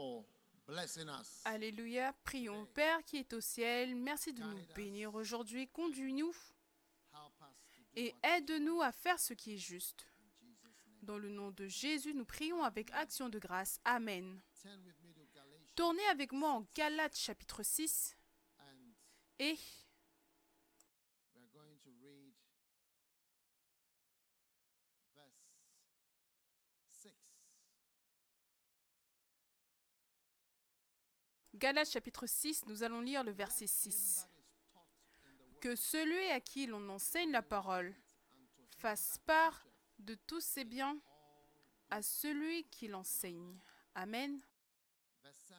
for blessing us. Alléluia. Prions. Père qui est au ciel, merci de nous bénir aujourd'hui. Conduis-nous et aide-nous à faire ce qui est juste. Dans le nom de Jésus, nous prions avec action de grâce. Amen. Tournez avec moi en Galates chapitre 6 and et we're going to read verse 6. Galates chapitre 6, nous allons lire le verset 6. Que celui à qui l'on enseigne la parole fasse part de tous ses biens à celui qui l'enseigne. Amen. Verse 7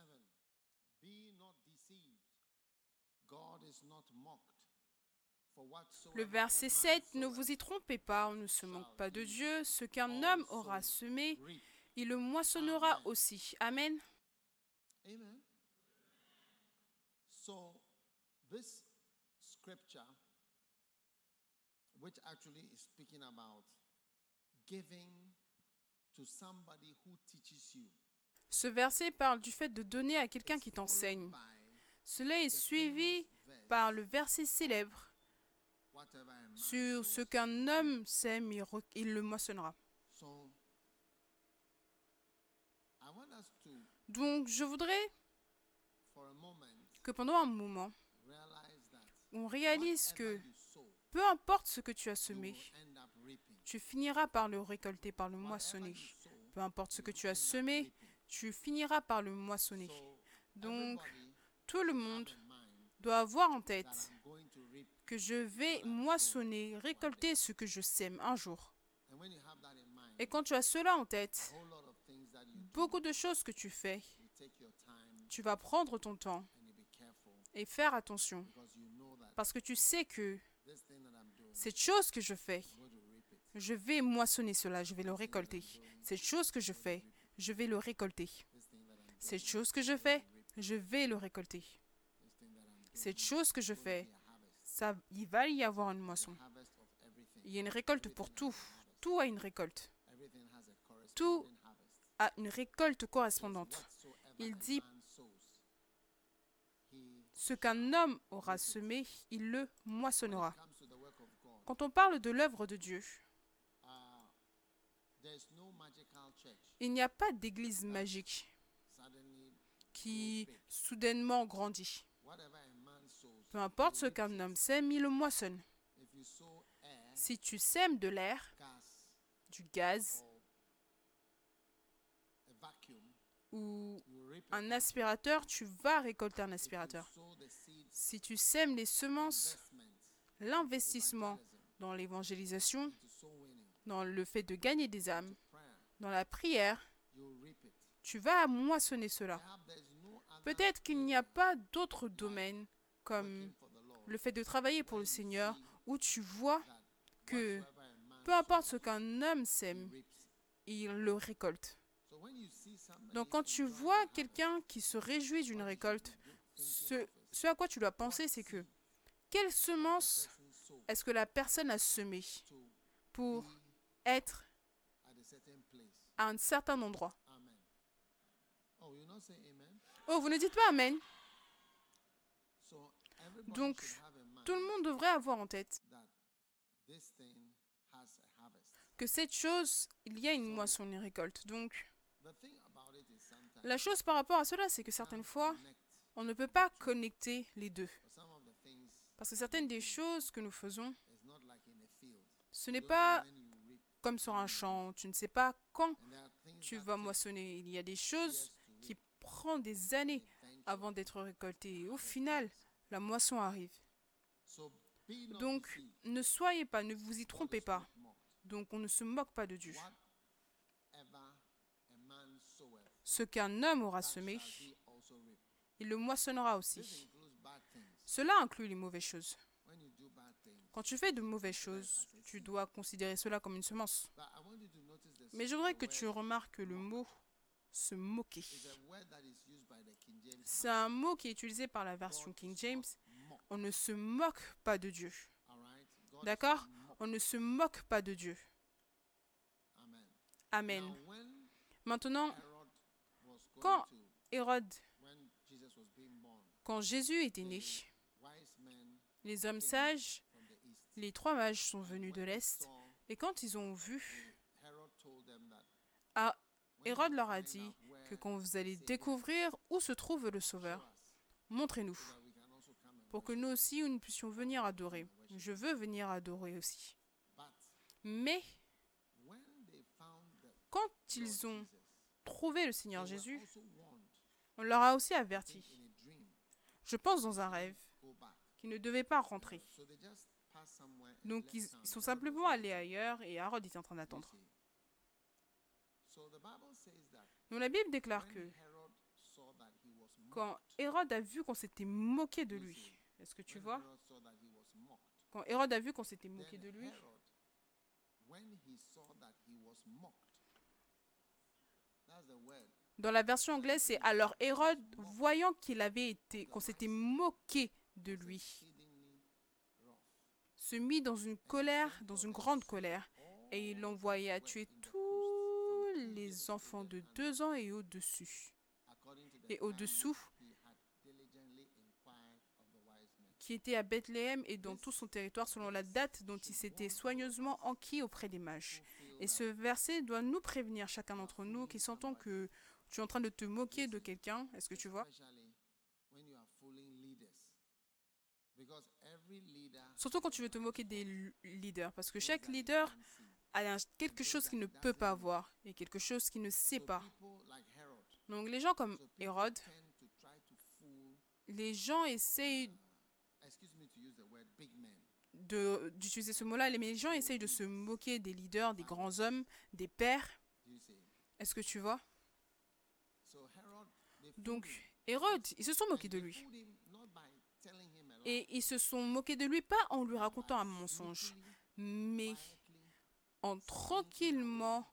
Be not deceived, God is not mocked. For whatsoever Le verset a man 7, ne vous y trompez pas, on ne se moque pas de Dieu. Ce qu'un homme aura semé, il le moissonnera aussi. Amen. Amen. So, this scripture, which actually is speaking about giving to somebody who teaches you, Ce verset parle du fait de donner à quelqu'un qui t'enseigne. Cela est suivi par le verset célèbre sur ce qu'un homme sème, il, le moissonnera. Donc je voudrais que pendant un moment, on réalise que peu importe ce que tu as semé, tu finiras par le récolter, par le moissonner. Peu importe ce que tu as semé, tu finiras par le moissonner. So, Donc, tout le monde doit avoir en tête que je vais moissonner, récolter ce que je sème un jour. Et quand tu as cela en tête, beaucoup de choses que tu fais, tu vas prendre ton temps and you be careful et faire attention. Parce que tu sais que cette chose que je fais, je vais moissonner cela, je vais le récolter. Cette chose que je fais, je vais le récolter. Cette chose que je fais, je vais le récolter. Cette chose que je fais, ça, il va y avoir une moisson. Il y a une récolte pour tout. Tout a une récolte. Tout a une récolte correspondante. Il dit- Ce qu'un homme aura semé, il le moissonnera. Quand on parle de l'œuvre de Dieu, il n'y a pas d'église magique qui soudainement grandit. Peu importe ce qu'un homme sème, il le moissonne. Si tu sèmes de l'air, du gaz ou un aspirateur, tu vas récolter un aspirateur. Si tu sèmes les semences, l'investissement dans l'évangélisation, dans le fait de gagner des âmes, dans la prière, tu vas moissonner cela. Peut-être qu'il n'y a pas d'autres domaines comme le fait de travailler pour le Seigneur où tu vois que peu importe ce qu'un homme sème, il le récolte. Donc quand tu vois quelqu'un qui se réjouit d'une récolte, ce, à quoi tu dois penser, c'est que quelle semence est-ce que la personne a semé pour être à un certain endroit? Oh vous ne dites pas Amen. Donc, Tout le monde devrait avoir en tête que cette chose, il y a une moisson, une récolte. Donc, la chose par rapport à cela, c'est que certaines fois, on ne peut pas connecter les deux. Parce que certaines des choses que nous faisons, ce n'est pas comme sur un champ. Tu ne sais pas quand tu vas moissonner. Il y a des choses qui prennent des années avant d'être récoltées. Et au final, la moisson arrive. Donc, ne soyez pas, ne vous y trompez pas. Donc, on ne se moque pas de Dieu. Whatever a man soweth, Ce qu'un homme aura semé, il le moissonnera aussi. Cela inclut les mauvaises choses. Quand tu fais de mauvaises choses, tu dois considérer cela comme une semence. Mais je voudrais que tu remarques le mot se moquer. C'est un mot qui est utilisé par la version King James. On ne se moque pas de Dieu. D'accord? On ne se moque pas de Dieu. Amen. Maintenant, Quand Hérode, quand Jésus était né, les hommes sages, les trois mages sont venus de l'Est, et quand ils ont vu, ah, Hérode leur a dit que quand vous allez découvrir où se trouve le Sauveur, montrez-nous, pour que nous aussi nous puissions venir adorer. Je veux venir adorer aussi. Mais quand ils ont trouvé le Seigneur Jésus, on leur a aussi averti, je pense dans un rêve, qu'ils ne devaient pas rentrer. Donc ils, sont simplement allés ailleurs et Hérode était en train d'attendre. Donc la Bible déclare que quand Hérode a vu qu'on s'était moqué de lui, est-ce que tu vois? Quand Hérode a vu qu'on s'était moqué de lui, Herod, when he saw that he was mocked, that's the word. Dans la version anglaise, c'est alors Hérode, voyant qu'il avait été, qu'on s'était moqué de lui, se mit dans une colère, dans une grande colère, et il l'envoya tuer tous les enfants de deux ans et au-dessus, et au-dessous, qui était à Bethléem et dans tout son territoire selon la date dont il s'était soigneusement enquis auprès des mages. Et ce verset doit nous prévenir, chacun d'entre nous, qui sentons que tu es en train de te moquer de quelqu'un. Est-ce que tu vois? Surtout quand tu veux te moquer des leaders, parce que chaque leader a quelque chose qu'il ne peut pas voir et quelque chose qu'il ne sait pas. Donc les gens comme Hérode, les gens essayent excuse me to use the word big men. de- d'utiliser ce mot-là, les gens essayent de se moquer des leaders, des grands hommes, des pères. Est-ce que tu vois? Donc. Hérode, ils se sont moqués de lui. Et ils se sont moqués de lui pas en lui racontant un mensonge, mais en tranquillement,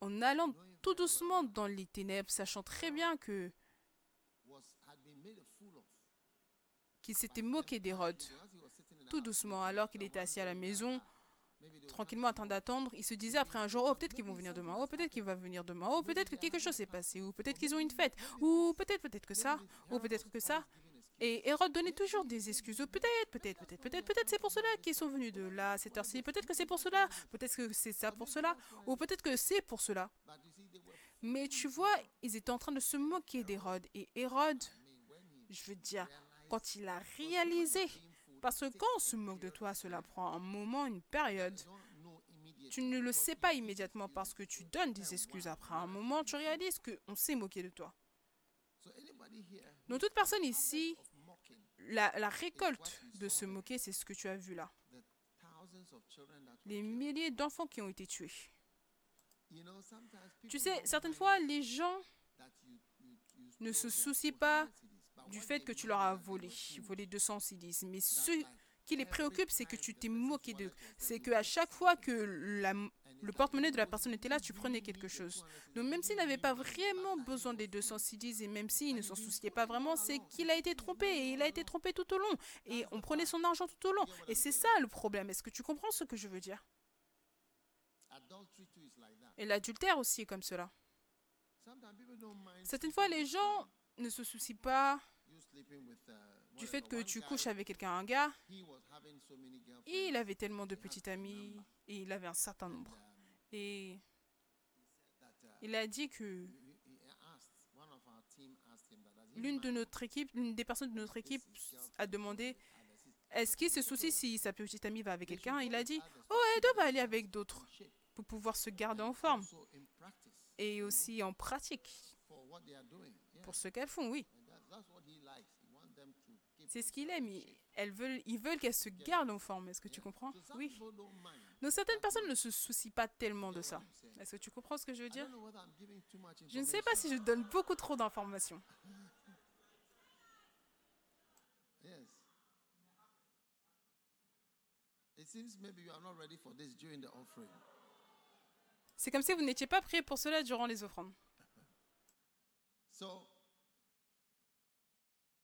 en allant tout doucement dans les ténèbres, sachant très bien que qu'il s'était moqué d'Hérode. Tout doucement, alors qu'il était assis à la maison, tranquillement en train d'attendre, il se disait après un jour, oh peut-être qu'ils vont venir demain, oh peut-être qu'il va venir demain, oh peut-être que quelque chose s'est passé, ou peut-être qu'ils ont une fête, ou peut-être peut-être que ça, ou peut-être que ça. Et Hérode donnait toujours des excuses. Oh, peut-être, peut-être, peut-être, peut-être, peut-être c'est pour cela qu'ils sont venus de là à cette heure-ci. Peut-être que c'est pour cela. Peut-être que c'est ça pour cela. Ou peut-être que c'est pour cela. Mais tu vois, ils étaient en train de se moquer d'Hérode. Et Hérode, je veux dire, quand il a réalisé, parce que quand on se moque de toi, cela prend un moment, une période. Tu ne le sais pas immédiatement parce que tu donnes des excuses. Après un moment, tu réalises qu'on s'est moqué de toi. Donc toute personne ici, la, la récolte de se moquer, c'est ce que tu as vu là. Les milliers d'enfants qui ont été tués. Tu sais, certaines fois, les gens ne se soucient pas 200 CDs, but du fait que tu leur as volé, volé 200 CDs. Mais ce qui les préoccupe, c'est que tu t'es moqué d'eux. C'est qu'à chaque fois que le porte-monnaie de la personne était là, tu prenais quelque chose. Donc même s'il n'avait pas vraiment besoin des 200 CDs et même s'il ne s'en souciait pas vraiment, c'est qu'il a été trompé et il a été trompé tout au long. Et on prenait son argent tout au long. Et c'est ça le problème. Est-ce que tu comprends ce que je veux dire? Et l'adultère aussi est comme cela. Certaines fois, les gens ne se soucient pas uh, du fait que tu couches avec quelqu'un, un gars, et il avait tellement de petites amies, et il avait un certain nombre. Et that uh, il a dit que l'une de notre équipe, l'une des personnes de notre équipe a demandé? He est-ce qu'il se soucie si sa petite amie va avec quelqu'un? Il a dit oh, elle doit aller avec d'autres pour pouvoir se garder en forme et aussi en pratique pour ce qu'elles font, oui. And that, that's what he likes. He wants them to keep C'est ce qu'il aime. Elles veulent, ils veulent qu'elles se gardent en forme. Est-ce que tu comprends? Oui. Donc certaines personnes ne se soucient pas tellement de ça. Est-ce que tu comprends ce que je veux dire? Je ne sais pas si je donne beaucoup trop d'informations. Yes. It seems maybe you are not ready for this during the offering. C'est comme si vous n'étiez pas prêts pour cela durant les offrandes. So, but it is the being fooled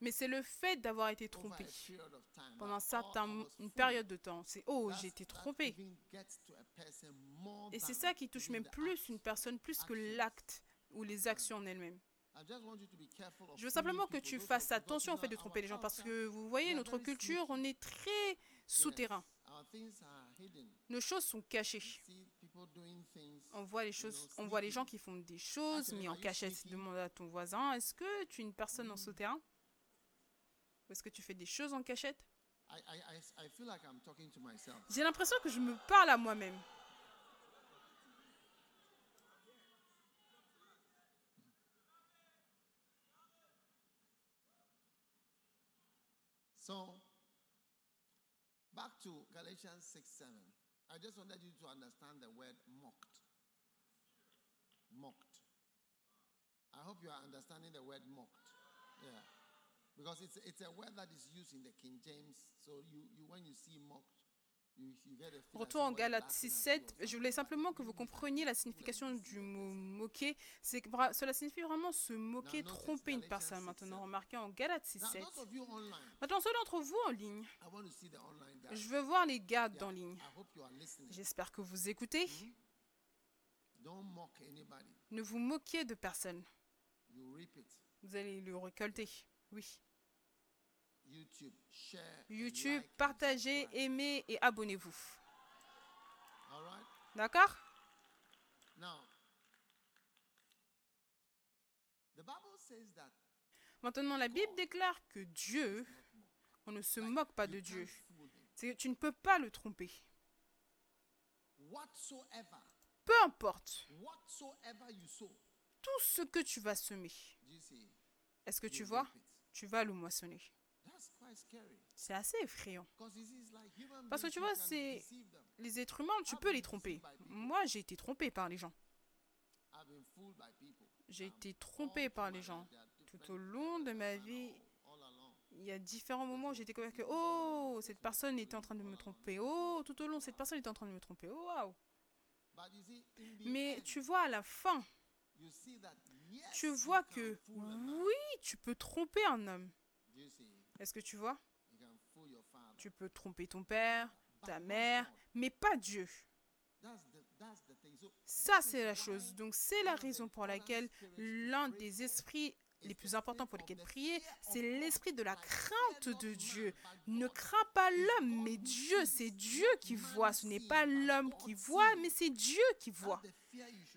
Mais c'est le fait d'avoir été trompé pendant un certain, une période de temps. C'est oh, j'ai été trompé. Et c'est ça qui touche même plus une personne plus que l'acte ou les actions en elles-mêmes. Je veux simplement que tu fasses attention au fait de tromper les gens parce que vous voyez, notre culture, on est très souterrain. Nos choses sont cachées. On voit les choses, on voit les gens qui font des choses, mais en cachette. Demande à ton voisin, est-ce que tu es une personne en souterrain Ou est-ce que tu fais des choses en cachette? J'ai l'impression que je me parle à moi-même. So, back to Galatians 6 7. I just wanted you to understand the word mocked. Mocked. I hope you are understanding the word mocked. Yeah. Because it's, it's a word that is used in the King James. So, you, you when you see mocked, Retour en Galates laughing 6, at you or 7. Je voulais simplement que vous compreniez la signification du mot moquer. Cela signifie vraiment se moquer, tromper une personne. 6, Maintenant, 7. remarquez en Galates 6, Now, 7. those of you online, Maintenant, ceux d'entre vous en ligne, je veux voir les gars en ligne. J'espère que vous écoutez. Ne vous moquez de personne. Vous allez le récolter. Oui. YouTube, partagez, aimez et abonnez-vous. D'accord? Maintenant, la Bible déclare que Dieu, on ne se moque pas de Dieu. C'est que tu ne peux pas le tromper. Peu importe tout ce que tu vas semer. Est-ce que tu vois? Tu vas le moissonner. C'est assez effrayant. Parce que tu vois, c'est-. Les êtres humains, tu peux les tromper. Moi, j'ai été trompé par les gens. J'ai été trompé par les gens. Tout au long de ma vie, il y a différents moments où j'étais comme que oh, cette personne était en train de me tromper. Oh, tout au long, cette personne était en train de me tromper. Oh, waouh. Mais tu vois, à la fin, tu vois que oui, tu peux tromper un homme. Est-ce que tu vois? Tu peux tromper ton père, ta mère, mais pas Dieu. Ça, c'est la chose. Donc, c'est la raison pour laquelle l'un des esprits les plus importants pour lesquels prier, c'est l'esprit de la crainte de Dieu. Ne crains pas l'homme, mais Dieu, c'est Dieu qui voit. Ce n'est pas l'homme qui voit, mais c'est Dieu qui voit.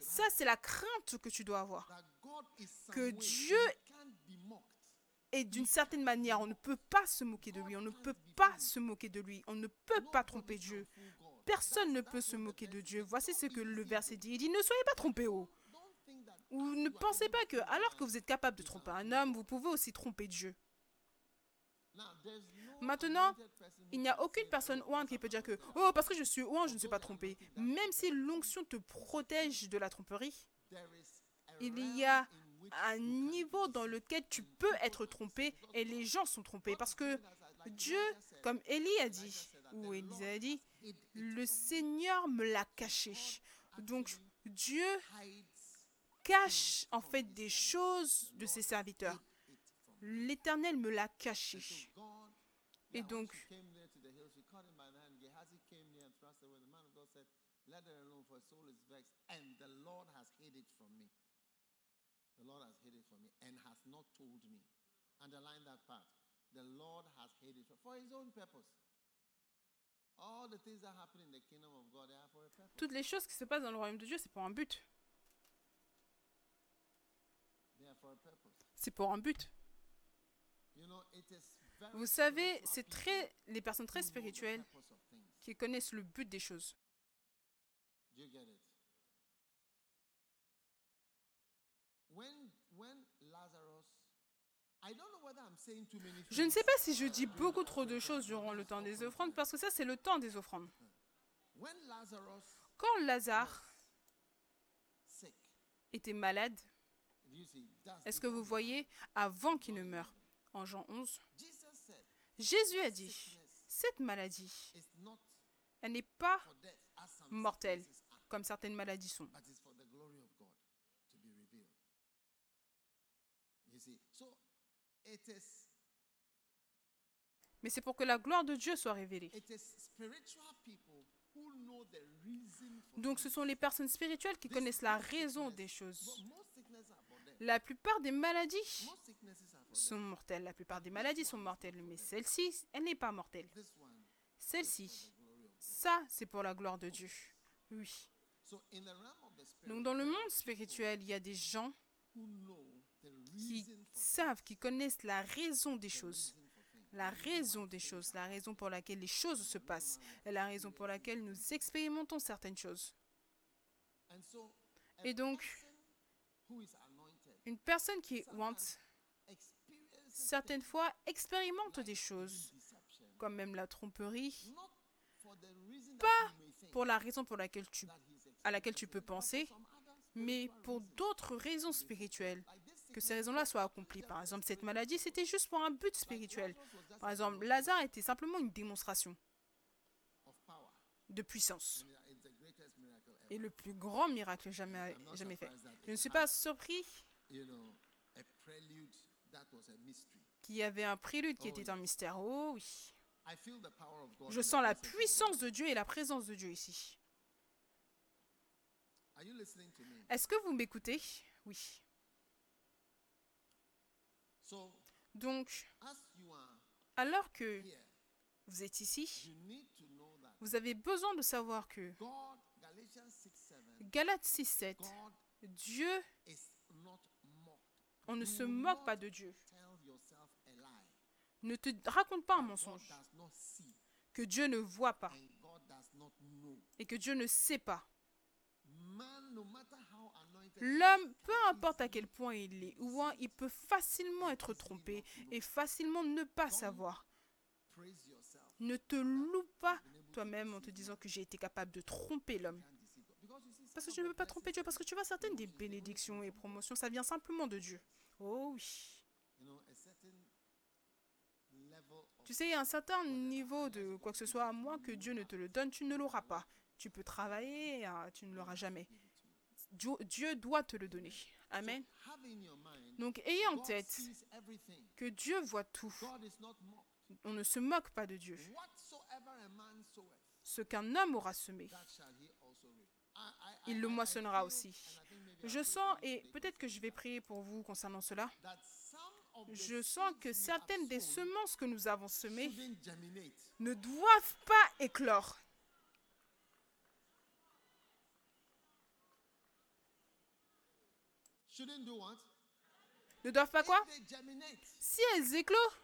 Ça, c'est la crainte que tu dois avoir. Que. Dieu He can't be mocked. Et d'une certaine manière, on ne peut pas se moquer de lui. On ne peut pas se moquer de lui. On ne peut pas tromper Dieu. Personne ne peut se moquer de Dieu. Voici ce que le verset dit. Il dit, ne soyez pas trompés. Oh. Ou ne pensez pas que, alors que vous êtes capable de tromper un homme, vous pouvez aussi tromper Dieu. Maintenant, Il n'y a aucune personne ouin qui peut dire que, oh, parce que je suis ouin, je ne suis pas trompé. Même si l'onction te protège de la tromperie, il y a un niveau dans lequel tu peux être trompé et les gens sont trompés. Parce que Dieu, comme Élie a dit, ou Élisée a dit, le Seigneur me l'a caché. Donc Dieu cache en fait des choses de ses serviteurs. L'Éternel me l'a caché. Et donc- The Lord has hid it from me and has not told me. Underline that part. The Lord has hid it for his own purpose. All the things that happen in the kingdom of God, they are for a purpose. Toutes les choses qui se passent dans le royaume de Dieu, c'est pour un but. They are for a purpose. C'est pour un but. Vous savez, c'est très les personnes who très know the spirituelles purpose of things. qui connaissent le but des choses. Do you get it? When when Lazarus, I don't know whether I'm saying too many Je ne sais pas si je dis beaucoup trop de choses durant le temps des offrandes, parce que ça, c'est le temps des offrandes. Quand Lazare était malade, est-ce que vous voyez, avant qu'il ne meure, en Jean 11, Jesus said, Jésus a dit, cette maladie, elle n'est pas mortelle, comme certaines maladies sont. but it's for the glory of God to be revealed. You see, so it is mais c'est pour que la gloire de Dieu soit révélée. It is spiritual people who know the reason for Donc ce sont les personnes spirituelles qui connaissent la raison des choses. La plupart des maladies sont mortelles. La plupart des maladies sont mortelles, mais celle-ci, elle n'est pas mortelle. Celle-ci, ça, c'est pour la gloire de Dieu. Oui. Donc dans le monde spirituel, il y a des gens qui savent, qui connaissent la raison des choses. La raison des choses, la raison pour laquelle les choses se passent, et la raison pour laquelle nous expérimentons certaines choses. Et donc, Une personne qui certaines fois, expérimente des choses, comme même la tromperie, Pas pour la raison pour laquelle tu, à laquelle tu peux penser, mais pour d'autres raisons spirituelles, que ces raisons-là soient accomplies. Par exemple, cette maladie, c'était juste pour un but spirituel. Par exemple, Lazare était simplement une démonstration de puissance. Et le plus grand miracle jamais, jamais fait. Je ne suis pas surpris qu'il y avait un prélude qui était un mystère. Oh oui. Je sens la puissance de Dieu et la présence de Dieu ici. Est-ce que vous m'écoutez? Oui. Donc, alors que vous êtes ici, vous avez besoin de savoir que God, Galatians 6 7, Galates 6.7, God Dieu, on ne se moque pas de Dieu. Ne te raconte pas un mensonge. Que Dieu ne voit pas et que Dieu ne sait pas. L'homme, peu importe à quel point il est ou il peut facilement être trompé et facilement ne pas savoir. Ne te loue pas toi-même en te disant que j'ai été capable de tromper l'homme. Parce que je ne the pas tromper Dieu, parce que tu vois, certaines des bénédictions et promotions, ça vient simplement de Dieu. Oh oui. Tu sais, un certain niveau de quoi que ce soit, à moins que Dieu ne te le donne, tu ne l'auras pas. Tu peux travailler, hein, tu ne l'auras jamais. Dieu, doit te le donner. Amen. Donc, ayez en tête que Dieu voit tout. On ne se moque pas de Dieu. Ce qu'un homme aura semé, il le moissonnera aussi. Je sens, et peut-être que je vais prier pour vous concernant cela, je sens que certaines des semences que nous avons semées ne doivent pas éclore. Shouldn't do what? Ne doivent pas quoi? Si elles éclosent.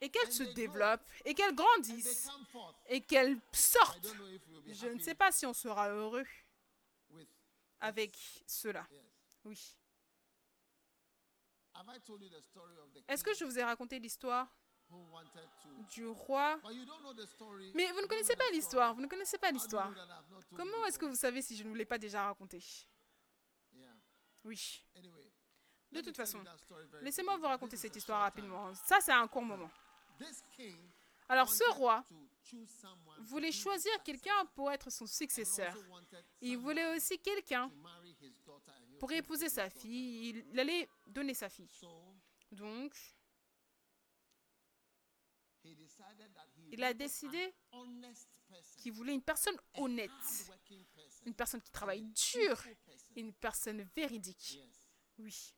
Et qu'elles se développent et qu'elles grandissent et qu'elles sortent, je ne sais pas si on sera heureux avec cela. Oui. Est-ce que je vous ai raconté l'histoire du roi? Mais vous ne connaissez pas l'histoire, vous ne connaissez pas l'histoire. Comment est-ce que vous savez si je ne vous l'ai pas déjà raconté? Oui. De toute façon, Laissez-moi vous raconter cette histoire rapidement. Ça, c'est un court moment. Alors, ce roi voulait choisir quelqu'un pour être son successeur. Il voulait aussi quelqu'un pour épouser sa fille. Il allait donner sa fille. Donc, il a décidé qu'il voulait une personne honnête, une personne qui travaille dur, person. une personne véridique. Oui.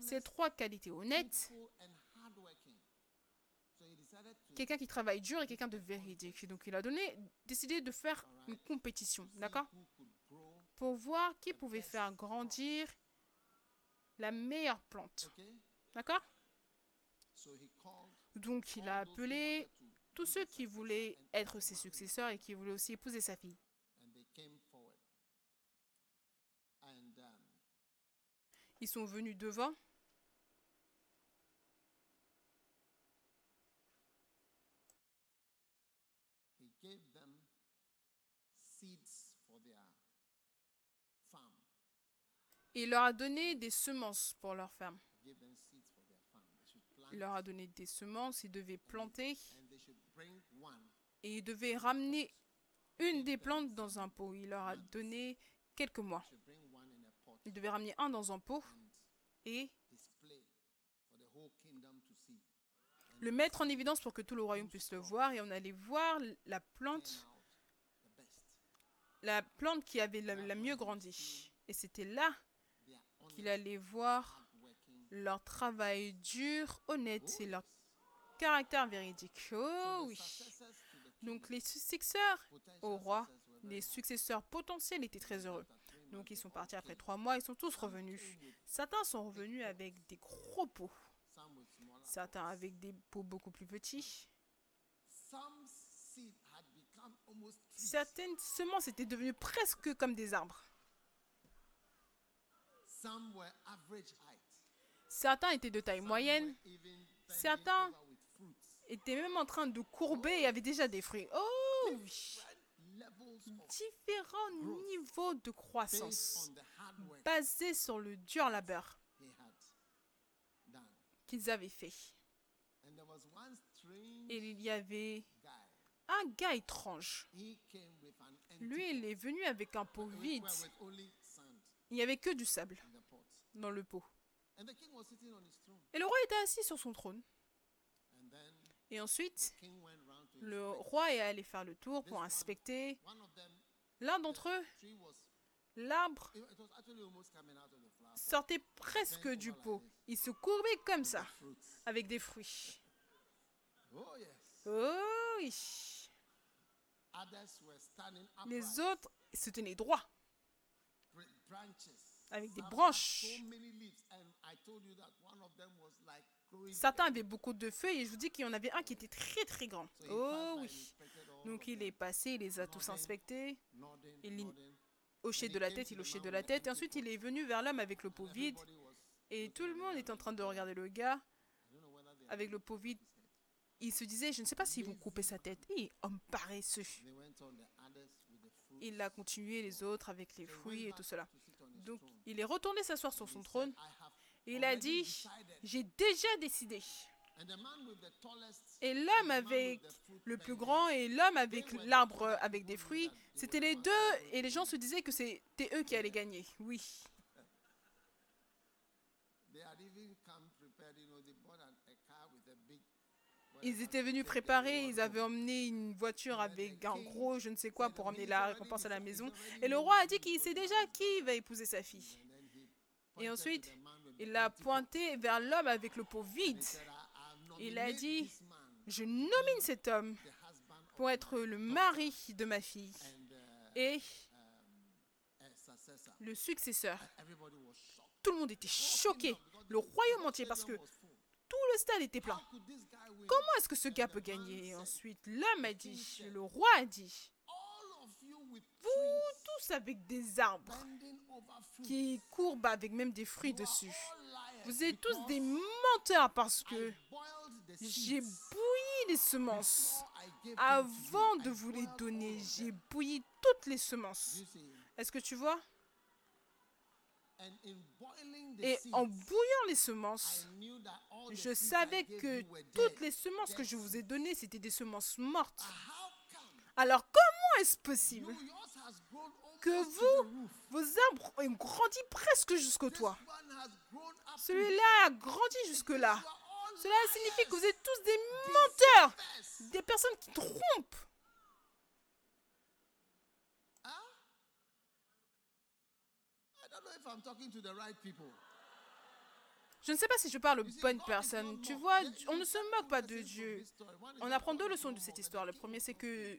Ces trois qualités honnêtes, quelqu'un qui travaille dur et quelqu'un de véridique. Donc, il a donné, décidé de faire une compétition, d'accord? Pour voir qui pouvait faire grandir la meilleure plante, d'accord? Donc, il a appelé tous ceux qui voulaient être ses successeurs et qui voulaient aussi épouser sa fille. and they came forward. And um, Ils sont venus devant il leur a donné des semences pour leur ferme. Il leur a donné des semences, ils devaient planter et ils devaient ramener une des plantes dans un pot. Il leur a donné quelques mois. Ils devaient ramener un dans un pot et le mettre en évidence pour que tout le royaume puisse le voir. Et on allait voir la plante, la plante qui avait la, la mieux grandi. Et c'était là qu'il allait voir leur travail dur, honnête et leur caractère véridique. Oh oui. Donc les successeurs au roi, les successeurs potentiels étaient très heureux. Donc ils sont partis après trois mois, ils sont tous revenus. Certains sont revenus avec des gros pots. Certains avec des pots beaucoup plus petits. Certaines semences étaient devenues presque comme des arbres. Certains étaient de taille moyenne. Certains étaient même en train de courber et avaient déjà des fruits. Oh Différents niveaux de croissance basés sur le dur labeur qu'ils avaient fait. Et il y avait un gars étrange. Lui, il est venu avec un pot vide. Il n'y avait que du sable dans le pot. Et le roi était assis sur son trône. Et ensuite, le roi est allé faire le tour pour inspecter. L'un d'entre eux, l'arbre sortait presque du pot. Il se courbait comme ça, avec des fruits. Oh oui. Les autres se tenaient droit, avec des branches. Certains avaient beaucoup de feuilles et je vous dis qu'il y en avait un qui était très très grand. Oh oui. Donc il est passé, il les a tous inspectés. Il hochait de la tête, il hochait de la tête. Et ensuite il est venu vers l'homme avec le pot vide. Et tout le monde est en train de regarder le gars avec le pot vide. Il se disait, je ne sais pas s'ils vont couper sa tête. Et homme paresseux. Il a continué les autres avec les fruits et tout cela. Donc il est retourné s'asseoir sur son trône. Il a dit, j'ai déjà décidé. Et l'homme avec le plus grand et l'homme avec l'arbre avec des fruits, c'était les deux et les gens se disaient que c'était eux qui allaient gagner. Oui. Ils étaient venus préparer, ils avaient emmené une voiture avec un gros je ne sais quoi pour emmener la récompense à la maison. Et le roi a dit qu'il sait déjà qui va épouser sa fille. Et ensuite, il a pointé vers l'homme avec le pot vide. Il a dit, je nomine cet homme pour être le mari de ma fille et le successeur. Tout le monde était choqué, le royaume entier, parce que tout le stade était plein. Comment est-ce que ce gars peut gagner? Et ensuite, l'homme a dit, le roi a dit, tous avec des arbres qui courbent avec même des fruits dessus. Vous êtes tous des menteurs parce que j'ai bouilli les semences avant de vous les donner. J'ai bouilli toutes les semences. Est-ce que tu vois? Et en bouillant les semences, je savais que toutes les semences que je vous ai données, c'était des semences mortes. Alors comment est-ce possible? Que vous, vos arbres ont grandi presque jusqu'au toit Celui-là a grandi jusque-là. Cela signifie que vous êtes tous des menteurs, des personnes qui trompent. Je ne sais pas si je parle aux bonnes personnes. Tu vois, on ne se moque pas de Dieu. On apprend deux leçons de cette histoire. Le premier, c'est que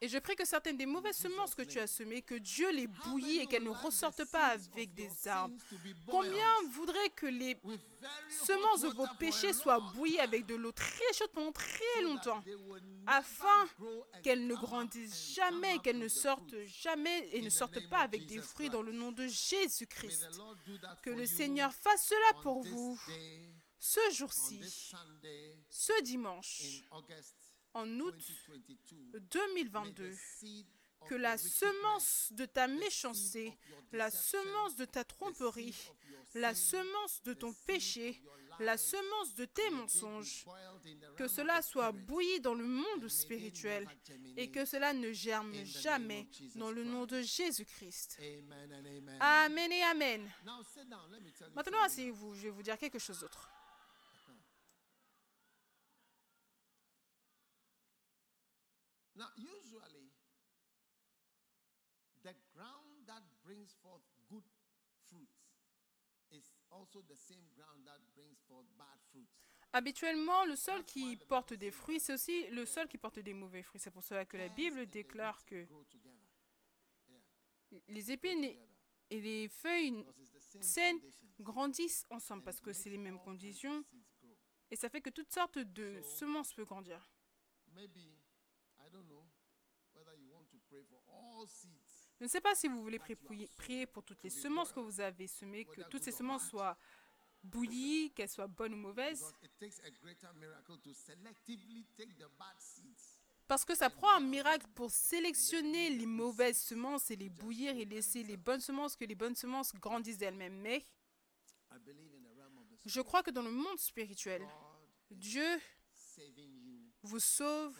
Et je prie que certaines des mauvaises semences que tu as semées, que Dieu les bouillit et qu'elles ne ressortent pas avec des arbres. Combien voudraient que les semences de vos péchés soient bouillies avec de l'eau très chaude pendant très longtemps, afin qu'elles ne grandissent jamais, qu'elles ne sortent jamais et ne sortent pas avec des fruits dans le nom de Jésus-Christ. Que le Seigneur fasse cela pour vous ce jour-ci, ce dimanche en août 2022 of que la semence de ta méchanceté, la semence de ta tromperie, la semence de ton péché, la semence de tes mensonges, que cela soit bouilli dans le monde spirituel et que cela ne germe jamais dans le nom de Jésus-Christ. Amen et Amen. Maintenant, asseyez-vous, je vais vous dire quelque chose d'autre. Now, usually, the ground that brings forth good fruits is also the same ground that brings forth bad fruits. Habituellement, le sol qui porte des fruits, c'est aussi le sol qui porte des mauvais fruits. C'est pour cela que la Bible déclare que les épines et- les feuilles saines grandissent ensemble parce que c'est les mêmes conditions et ça fait que toutes sortes de semences peuvent grandir. Maybe, I don't know whether you want to pray for all seeds. Je ne sais pas si vous voulez pri- prier, pour toutes les semences que vous avez semées, que toutes ces semences soient bouillies, qu'elles soient bonnes ou mauvaises, Because it takes a greater miracle to selectively take the bad seeds parce que ça prend un miracle pour sélectionner les mauvaises semences et les bouillir et laisser les bonnes semences, que les bonnes semences grandissent d'elles-mêmes. Mais je crois que dans le monde spirituel, Dieu vous sauve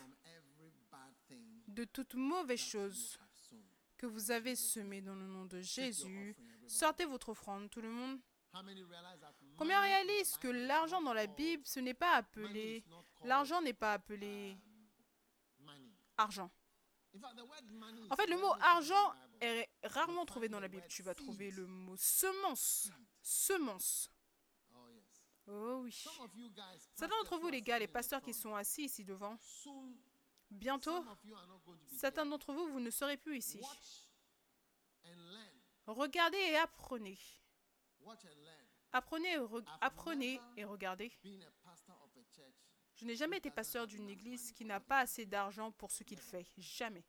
de toute mauvaise chose. Que vous avez semée dans le nom de Jésus. Sortez votre offrande, tout le monde. Combien réalisent que l'argent dans la Bible, ce n'est pas appelé... L'argent n'est pas appelé um, argent. En fait, le mot argent est rarement trouvé dans la Bible. Tu vas trouver le mot semence. Semence. Oh. Oh oui. Certains d'entre vous, les gars, les pasteurs qui sont assis ici devant, bientôt, certains d'entre vous, vous ne serez plus ici. Regardez et apprenez. Apprenez et, regardez. Je n'ai jamais été pasteur d'une église qui n'a pas assez d'argent pour ce qu'il fait. Jamais.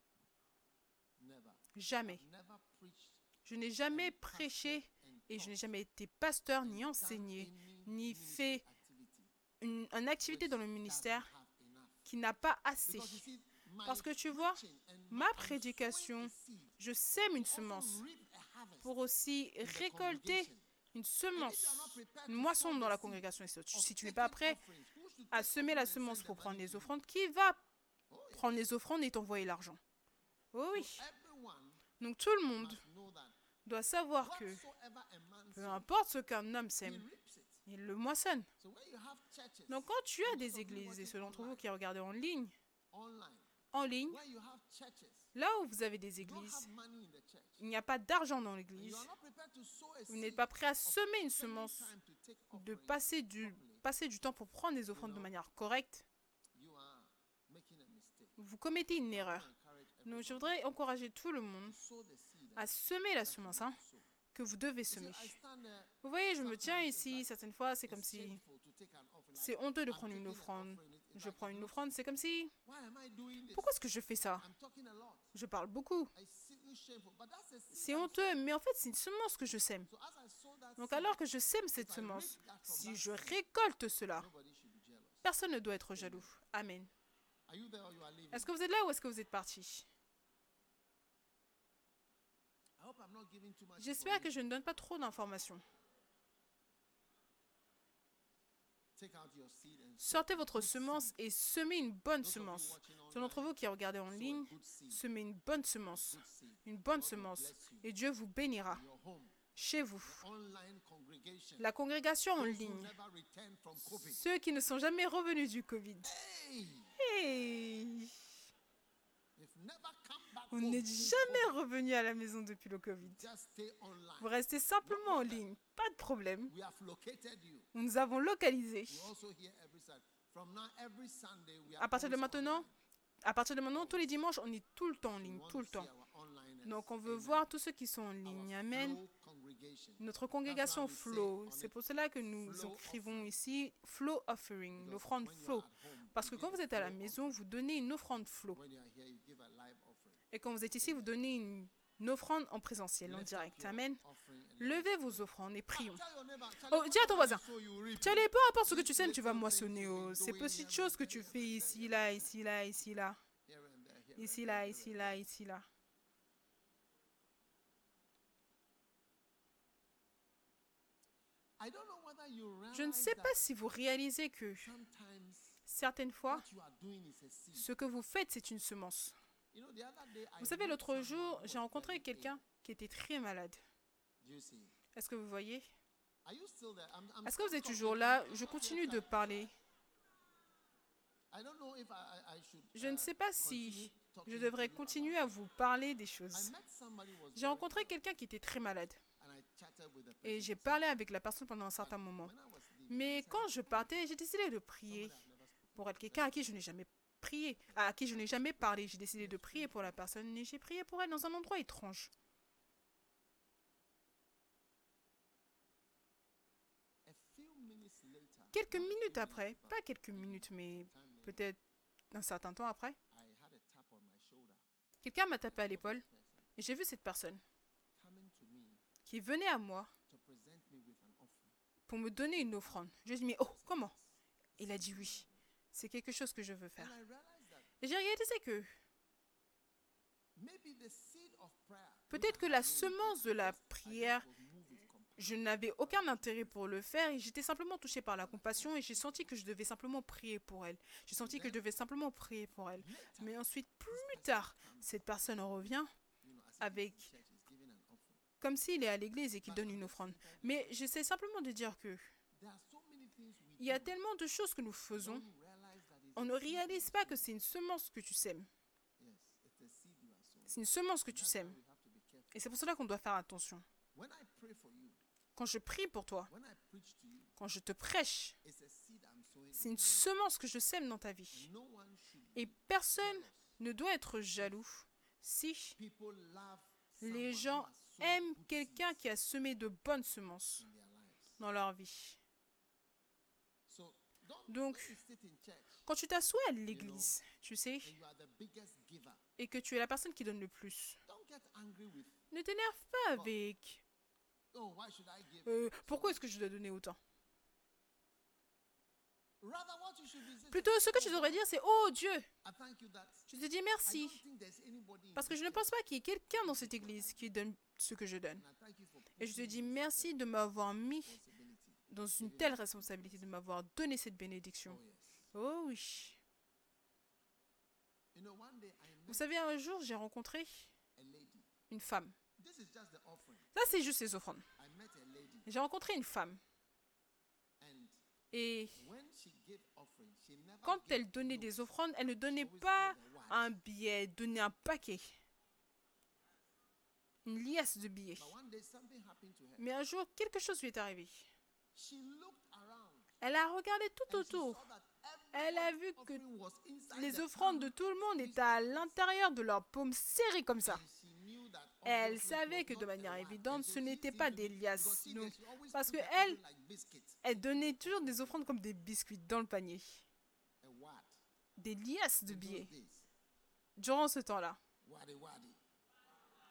Jamais. Je n'ai jamais prêché et je n'ai jamais été pasteur ni enseigné ni fait une, activité dans le ministère. Qui n'a pas assez. Parce que tu vois, ma prédication, Je sème une semence pour aussi récolter une semence, une moisson dans la congrégation. Si tu- n'es pas prêt à semer la semence pour prendre les offrandes, qui va Oh, prendre les offrandes et t'envoyer l'argent? Oh oui. Donc tout le monde doit savoir que peu importe ce qu'un homme sème. Il le moissonne. Donc quand tu as des églises, et ceux d'entre vous qui regardez en ligne, en ligne, là où vous avez des églises, il n'y a pas d'argent dans l'église. Vous n'êtes pas prêt à semer une semence, de passer du, properly, passer du temps pour prendre les offrandes de manière correcte. Vous commettez une erreur. Donc je voudrais encourager tout le monde à semer la semence hein. Que vous devez semer. Vous voyez, je me tiens ici, certaines fois, c'est comme si c'est honteux de prendre une offrande. Je prends une offrande, c'est comme si... Pourquoi est-ce que je fais ça? Je parle beaucoup. C'est honteux, mais en fait, c'est une semence que je sème. Donc alors que je sème cette semence, si je récolte cela, personne ne doit être jaloux. Amen. Est-ce que vous êtes là ou est-ce que vous êtes parti I hope I'm not giving too much J'espère que je ne donne pas trop d'informations. Sortez votre semence et semez une bonne semence. Ceux d'entre vous qui regardez en ligne, semez une bonne semence. Une bonne semence. Et Dieu vous bénira chez vous. La congrégation en ligne. Ceux qui ne sont jamais revenus du Covid. Hey, Hey if never come back On n'est jamais revenu à la maison depuis le Covid. Vous restez simplement en ligne. Pas de problème. Nous nous avons localisé. À partir de maintenant, à partir de maintenant, tous les dimanches, on est tout le temps en ligne, tout to le temps. Donc on veut voir tous ceux qui sont en ligne. Amen. Notre congrégation Flow, c'est pour cela que nous écrivons ici Flow Offering, l'offrande Flow. Parce que quand vous êtes à la maison, vous donnez une offrande Flow. Et quand vous êtes ici, vous donnez une, offrande en présentiel, en direct. Amen. Levez vos offrandes et prions. Oh, dis à ton voisin, tu allais peu importe ce que tu sèmes, tu vas moissonner. Oh. Ces petites choses que tu fais ici, là, ici, là, ici, là. Ici, là, ici, là, ici, là. Je ne sais pas si vous réalisez que certaines fois, ce que vous faites, c'est une semence. Vous savez, l'autre jour, j'ai rencontré quelqu'un qui était très malade. Est-ce que vous voyez? Est-ce que vous êtes toujours là? Je continue de parler. Je ne sais pas si je devrais continuer à vous parler des choses. J'ai rencontré quelqu'un qui était très malade et j'ai parlé avec la personne pendant un certain moment. Mais quand je partais, j'ai décidé de prier "Somebody I've never spoken pour elle. Quelqu'un à qui je n'ai jamais à qui je n'ai jamais parlé. J'ai décidé de prier pour la personne et j'ai prié pour elle dans un endroit étrange. Quelques minutes après, pas quelques minutes, mais peut-être un certain temps après, quelqu'un m'a tapé à l'épaule et j'ai vu cette personne qui venait à moi pour me donner une offrande. Je lui ai dit, mais oh, comment? Il a dit oui. C'est quelque chose que je veux faire. Et j'ai réalisé que peut-être que la semence de la prière, je n'avais aucun intérêt pour le faire et j'étais simplement touchée par la compassion et j'ai senti que je devais simplement prier pour elle. J'ai senti que je devais simplement prier pour elle. Mais ensuite, plus tard, cette personne revient avec comme s'il est à l'église et qu'il donne une offrande. Mais j'essaie simplement de dire que il y a tellement de choses que nous faisons, don't realize that it's on ne réalise pas que c'est une semence que tu sèmes. C'est une semence que tu sèmes. Et c'est pour cela qu'on doit faire attention. Quand je prie pour toi, quand je te prêche, c'est une semence que je sème dans ta vie. Et personne ne doit être jaloux si les gens aiment quelqu'un qui a semé de bonnes semences dans leur vie. Donc, Quand tu t'assois à l'église, tu sais, et que tu es la personne qui donne le plus, ne t'énerve pas avec oh euh, pourquoi est-ce que je dois donner autant? Plutôt, ce que tu devrais dire, c'est Oh Dieu, je te dis merci. Parce que je ne pense pas qu'il y ait quelqu'un dans cette église qui donne ce que je donne. Et je te dis merci de m'avoir mis dans une telle responsabilité, de m'avoir donné cette bénédiction. Oh oui. Vous savez, un jour, j'ai rencontré une femme. Ça, c'est juste les offrandes. J'ai rencontré une femme. Et quand elle donnait des offrandes, elle ne donnait pas un billet, elle donnait un paquet. Une liasse de billets. Mais un jour, quelque chose lui est arrivé. Elle a regardé tout autour. Elle a vu que Les offrandes de tout le monde étaient à l'intérieur de leur paume serrée comme ça. Elle savait que de manière évidente, ce n'était pas des liasses. parce que elle-. Elle donnait toujours des offrandes comme des biscuits dans le panier. Des liasses de billets. Durant ce temps-là.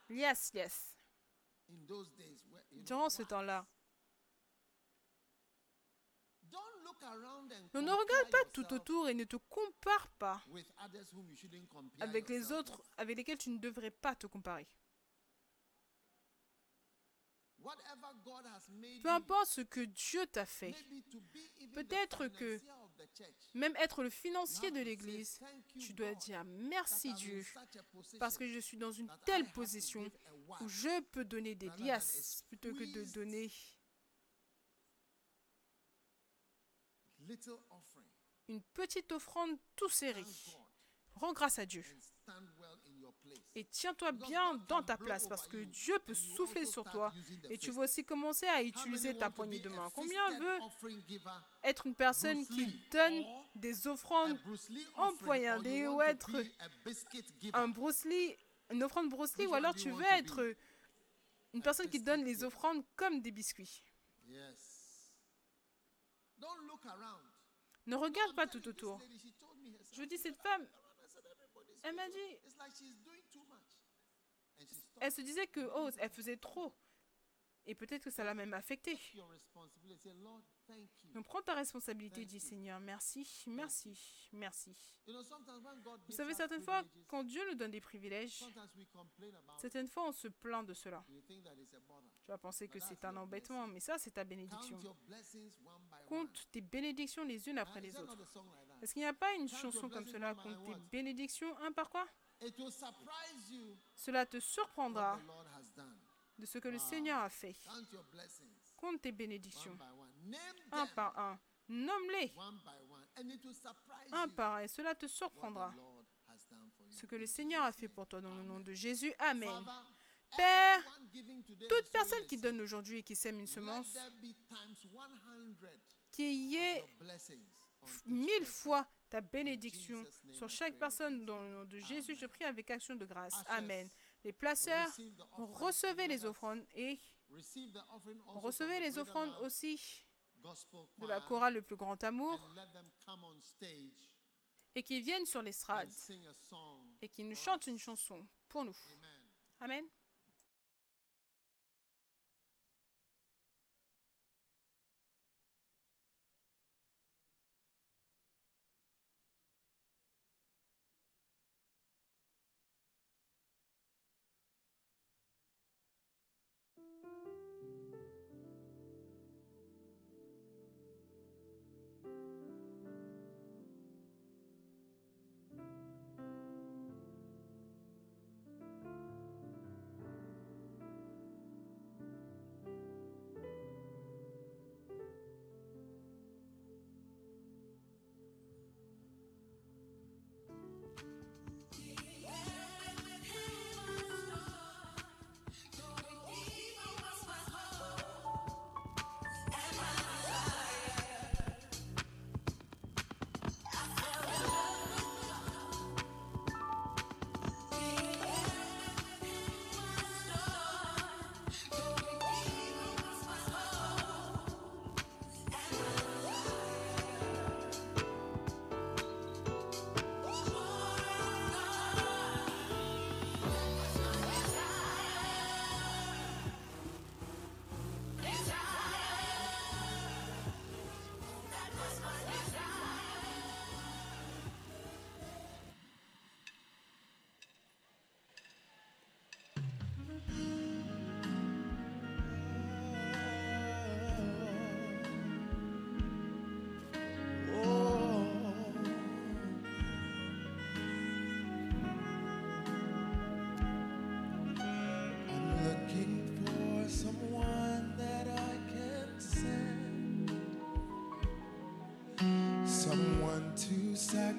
Liasses, liasses. Durant ce temps-là. Ne compare regarde pas tout autour et ne te compare pas avec les autres avec lesquels tu ne devrais pas te comparer. Peu importe ce que Dieu t'a fait, Peut-être que même être le financier de l'église, "Thank you, tu dois dire merci Dieu parce que je suis dans une telle position où je peux donner des liasses plutôt que de donner little offering. Une petite offrande tout serrée. Rends grâce à Dieu. et tiens-toi bien dans ta place parce que Dieu peut souffler sur toi. et tu vas aussi commencer à utiliser ta poignée de main? Combien veut être une personne qui donne des offrandes or you ou être un Bruce Lee, une offrande Bruce Lee ou alors tu veux être une personne qui donne les offrandes comme des biscuits? Yes. Don't look around. Ne regarde pas tout autour. Je dis cette femme, I said, "Everybody's elle m'a dit, elle se disait que oh, elle faisait trop. Et peut-être que ça l'a même affecté. Donc prends ta responsabilité, dis. Seigneur, merci, merci, merci. Vous savez, certaines fois, quand Dieu nous donne des privilèges, certaines fois on se plaint de cela. Tu vas penser que c'est un embêtement, mais ça, c'est ta bénédiction. Compte tes bénédictions les unes après les autres. Est-ce qu'il n'y a pas une chanson comme cela Compte tes bénédictions un par quoi? Cela te surprendra the Lord has done. De ce que le Wow. Seigneur a fait. Compte tes bénédictions un par un. Nomme-les un par un et cela te surprendra. Ce que le Seigneur a fait pour toi dans le nom de Jésus. Amen. Père, Toute personne qui donne aujourd'hui et qui sème une semence, let there be times 100 qu'il y ait mille fois ta bénédiction sur chaque personne dans le nom de Jésus. Je prie avec action de grâce. Amen. Les placeurs, recevez les offrandes et the les offrandes aussi de la chorale Le Plus Grand Amour et qui viennent sur l'estrade et qui nous chantent une chanson pour nous. Amen.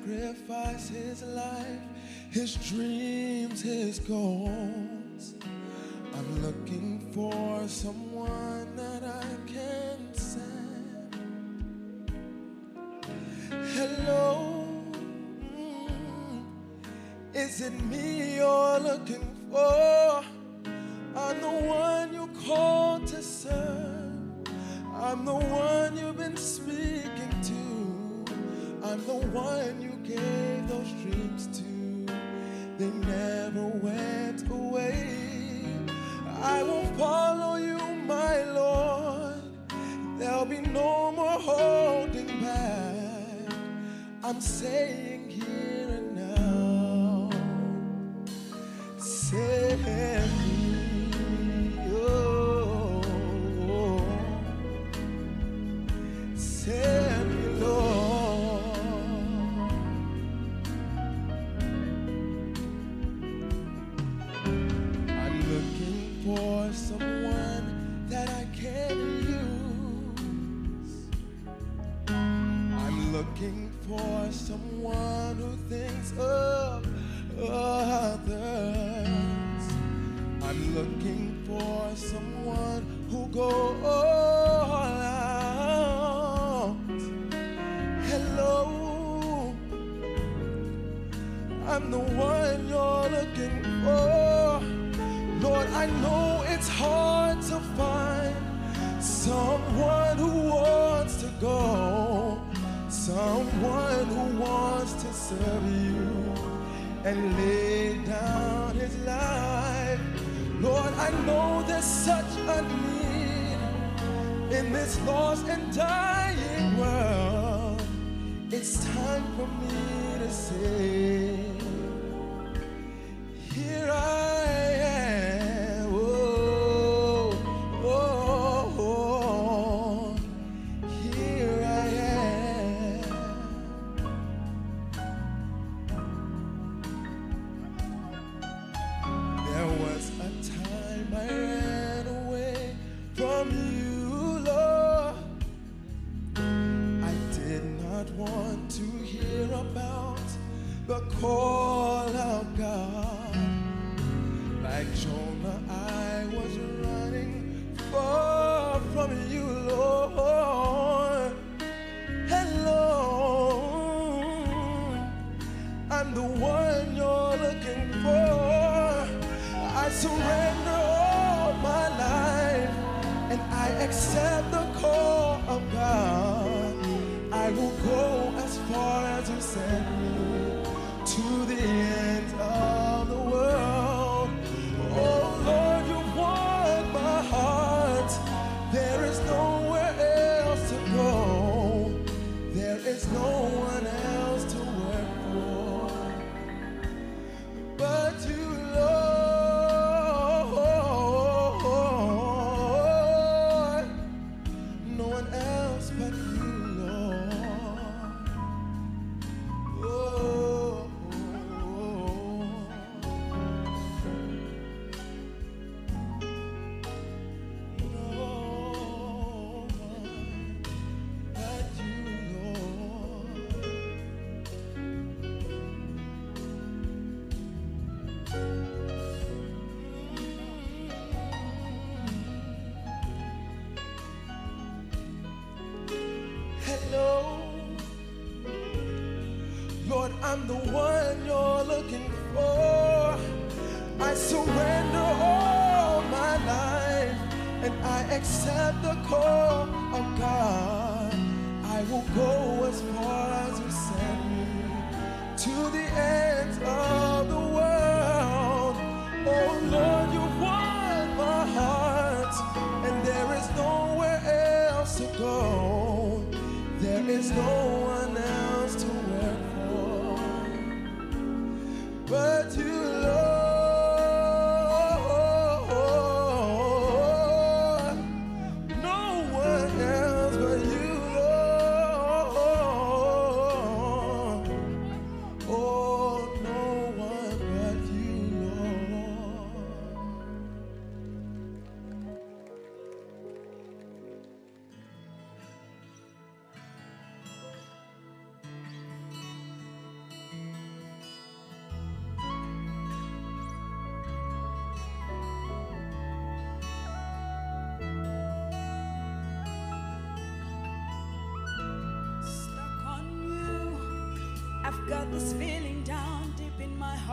Sacrifice his life, his dreams, his goals. I'm looking for someone that I can send. Hello. mm, is it me you're looking for? This feeling down deep in my heart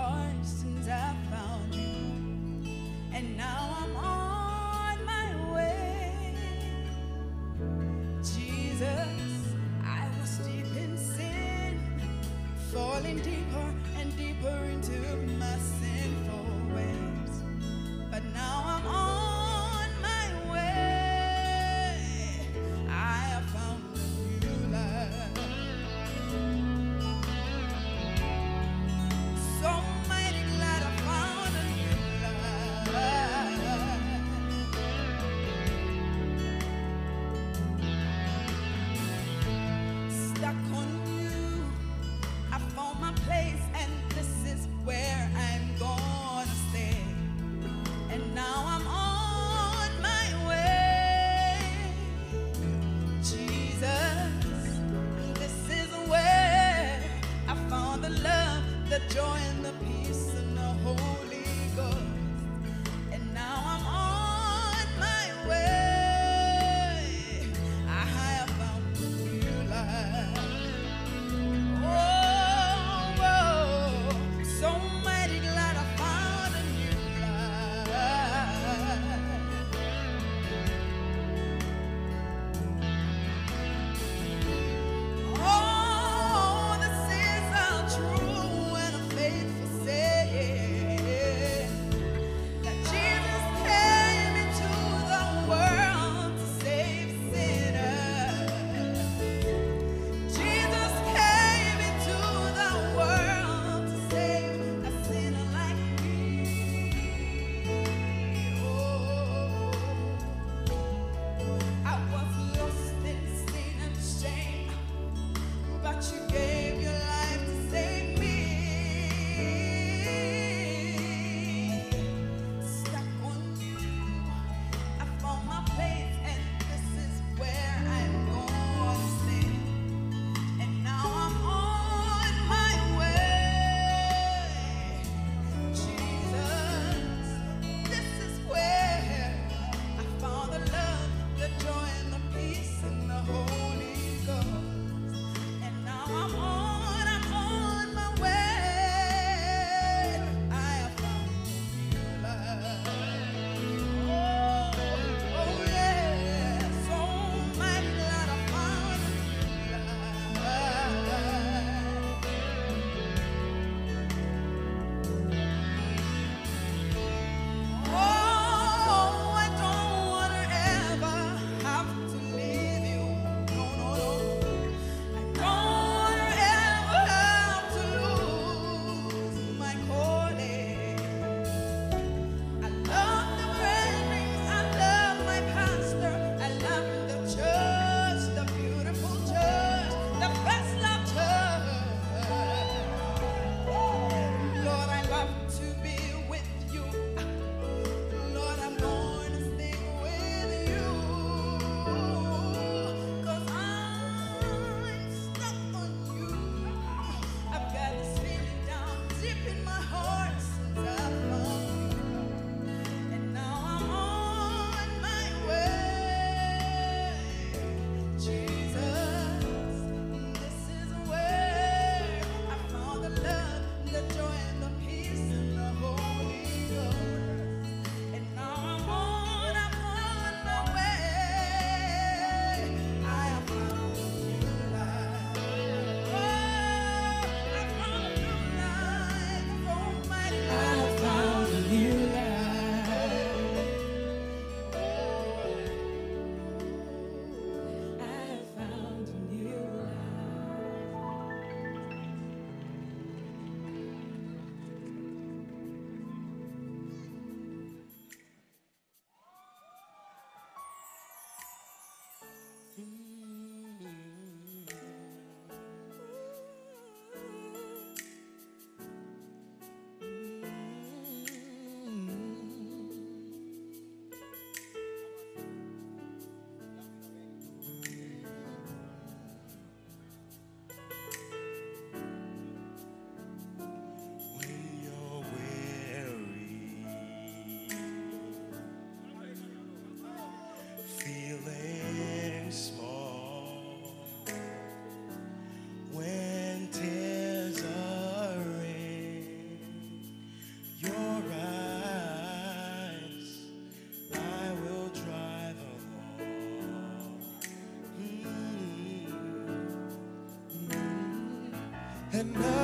and I'm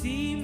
See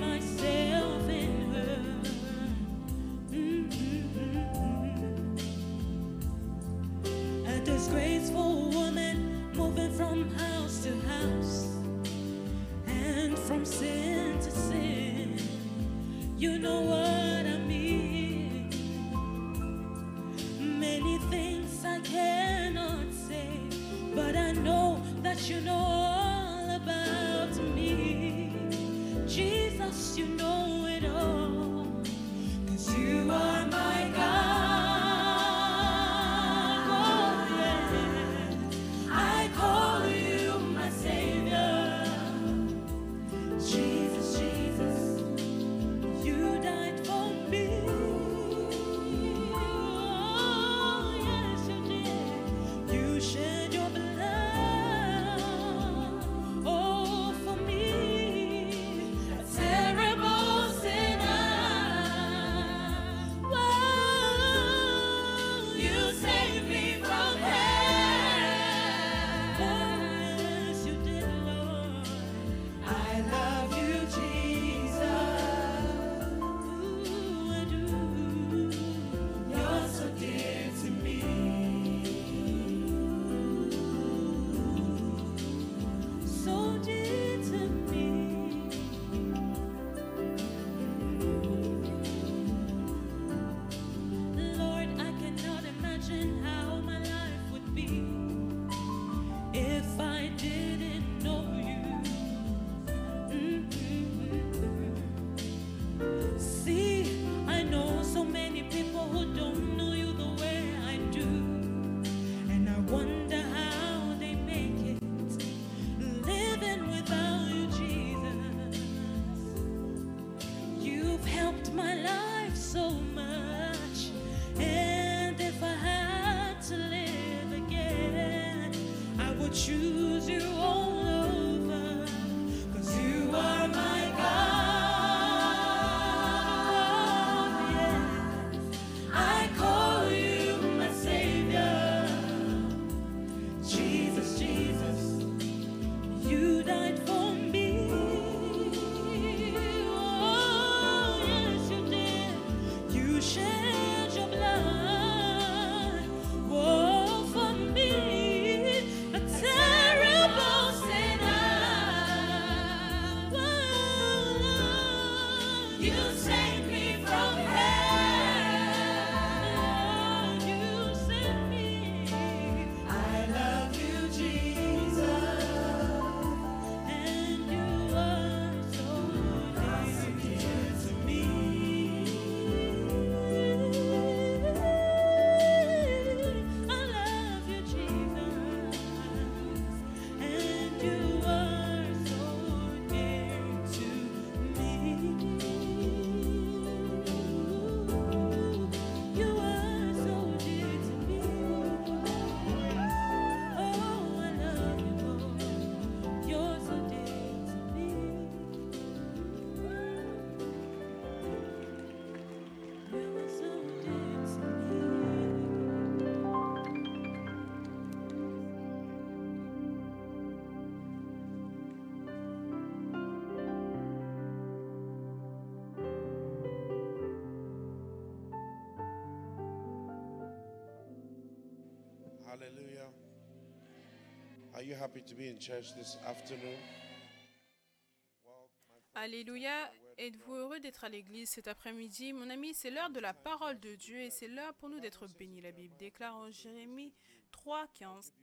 Alléluia. Êtes-vous heureux d'être à l'église cet après-midi? Mon ami, c'est l'heure de la parole de Dieu et c'est l'heure pour nous d'être bénis. La Bible déclare en Jérémie 3, 15,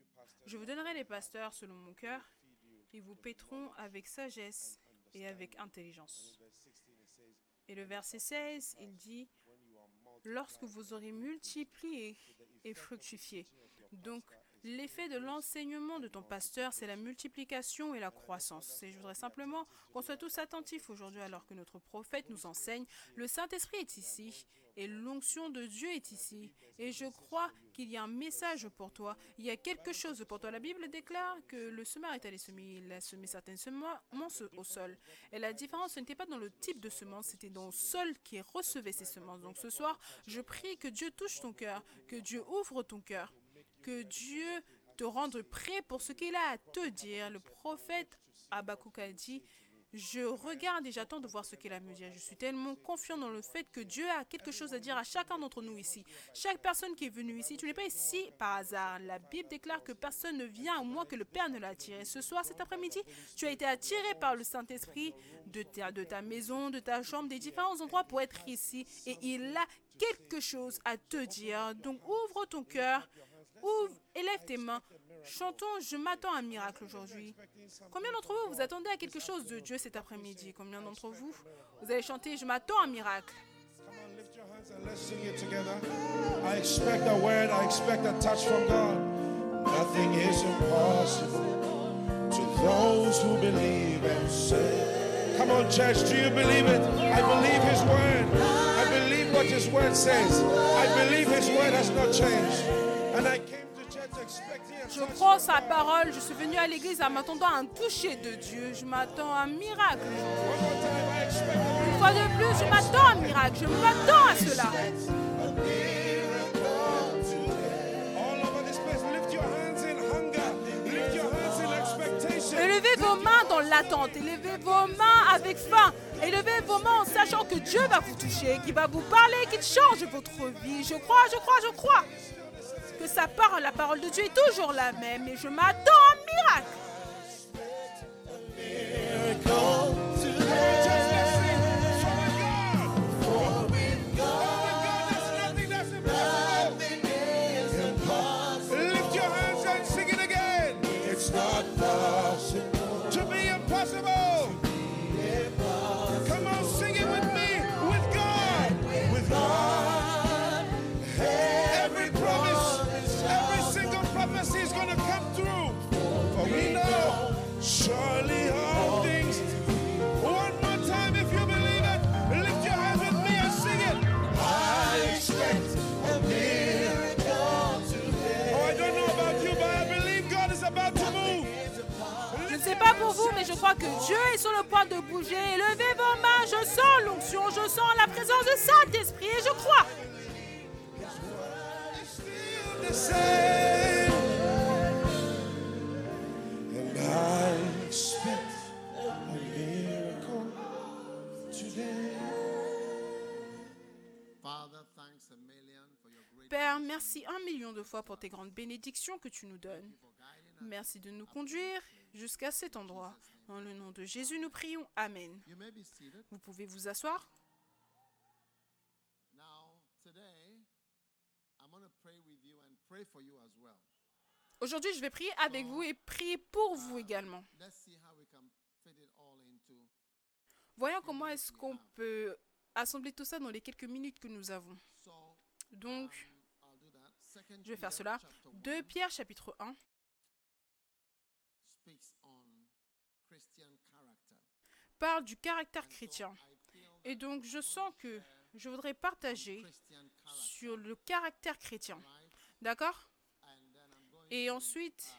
Je vous donnerai les pasteurs selon mon cœur. Ils vous pétront avec sagesse et avec intelligence. Et le verset 16, il dit, Lorsque vous aurez multiplié et fructifié. Donc, L'effet de l'enseignement de ton pasteur, c'est la multiplication et la croissance. Et je voudrais simplement qu'on soit tous attentifs aujourd'hui alors que notre prophète nous enseigne. Le Saint-Esprit est ici et l'onction de Dieu est ici. Et je crois qu'il y a un message pour toi. Il y a quelque chose pour toi. La Bible déclare que le semeur est allé semer. Il a semé certaines semences au sol. Et la différence, ce n'était pas dans le type de semence, c'était dans le sol qui recevait ces semences. Donc ce soir, je prie que Dieu touche ton cœur, que Dieu ouvre ton cœur que Dieu te rende prêt pour ce qu'il a à te dire. Le prophète Habakkuk a dit je regarde et j'attends de voir ce qu'il a à me dire. Je suis tellement confiant dans le fait que Dieu a quelque chose à dire à chacun d'entre nous ici. Chaque personne qui est venue ici, tu n'es pas ici par hasard. La Bible déclare que personne ne vient au moins que le Père ne l'a attiré. Ce soir, cet après-midi, tu as été attiré par le Saint-Esprit de ta, de ta maison, de ta chambre, des différents endroits pour être ici. Et il a quelque chose à te dire. Donc ouvre ton cœur, ouvre, élève tes mains. Chantons, je m'attends à un miracle aujourd'hui. Combien d'entre vous vous attendez à quelque chose de Dieu cet après-midi? Combien d'entre vous vous allez chanter, je m'attends à un miracle? Nothing is impossible to those who believe and say. Come on, church, do you believe it? I believe His word. I believe what His word says. I believe His word has not changed. Je crois sa parole, je suis venu à l'église en m'attendant à un toucher de Dieu. Je m'attends à un miracle. Une fois de plus, je m'attends à un miracle. Je m'attends à cela. Élevez vos mains dans l'attente. Élevez vos mains avec faim. Élevez vos mains en sachant que Dieu va vous toucher, qu'il va vous parler, qu'il change votre vie. Je crois, je crois, je crois que sa parole, la parole de Dieu est toujours la même. Et je m'attends à un miracle. Crois que Dieu est sur le point de bouger. Élevez vos mains. Je sens l'onction. Je sens la présence du Saint-Esprit. Et je crois. Père, merci un million de fois pour tes grandes bénédictions que tu nous donnes. Merci de nous conduire jusqu'à cet endroit. Dans le nom de Jésus, nous prions. Amen. Vous pouvez vous asseoir. Aujourd'hui, je vais prier avec vous et prier pour vous également. Voyons comment est-ce qu'on peut assembler tout ça dans les quelques minutes que nous avons. Donc. Second je vais faire cela. chapter 2 1 Pierre chapitre 1 parle du caractère chrétien. Et donc, je sens que je voudrais partager sur le caractère chrétien. D'accord? Et ensuite,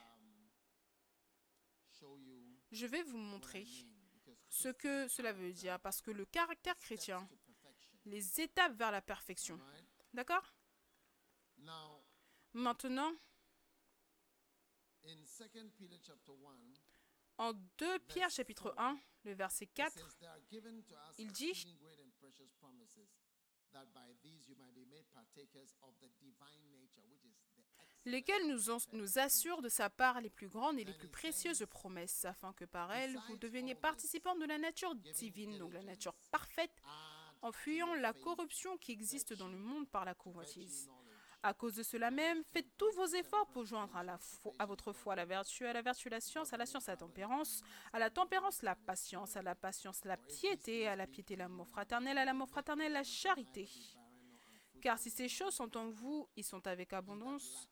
je vais vous montrer ce que cela veut dire. Parce que le caractère chrétien, les étapes vers la perfection. D'accord? Maintenant, en 2 Pierre chapitre 1, le verset it 4, says, "There are given to us il dit- exceeding great and precious promises, that by these you might be made partakers of the divine nature, which is the excellent." lesquels nous, nous assurent de sa part les plus grandes et les plus précieuses promesses, afin que par elles vous deveniez participants de la nature divine, donc la nature parfaite, en fuyant la corruption qui existe dans le monde par la convoitise. À cause de cela même, faites tous vos efforts pour joindre à, votre foi la vertu, à la vertu la science, à la science la tempérance, à la tempérance la patience, à la patience la piété, à la piété l'amour fraternel, à l'amour fraternel la charité. Car si ces choses sont en vous, ils sont avec abondance.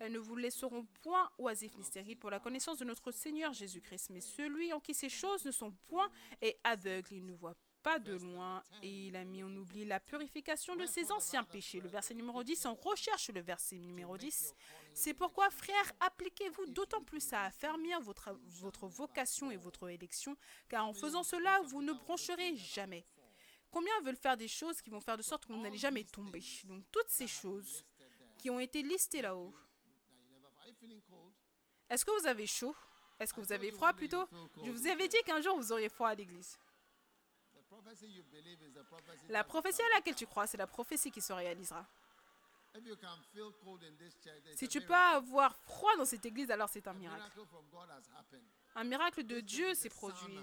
Elles ne vous laisseront point oisifs ni stériles pour la connaissance de notre Seigneur Jésus-Christ. Mais celui en qui ces choses ne sont point est aveugle, il ne voit pas de loin et il a mis en oubli la purification de ses anciens péchés. Le verset numéro 10, on recherche le verset numéro 10. C'est pourquoi, frères, appliquez-vous d'autant plus à affermir votre, votre vocation et votre élection, car en faisant cela, vous ne broncherez jamais. Combien veulent faire des choses qui vont faire de sorte que vous n'allez jamais tomber? Donc toutes ces choses qui ont été listées là-haut. Est-ce que vous avez chaud? Est-ce que vous avez froid plutôt? Je vous avais dit qu'un jour vous auriez froid à l'église. The prophecy you believe is the prophecy. La prophétie à laquelle tu crois, c'est la prophétie qui se réalisera. Si tu peux avoir froid dans cette église, alors c'est un miracle. Un miracle de Dieu s'est produit.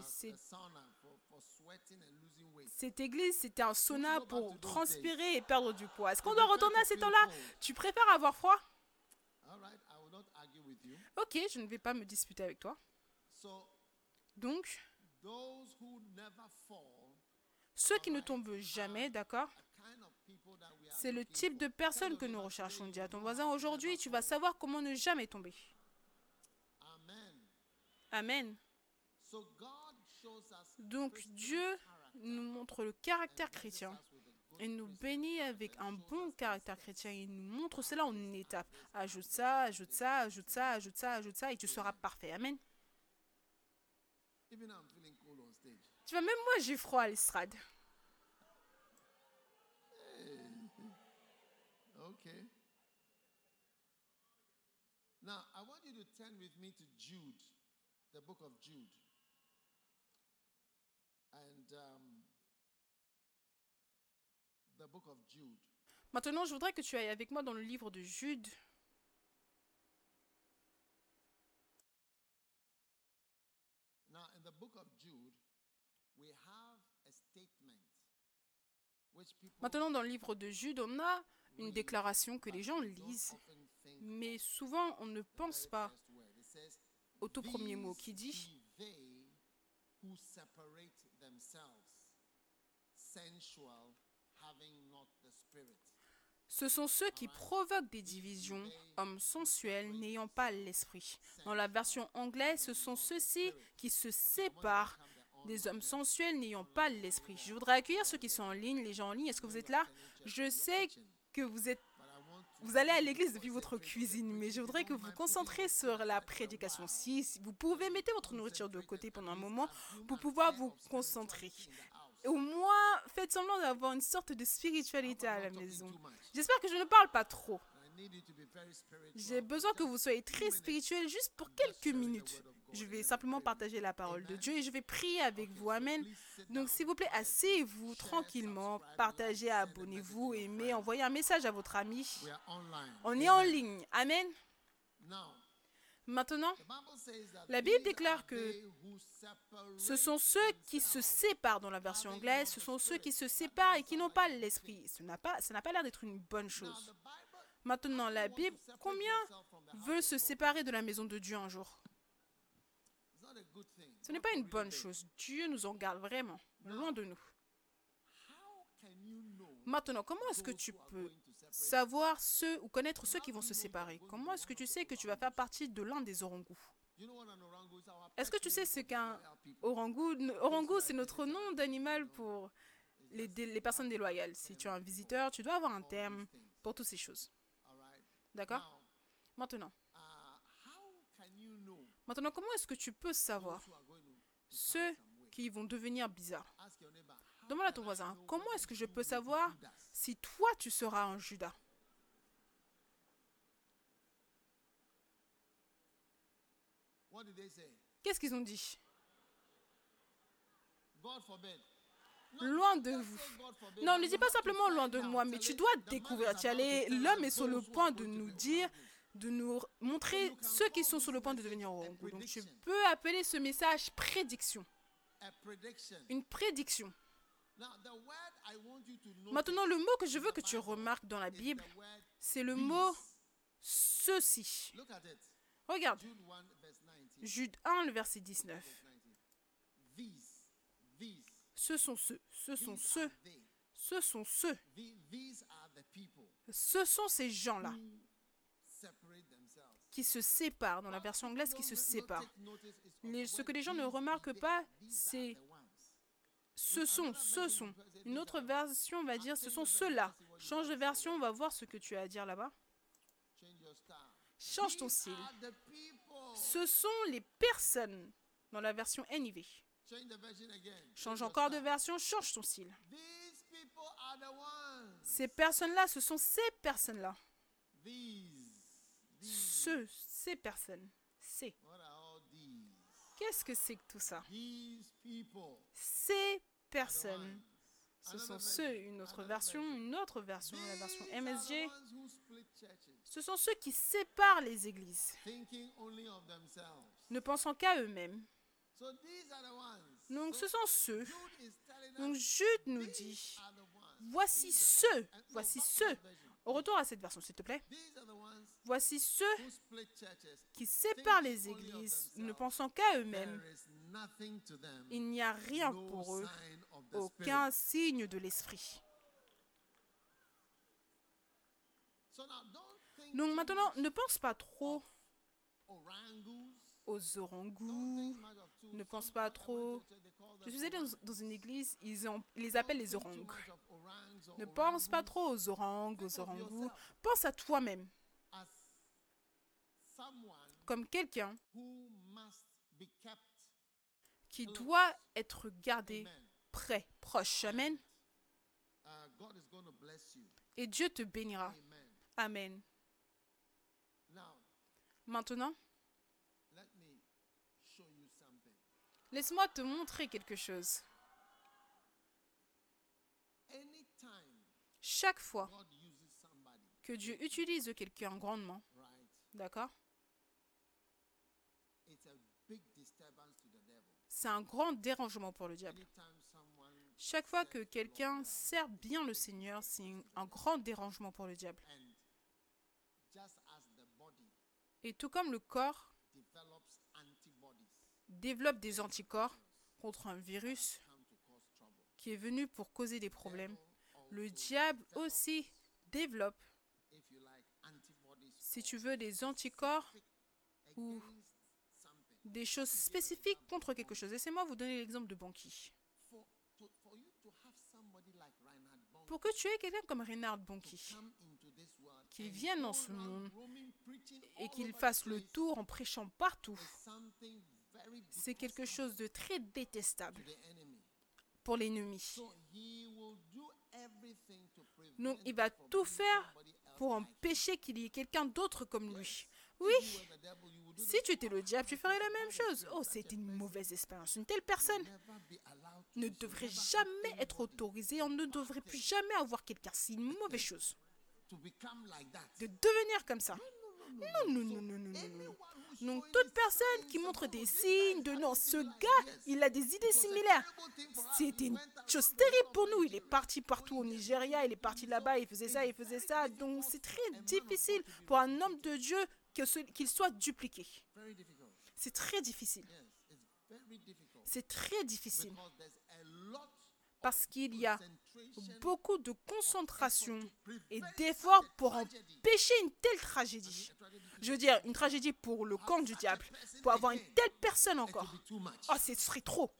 Cette église, c'était un sauna pour transpirer et perdre du poids. Est-ce qu'on doit retourner to à ces temps-là? Tu préfères avoir froid? Ok, je ne vais pas me disputer avec toi. Donc, those who never fall, ceux qui ne tombent jamais, d'accord? C'est le type de personne que nous recherchons. Dis à ton voisin, aujourd'hui, tu vas savoir comment ne jamais tomber. Amen. Donc, Dieu nous montre le caractère chrétien. et nous bénit avec un bon caractère chrétien. Il nous montre cela en une étape. Ajoute ça, ajoute ça, ajoute ça, ajoute ça, ajoute ça, et tu seras parfait. Amen. Tu vois, même moi, j'ai froid à l'estrade. Okay. Now, I want you to turn with me to Jude, the book of Jude. And um, the book of Jude. Maintenant, je voudrais que tu ailles avec moi dans le livre de Jude. Now, in the book of Jude, we have a statement which people Maintenant, dans le livre de Jude, on a une déclaration que les gens lisent, mais souvent on ne pense pas au tout premier mot qui dit. Ce sont ceux qui provoquent des divisions, hommes sensuels n'ayant pas l'esprit. Dans la version anglaise, ce sont ceux-ci qui se séparent des hommes sensuels n'ayant pas l'esprit. Je voudrais accueillir ceux qui sont en ligne, les gens en ligne. Est-ce que vous êtes là? Je sais que vous êtes vous allez à l'église depuis votre cuisine, mais je voudrais que vous vous concentrez sur la prédication. Si vous pouvez, mettez votre nourriture de côté pendant un moment pour pouvoir vous concentrer. Au moins, faites semblant d'avoir une sorte de spiritualité à la maison. J'espère que je ne parle pas trop. J'ai besoin que vous soyez très spirituel juste pour quelques minutes. Je vais simplement partager la parole de Dieu et je vais prier avec vous. Amen. Donc, s'il vous plaît, asseyez-vous tranquillement, partagez, abonnez-vous, aimez, envoyez un message à votre ami. On est en ligne. Amen. Maintenant, La Bible déclare are que ce sont ceux qui se séparent dans la version anglaise, ce sont ceux qui se séparent et qui n'ont pas l'esprit. Ce n'a pas, ça n'a pas l'air d'être une bonne chose. Maintenant, la Bible, combien of se séparer de la maison de Dieu un jour It's not a good thing. Ce n'est pas une bonne chose. Dieu nous en garde vraiment, loin de nous. Maintenant, comment est-ce que tu peux savoir ceux ou connaître ceux qui vont se séparer? Comment est-ce que tu sais que tu vas faire partie de l'un des orangous? Est-ce que tu sais ce qu'un orangou Orangou, c'est notre nom d'animal pour les, personnes déloyales? Si tu es un visiteur, tu dois avoir un terme pour toutes ces choses. D'accord? Maintenant, maintenant, comment est-ce que tu peux savoir who are going to ceux qui vont devenir bizarres Demande à ton voisin, comment est-ce que je peux savoir si toi tu seras un Judas? Qu'est-ce qu'ils ont dit? Loin de vous. Non, ne dis pas simplement loin de moi, mais tu dois découvrir. L'homme est sur le point de nous dire, de nous montrer ceux qui sont sur le point de devenir orangous. Donc tu peux appeler ce message prédiction. Une prédiction. Maintenant, le mot que je veux que tu remarques dans la Bible, c'est le mot ceci. Regarde, Jude 1, verse 19. Jude 1, le verset 19. Verse 19. These, these, Ce sont ceux, ce sont ceux, ce sont ceux, ce sont ces gens-là. Qui se séparent, dans la version anglaise, qui se séparent. ce que les gens ne remarquent pas, c'est. Ce sont, ce sont. Une autre version va dire ce sont ceux-là. Change de version, on va voir ce que tu as à dire là-bas. Change ton style. Ce sont les personnes dans la version NIV. Change encore de version, change ton style. Ces personnes-là, ce sont ces personnes-là. Ceux, ces personnes. C'est. Qu'est-ce que c'est que tout ça? Ces personnes. Ce sont ceux, une autre version, une autre version, la version MSG. Ce sont ceux qui séparent les églises, ne pensant qu'à eux-mêmes. Donc ce sont ceux. Donc Jude nous dit, voici ceux, voici ceux. Au retour à cette version, s'il te plaît. Voici ceux qui séparent les églises, ne pensant qu'à eux-mêmes. Il n'y a rien pour eux, aucun signe de l'esprit. Donc maintenant, ne pense pas trop aux orangous. Ne pense pas trop. Je suis orangs. dans, une église, ils, ils les appellent les orangs. Ne pense pas trop aux orangs, aux orangous. Pense à toi-même, comme quelqu'un qui doit être gardé près, proche. Amen. Et Dieu te bénira. Amen. Maintenant, laisse-moi te montrer quelque chose. Chaque fois que Dieu utilise quelqu'un grandement, d'accord? C'est un grand dérangement pour le diable. Chaque fois que quelqu'un sert bien le Seigneur, c'est un- grand dérangement pour le diable. Et tout comme le corps développe des anticorps contre un virus qui est venu pour causer des problèmes, le diable aussi développe, si tu veux, des anticorps ou des choses spécifiques contre quelque chose. Laissez-moi vous donner l'exemple de Banqui. Pour que tu aies quelqu'un comme Reinhard world qu'il vienne dans ce monde et qu'il fasse le tour en prêchant partout, c'est quelque chose de très détestable pour l'ennemi. Donc il va tout faire pour empêcher qu'il y ait quelqu'un d'autre comme lui. Oui, si tu étais le diable, tu ferais la même chose. Oh, c'était une mauvaise expérience. Une telle personne ne devrait jamais être autorisée. On ne devrait plus jamais avoir quelqu'un. C'est une mauvaise chose de devenir comme ça. Non, non, non, non, non, non, Donc toute personne qui montre des signes de non, ce gars, il a des idées similaires. C'était une chose terrible pour nous. Il est parti partout au Nigeria, il est parti là-bas, il faisait ça, il faisait ça. Donc c'est très difficile pour un homme de Dieu qu'il soit dupliqué. C'est très difficile. C'est très difficile Because there's a lot parce qu'il y a beaucoup de concentration et d'efforts pour empêcher une telle tragédie. Je veux dire, une tragédie pour le camp du diable, pour avoir une telle personne encore. Oh, ce serait trop.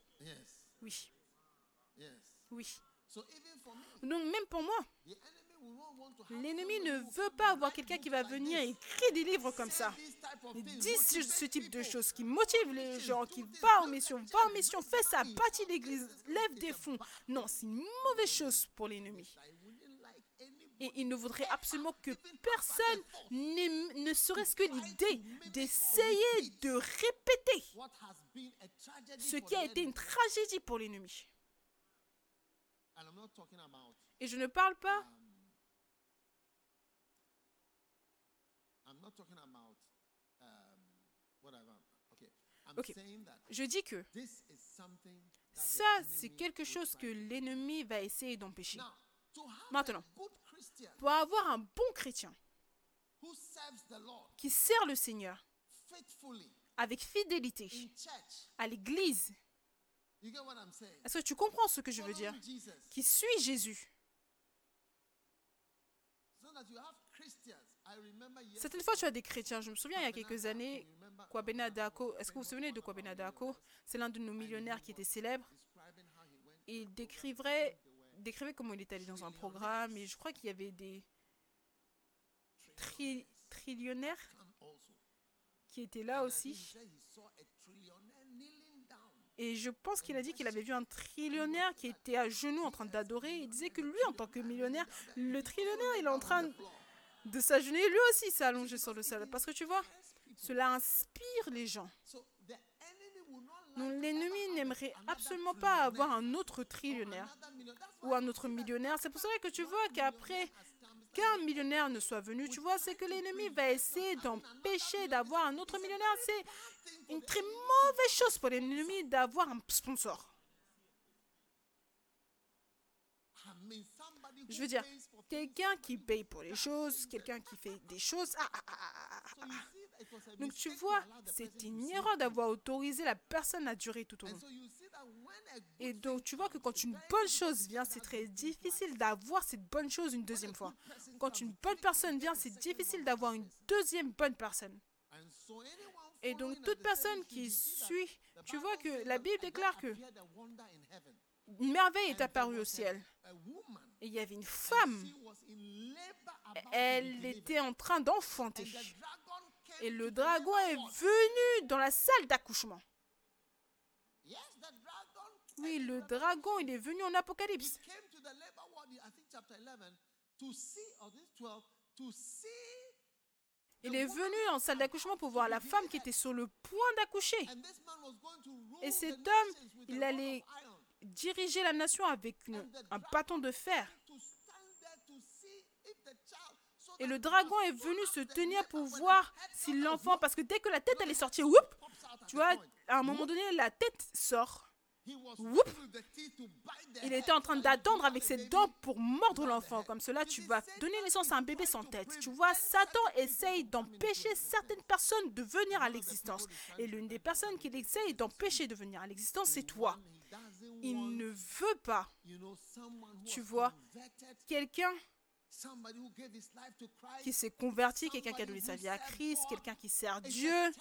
Oui, oui. Donc même pour moi, l'ennemi ne veut pas avoir quelqu'un qui va venir écrire des livres comme ça. Things, dit ce, type de choses qui motive les gens, qui va en mission, va en mission, fais ça, bâtis l'église, lève des fonds. Non, c'est une mauvaise chose pour l'ennemi. Et il ne voudrait absolument que personne ne serait-ce que l'idée d'essayer de répéter ce qui a été une tragédie pour l'ennemi. Et je ne parle pas, um, I'm not talking about um, whatever. Okay. I'm Okay. saying that je dis que ça, c'est quelque chose que l'ennemi va essayer d'empêcher. Maintenant. Pour avoir un bon chrétien qui sert le Seigneur avec fidélité à l'église, est-ce que tu comprends ce que je veux dire? Qui suit Jésus. Certaines fois, tu as des chrétiens. Je me souviens il y a quelques années, Kwabena Dako, est-ce que vous vous souvenez de Kwabena Dako C'est l'un de nos millionnaires qui était célèbre. il décrivait, décrivait comment il était allé dans un programme et je crois qu'il y avait des tri- trillionnaires qui étaient là aussi. Et je pense qu'il a dit qu'il avait vu un trillionnaire qui était à genoux en train d'adorer. Il disait que lui, en tant que millionnaire, le trillionnaire, il est en train de s'agenouiller. Lui aussi, s'est sur le sol. Parce que tu vois, cela inspire les gens. L'ennemi n'aimerait absolument pas avoir un autre trillionnaire ou un autre millionnaire. C'est pour cela que tu vois qu'après qu'un millionnaire ne soit venu, tu vois, c'est que l'ennemi va essayer d'empêcher d'avoir un autre millionnaire. C'est une très mauvaise chose pour l'ennemi d'avoir un sponsor. Je veux dire. Quelqu'un qui paye pour les choses, quelqu'un qui fait des choses. Ah, ah, ah, Donc tu vois, c'est une erreur d'avoir autorisé la personne à durer tout au long. Et donc tu vois que quand une bonne chose vient, c'est très difficile d'avoir cette bonne chose une deuxième fois. Quand une bonne personne vient, c'est difficile d'avoir une deuxième bonne personne. Et donc toute personne qui suit, tu vois que la Bible déclare que une merveille est apparue au ciel. Et il y avait une femme, elle était en train d'enfanter. Et le dragon est venu dans la salle d'accouchement. Oui, le dragon, il est venu en Apocalypse. came to the labor ward, I think chapter 11, to see, or this 12, to see Il est venu en salle d'accouchement pour voir la femme qui était sur le point d'accoucher. Et cet homme, il allait. Diriger la nation avec une- un bâton de fer. Et le dragon est venu se tenir pour voir si l'enfant, parce que dès que la tête allait sortir, whoop, pops out at tu the vois, à un moment donné, la tête sort. Whoop. Il était en train d'attendre avec ses dents pour mordre l'enfant. Comme cela, tu vas Satan donner naissance à un bébé sans to tête. Tu vois, Satan essaye d'empêcher certaines personnes de venir à l'existence. Et l'une des personnes qu'il essaye d'empêcher de venir à l'existence, c'est toi. Il ne veut pas, tu vois, quelqu'un qui s'est converti, quelqu'un qui a donné sa vie à Christ, quelqu'un qui sert Dieu.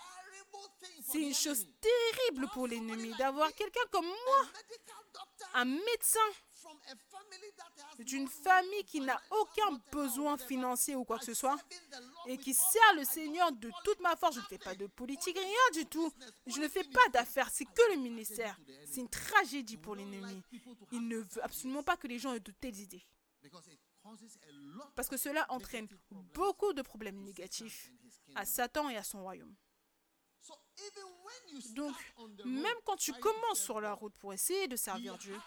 C'est une chose terrible pour l'ennemi d'avoir quelqu'un comme moi, un médecin d'une famille qui n'a aucun besoin financier ou quoi que ce soit, et qui sert le Seigneur de toute ma force. Je ne fais pas de politique, rien du tout. Je ne fais pas d'affaires, c'est que le ministère. C'est une tragédie pour l'ennemi. Il ne veut absolument pas que les gens aient de telles idées. Parce que cela entraîne beaucoup de problèmes négatifs à. Satan et à son royaume. Donc, même quand tu commences sur la route pour essayer de servir Dieu,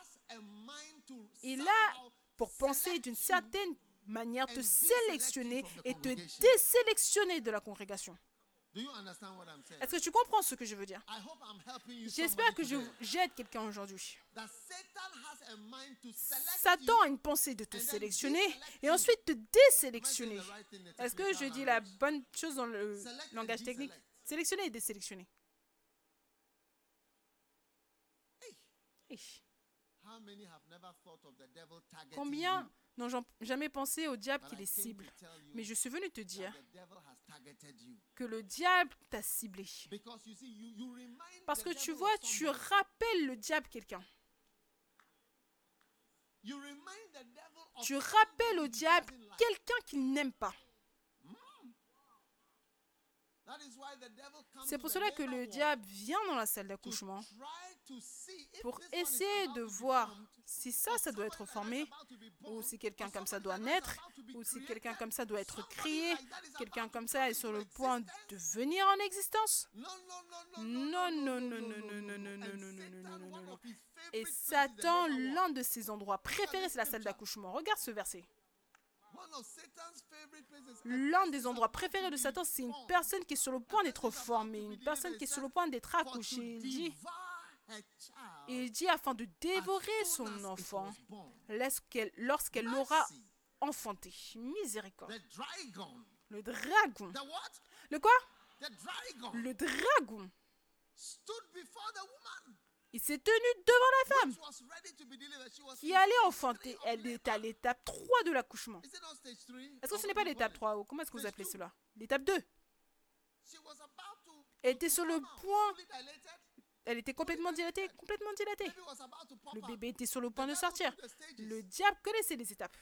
il a pour penser d'une certaine manière te sélectionner et te désélectionner de la congrégation. Est-ce que tu comprends ce que je veux dire? J'espère que je- j'aide quelqu'un aujourd'hui. Satan a une pensée de te sélectionner et ensuite te désélectionner. Est-ce que je dis la bonne chose dans le langage technique? Sélectionner et désélectionner. Combien n'ont jam- jamais pensé au diable qui les cible? Mais je suis venu te dire que le diable t'a ciblé. Parce que tu vois, tu rappelles le diable quelqu'un. Tu rappelles au diable quelqu'un qu'il n'aime pas. Comes C'est pour cela que le diable vient dans la salle d'accouchement pour essayer de voir si ça, ça doit être formé, ou si quelqu'un comme ça doit naître, ou si quelqu'un comme ça doit être créé, quelqu'un comme ça est sur le point de venir en existence. No, no, no, no, Non, non, non, non, non, non, non, non, non, non, non, non, Et Satan, l'un de ses endroits préférés, c'est la salle d'accouchement. Regarde ce verset. L'un des endroits préférés de Satan, c'est une personne qui est sur le point d'être formée, une personne qui est sur le point d'être accouchée. Il dit, il dit afin de dévorer son enfant lorsqu'elle l'aura enfanté. Miséricorde. Le dragon. Le quoi? Le dragon. Il s'est tenu devant la femme qui allait enfanter. Elle est à l'étape 3 de l'accouchement. Est-ce que ce n'est pas l'étape call it? 3 ou comment est-ce que vous appelez cela? L'étape 2. She was about to Elle était sur le point. Elle était complètement dilatée, complètement dilatée. Le bébé était sur le point de sortir. Le diable connaissait les étapes.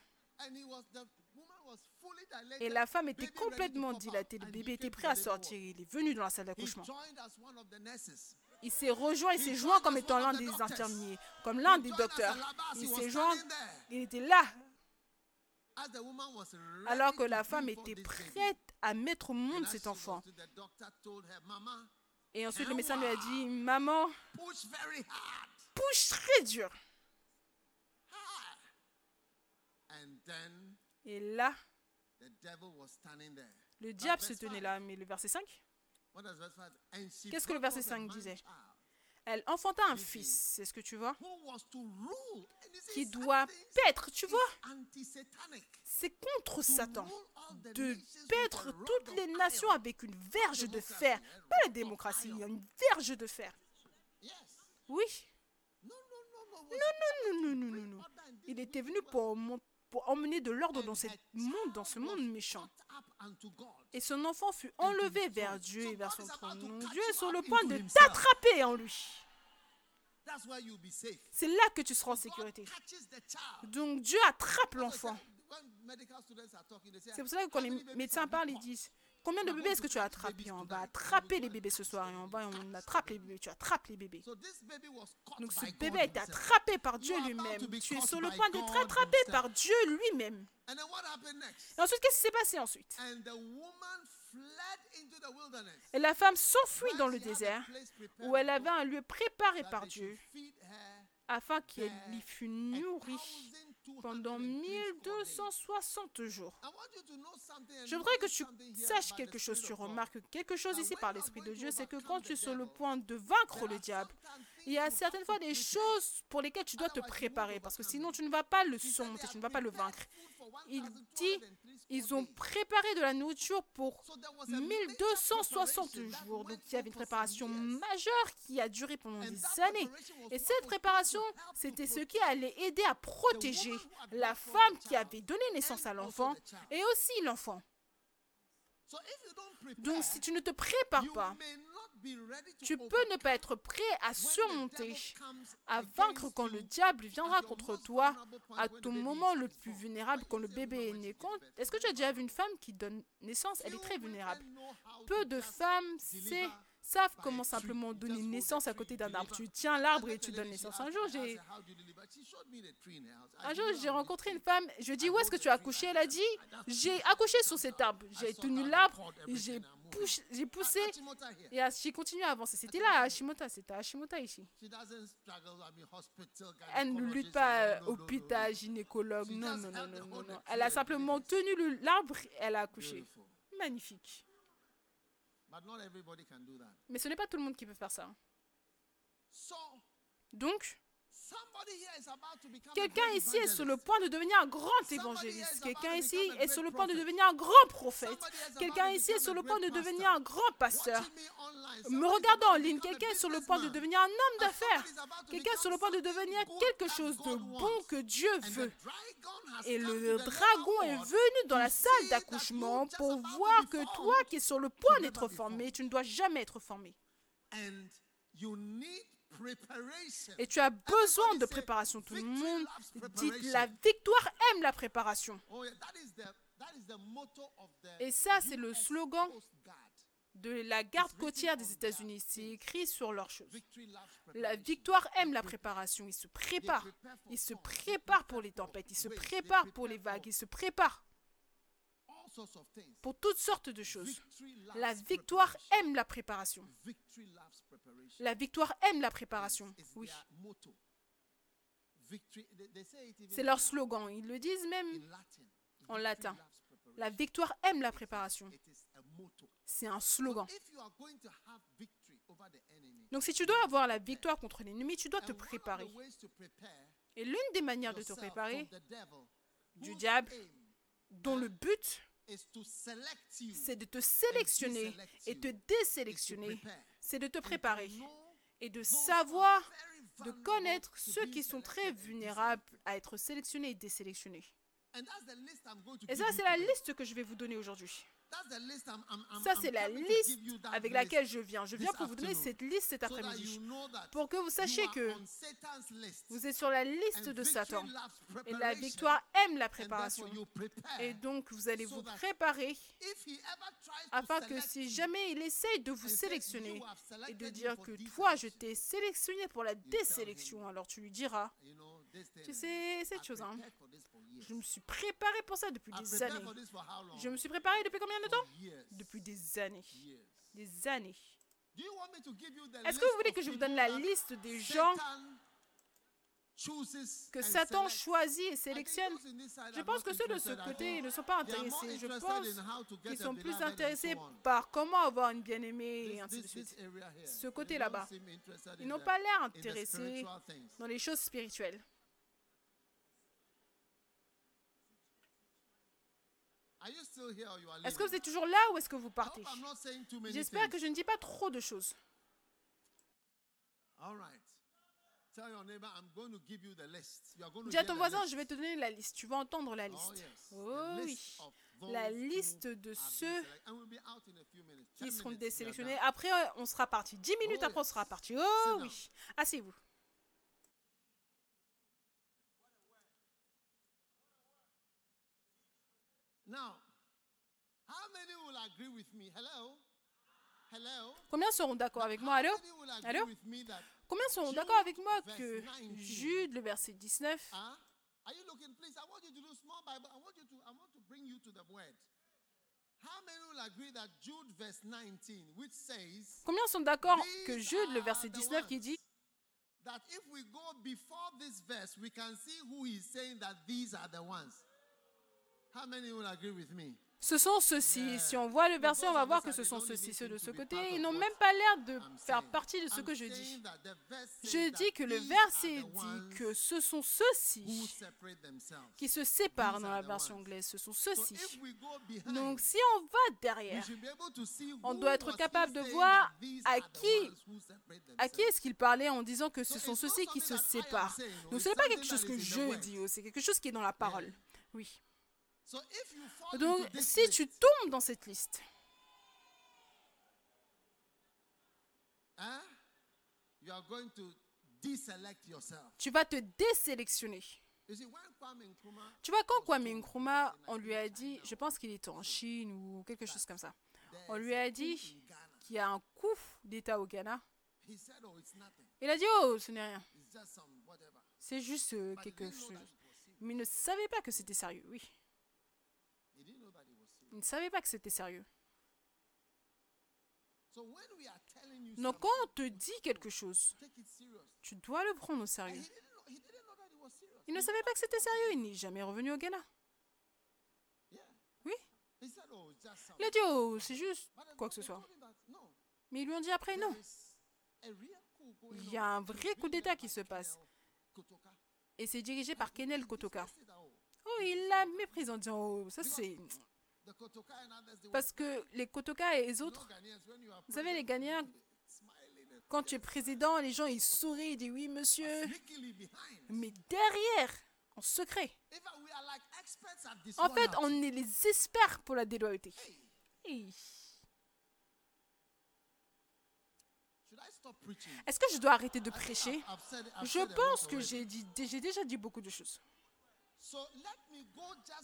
Et la femme était complètement dilatée. Le bébé était prêt à sortir. Il est venu dans la salle He d'accouchement. Il s'est rejoint, il s'est joint comme étant l'un des infirmiers, comme l'un des docteurs. Il s'est joint, il était là, alors que la femme était prête à mettre au monde cet enfant. Et ensuite, le médecin lui a dit, maman, pousse très dur. Et là, le diable se tenait là. Mais le verset 5, What does verse five? And she Qu'est-ce que le verset forth a 5 man disait elle enfanta un fils, c'est ce que tu vois, qui doit paître, tu vois. C'est contre Satan de paître a toutes les nations avec une verge de fer. Pas la démocratie, une verge de fer. Oui. No, no, no, no. Non, non, non, non, non, non, non. Il était venu pour, mon- pour emmener de l'ordre dans ce monde, dans ce monde méchant. Et son enfant fut enlevé vers Dieu et vers son trône. Dieu est sur le point de t'attraper en lui. C'est là que tu seras en sécurité. Donc Dieu attrape l'enfant. C'est pour cela que quand "How les médecins parlent, ils caught?" disent Combien de bébés est-ce que tu as attrapés? On va attraper les bébés ce soir et on va on attrape les bébés. Tu attrapes les bébés. Donc ce bébé a été attrapé par Dieu lui-même. Tu es sur le point d'être attrapé par Dieu lui-même. Et ensuite, qu'est-ce qui s'est passé ensuite? Et la femme s'enfuit dans le désert où elle avait un lieu préparé par Dieu afin qu'elle y fût nourrie 1,260 pendant days. 1260 jours. Je voudrais que tu saches quelque chose, tu remarques quelque chose ici par l'Esprit de Dieu, c'est que quand tu es sur le point de vaincre le diable, il y a certaines fois des choses pour lesquelles tu dois te préparer parce que sinon tu ne vas pas le surmonter, tu ne vas pas le vaincre. Il 1,203 dit, ils ont préparé de la nourriture pour So there was a major 1260 preparation that jours. Donc il y avait une préparation majeure qui a duré pendant des années. Et cette préparation, c'était ce qui allait aider à protéger la femme qui avait donné naissance à l'enfant et aussi l'enfant. Donc si tu ne te prépares pas, tu peux ne pas être prêt à surmonter, à vaincre quand le diable viendra contre toi à ton moment le plus vulnérable quand le bébé est né. Est-ce que tu as déjà vu une femme qui donne naissance Elle est très vulnérable? Peu de femmes sait- savent comment simplement donner naissance à côté d'un arbre. Tu tiens l'arbre et tu donnes naissance. Un jour, j'ai un jour, j'ai rencontré une femme, je lui ai dit où est-ce que tu as accouché? Elle a dit j'ai accouché sur cet arbre. J'ai tenu l'arbre, j'ai poussé, j'ai poussé et ah, j'ai continué à avancer. C'était là à Hashimota, c'était à Hashimota ici. Elle ne lutte pas euh, hôpital, gynécologue, non, non, non, non. Elle a simplement tenu l'arbre et elle a accouché. Magnifique. But not everybody can do that. Mais ce n'est pas tout le monde qui peut faire ça. So, Donc, quelqu'un ici est sur le point de devenir un grand évangéliste. Quelqu'un ici est sur le point de devenir un grand prophète. Quelqu'un ici est sur le point de devenir un grand pasteur. Me regardant en ligne, quelqu'un est sur le point de devenir un homme d'affaires. Quelqu'un est sur le point de devenir quelque chose de bon que Dieu veut. Et le dragon est venu dans la salle d'accouchement pour voir que toi qui es sur le point d'être formé, tu ne dois jamais être formé. Et tu as besoin de préparation. Tout le "Victory monde dit preparation." la victoire aime la préparation. Oh, Et ça, c'est le slogan de la garde côtière des États-Unis. C'est écrit sur leurs choses. Victory loves La victoire aime la préparation. Ils se préparent. Ils se préparent pour les tempêtes. Ils se préparent pour les vagues. Ils se préparent All sorts of things. Pour toutes sortes de choses. La victoire aime la préparation. La victoire aime la préparation. Oui. C'est leur in- slogan. Ils le disent même en latin. La victoire aime la préparation. C'est un slogan. Donc si tu dois avoir la victoire contre l'ennemi, tu dois te préparer. Et l'une des manières de te préparer, du diable, dont le but, c'est de te sélectionner et te désélectionner, c'est de te préparer et de savoir, de connaître ceux qui sont très vulnérables à être sélectionnés et désélectionnés. Et ça, c'est la liste que je vais vous donner aujourd'hui. Ça, c'est la liste avec laquelle je viens. Je viens pour vous donner cette liste cet après-midi. Pour que vous sachiez que vous êtes sur la liste de Satan. Et la victoire aime la préparation. Et donc, vous allez vous préparer afin que si jamais il essaye de vous sélectionner "You have et de dire que toi, je election," t'ai sélectionné pour la désélection, alors tu lui diras, tu sais, cette chose, hein, je me suis préparé pour ça depuis des années. Je me suis préparé depuis combien de temps? Depuis des années. Des années. Do you want me to give you the Est-ce que list vous voulez que je vous donne la liste des gens que Satan choisit et sélectionne? Je pense que ceux de ce côté ne sont pas intéressés. Je pense qu'ils sont plus intéressés par comment avoir une bien-aimée et ainsi de suite. Ce côté là-bas. Ils n'ont pas l'air intéressés dans les choses spirituelles. Are you still here or you are Est-ce que vous êtes toujours là ou est-ce que vous partez? J'espère que je ne dis pas trop de choses. Dis à ton voisin, je vais te donner la liste. Tu vas entendre la Oh, liste. Oh oui. La liste de ceux minutes. qui 10 seront minutes, désélectionnés. Après, on sera parti. 10 minutes Oh, après, on sera parti. Oh oui. Asseyez-vous. Now, how many will agree with me? Hello? Hello? Combien seront d'accord avec moi? How Allô? many will agree Allô? with me that Combien seront d'accord avec moi que 19. Jude, le verset 19, Huh? Are you looking, please? I want you to do small Bible. I want you to. I want to bring you to the word. How many will agree that Jude verse 19, which says combien sont d'accord que Jude, le verset the 19, qui dit that if we go before this verse, we can see who he's saying that these are the ones? How many will agree with me? Ce sont ceux-ci. Si on voit le verset, on va voir que ce sont ceux-ci. Ceux de ce côté, ils n'ont même pas l'air de faire partie de ce que je dis. Je dis que le verset dit que ce sont who ceux-ci qui se séparent dans la version anglaise. Ce sont So ceux-ci. if we go behind, Donc si on va derrière, on doit être capable de voir à qui- à qui est-ce qu'il parlait en disant que ce So sont ceux-ci qui se séparent? Donc ce n'est pas quelque chose que is in the je dis, oh, c'est quelque chose qui est dans la parole. Oui. So if you fall Donc si tu tombes dans cette liste, yourself. tu vas te désélectionner. Tu vois, quand Kwame Nkrumah, on lui a dit, je pense qu'il était en Chine ou quelque chose comme ça, on lui a dit qu'il y a un coup d'État au Ghana. "Oh. Il a dit, oh, ce n'est rien. It's just some whatever." C'est juste euh, quelque chose. Mais il ne savait pas que c'était sérieux, oui. Il ne savait pas que c'était sérieux. Donc quand on te dit quelque chose, tu dois le prendre au sérieux. Il ne savait pas que c'était sérieux, il n'est jamais revenu au Ghana. Yeah. Oui. "Oh, it's just some." Il a dit, oh, c'est juste quoi que ce soit. Mais ils lui ont dit après, non. Il y a un vrai coup d'État qui se passe. Et c'est dirigé par Kenel Kotoka. oh. Oh, il l'a méprisé en disant, oh, ça c'est... Parce que les Kotoka et les autres, vous savez, les Ghanéens, quand tu es président, les gens, ils sourient, ils disent, oui, monsieur. Mais derrière, en secret, en fait, on est les experts pour la déloyauté. Hey. Est-ce que je dois arrêter de prêcher? Je pense que j'ai déjà dit beaucoup de choses.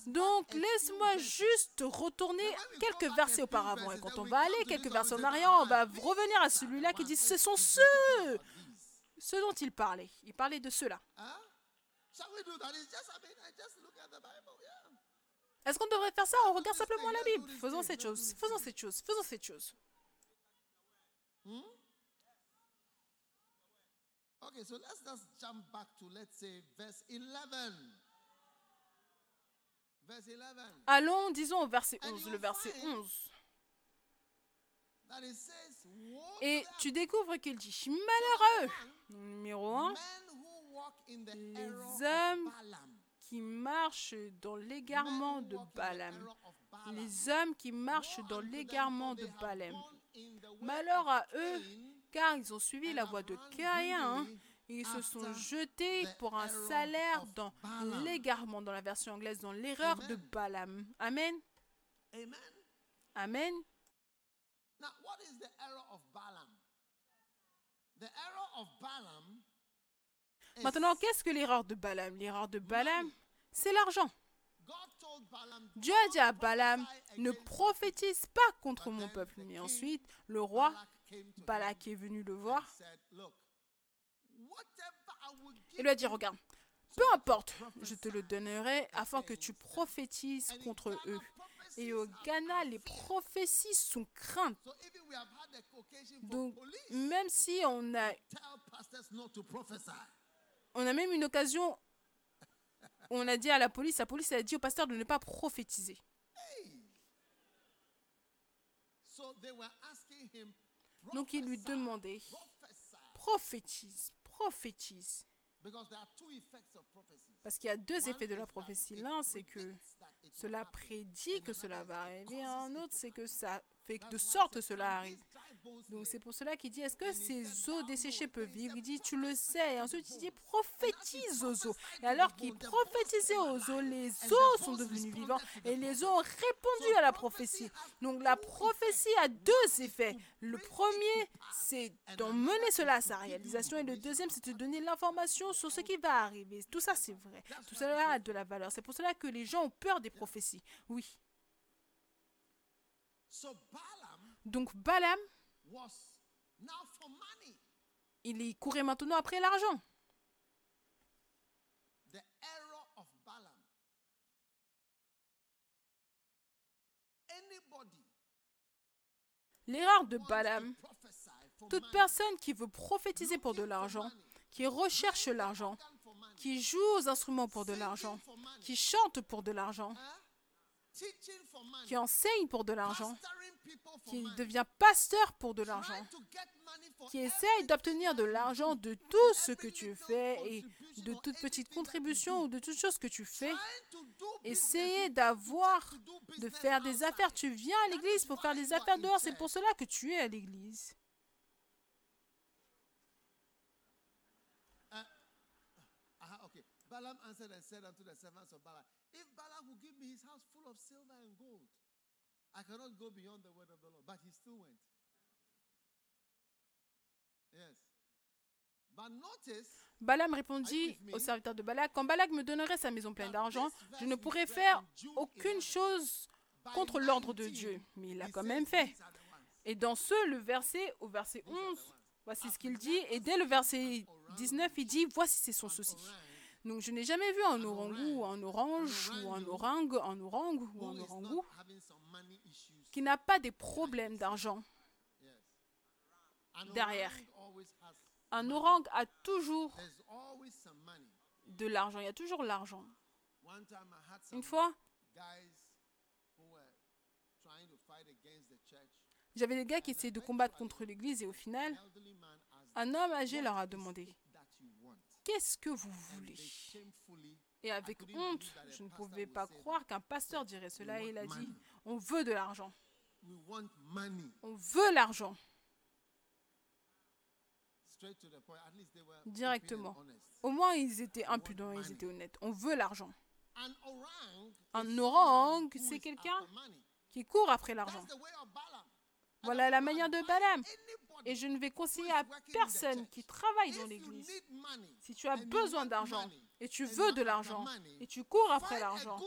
Donc laisse-moi juste retourner quelques versets auparavant. Et quand on va aller quelques versets en arrière, on "Ah, va revenir à celui-là qui ones." dit ce sont ceux, ceux dont il parlait. Il parlait de ceux-là. Est-ce qu'on devrait faire ça? On regarde simplement la Bible. Faisons cette chose. Faisons cette chose. Faisons cette chose. Okay, so let's just jump back to, let's say, verse 11. Verse 11. Allons, disons au verset And 11. you'll Le verset find 11. That it says, Woe Et tu découvres qu'il dit Malheur à eux. Numéro 1. men who walk in the Les hommes. Qui marchent dans Men l'égarement de Balaam. Les hommes qui marchent dans l'égarement de Balaam. Malheur à eux, car ils ont suivi la voie de Caïn greedily Ils se sont jetés pour un salaire dans l'égarement dans la version anglaise, dans l'erreur de. Balaam. Amen. Amen. Amen. Now, what is the error of Balaam? The error of Balaam is Maintenant, qu'est-ce que l'erreur de Balaam? L'erreur de Balaam, c'est l'argent. Dieu a dit à "Don't Balaam, ne prophétise pas contre mon peuple. Mais ensuite, le roi Balak est venu le voir and said, Look, whatever I will give lui a dit, regarde, peu importe, je te le donnerai afin que tu prophétises contre eux. Et au Ghana, les prophéties sont craintes. Donc, même si on a, on a même une occasion, où on a dit à la police, la police a dit au pasteur de ne pas prophétiser. Donc, il lui demandait, prophétise, prophétise. Parce qu'il y a deux effets de la prophétie. L'un, c'est que cela prédit que cela va arriver. Un autre, c'est que ça fait de sorte cela "Can arrive. Donc live?" c'est pour cela qu'il dit, est-ce que ces eaux "Thou desséchées knowest." peuvent vivre? Il dit, tu le sais. Et ensuite il dit, prophétise aux eaux. Et alors qu'il prophétisait aux eaux, les eaux sont devenues vivantes. Et les eaux ont répondu à la prophétie. Donc la prophétie a deux effets. Le premier, c'est And d'en another mener is cela à sa réalisation. Et le deuxième, c'est de donner l'information sur ce qui va arriver. Tout ça, c'est vrai. Tout cela a de la valeur. C'est pour cela que les gens ont peur des prophéties. Oui. Donc Balaam, il y courait maintenant après l'argent. L'erreur de Balaam, toute personne qui veut prophétiser pour de l'argent, qui recherche l'argent, qui joue aux instruments pour de l'argent, qui chante pour de l'argent, huh? teaching for money, qui enseigne pour de l'argent, qui devient pasteur pour de l'argent, qui essaye d'obtenir de l'argent de tout ce que tu fais et de toute petite contribution ou de toute chose que tu fais. Essayer d'avoir, de faire des affaires. Tu viens à l'église is pour faire des affaires dehors. C'est pour cela que tu es à l'église. Okay. Balaam answered and said unto the servants of Balak, If Balak will give me his house full of silver and gold, I cannot go beyond the word of the Lord. But he still went. Balaam répondit au serviteur de Balak, quand Balak me donnerait sa maison pleine d'argent, je ne pourrais faire aucune chose contre l'ordre de 19, Dieu. Mais il l'a quand même fait. Et dans ce, le verset, au verset 11, voici ce qu'il dit. Et dès le verset 19, il dit, voici c'est son souci. Donc je n'ai jamais vu un orangou ou un orange ou un orang, un orang ou un orangou qui n'a pas des problèmes d'argent. Derrière. Un orang a toujours de l'argent. Il y a toujours l'argent. Une fois, j'avais des gars qui essayaient de combattre contre l'église et au final, un homme âgé "What leur a demandé, it that you want?" Qu'est-ce que vous voulez? Et avec honte, je ne pouvais pas croire qu'un pasteur dirait cela. Et il a dit, on veut de l'argent. On veut l'argent. Directement. Au moins, ils étaient impudents, ils étaient honnêtes. On veut l'argent. Un orang, c'est quelqu'un qui court après l'argent. Voilà la manière de Balaam. Et je ne vais conseiller à personne qui travaille dans l'église. Si tu as besoin d'argent et tu veux de l'argent et tu cours après l'argent,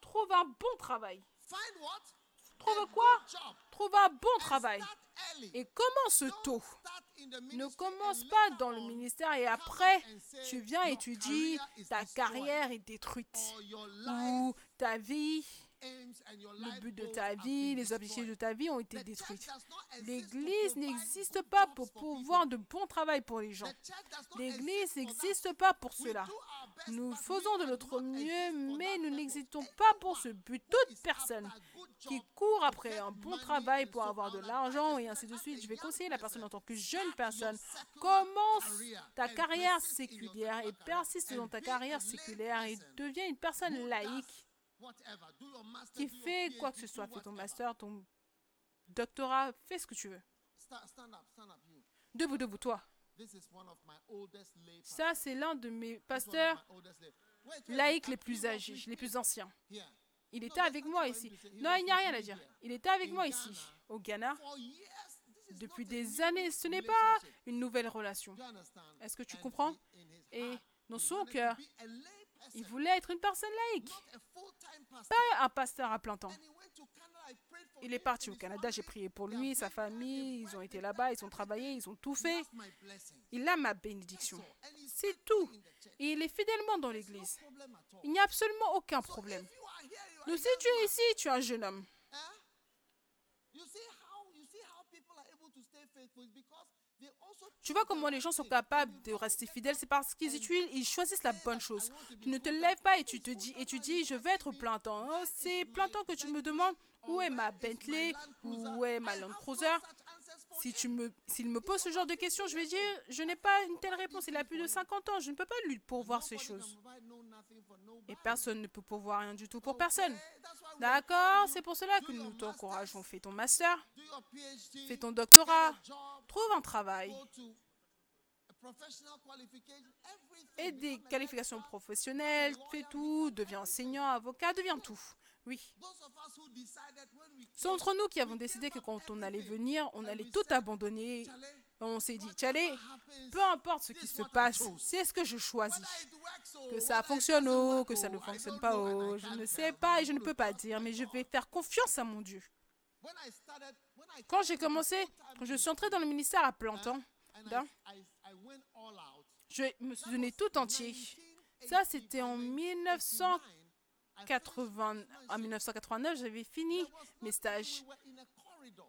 trouve un bon travail. Trouve quoi? Trouve un bon travail. Et commence tôt. Ne commence pas dans le ministère et après, tu viens et tu dis ta carrière est détruite. Ou ta vie, le but de ta vie, les objectifs de ta vie ont été détruits. L'église n'existe pas pour pouvoir de bons travail pour les gens. L'église n'existe pas pour cela. Nous faisons de notre not mieux, mais nous n'existons pas pour ce but. Toute personne qui court après un bon travail pour avoir de l'argent et ainsi de suite, je vais conseiller la personne person, en tant que jeune personne. Commence ta carrière séculière et persiste dans ta carrière lay séculière et deviens une personne laïque qui fait quoi que ce soit. Fais ton master, ton doctorat, fais ce que tu veux. Debout, debout, toi. Ça, c'est l'un de mes pasteurs laïcs les plus âgés, les plus anciens. Il était avec moi ici. Non, il n'y a rien à dire. Il était avec moi ici, au Ghana, depuis des années. Ce n'est pas une nouvelle relation. Est-ce que tu comprends? Et dans son cœur, il voulait être une personne laïque, pas un pasteur à plein temps. Il est parti au Canada, j'ai prié pour lui, sa famille, ils ont été là-bas, ils ont travaillé, ils ont tout fait. Il a ma bénédiction. C'est tout. Et il est fidèlement dans l'église. Il n'y a absolument aucun problème. Donc si tu es ici, tu es un jeune homme. Tu vois comment les gens sont capables de rester fidèles, c'est parce qu'ils utilisent- ils choisissent la bonne chose. Tu ne te lèves pas et tu te dis et je vais être plein temps. Oh, c'est plein temps que tu me demandes où est ma Bentley, où est ma Land Cruiser? Si tu me, s'il me pose ce genre de questions, je vais dire je n'ai pas une telle réponse. Il a plus de 50 ans, je ne peux pas lui pourvoir ces choses. Et personne ne peut pourvoir rien du tout pour personne. D'accord, c'est pour cela que nous t'encourageons. Fais ton master, fais ton doctorat, trouve un travail et des qualifications professionnelles, fais tout, deviens enseignant, avocat, deviens tout. Oui. C'est entre nous qui avons décidé que quand on allait venir, on allait tout abandonner. On s'est dit, Tchalé, peu importe ce qui se passe, c'est ce que je choisis. Que ça fonctionne ou que ça ne fonctionne pas, je ne sais pas et je ne peux pas dire, mais je vais faire confiance à mon Dieu. Quand j'ai commencé, quand je suis entré dans le ministère à plein temps, je me suis donné tout entier. Ça, c'était en 1980, en 1989, j'avais fini mes stages.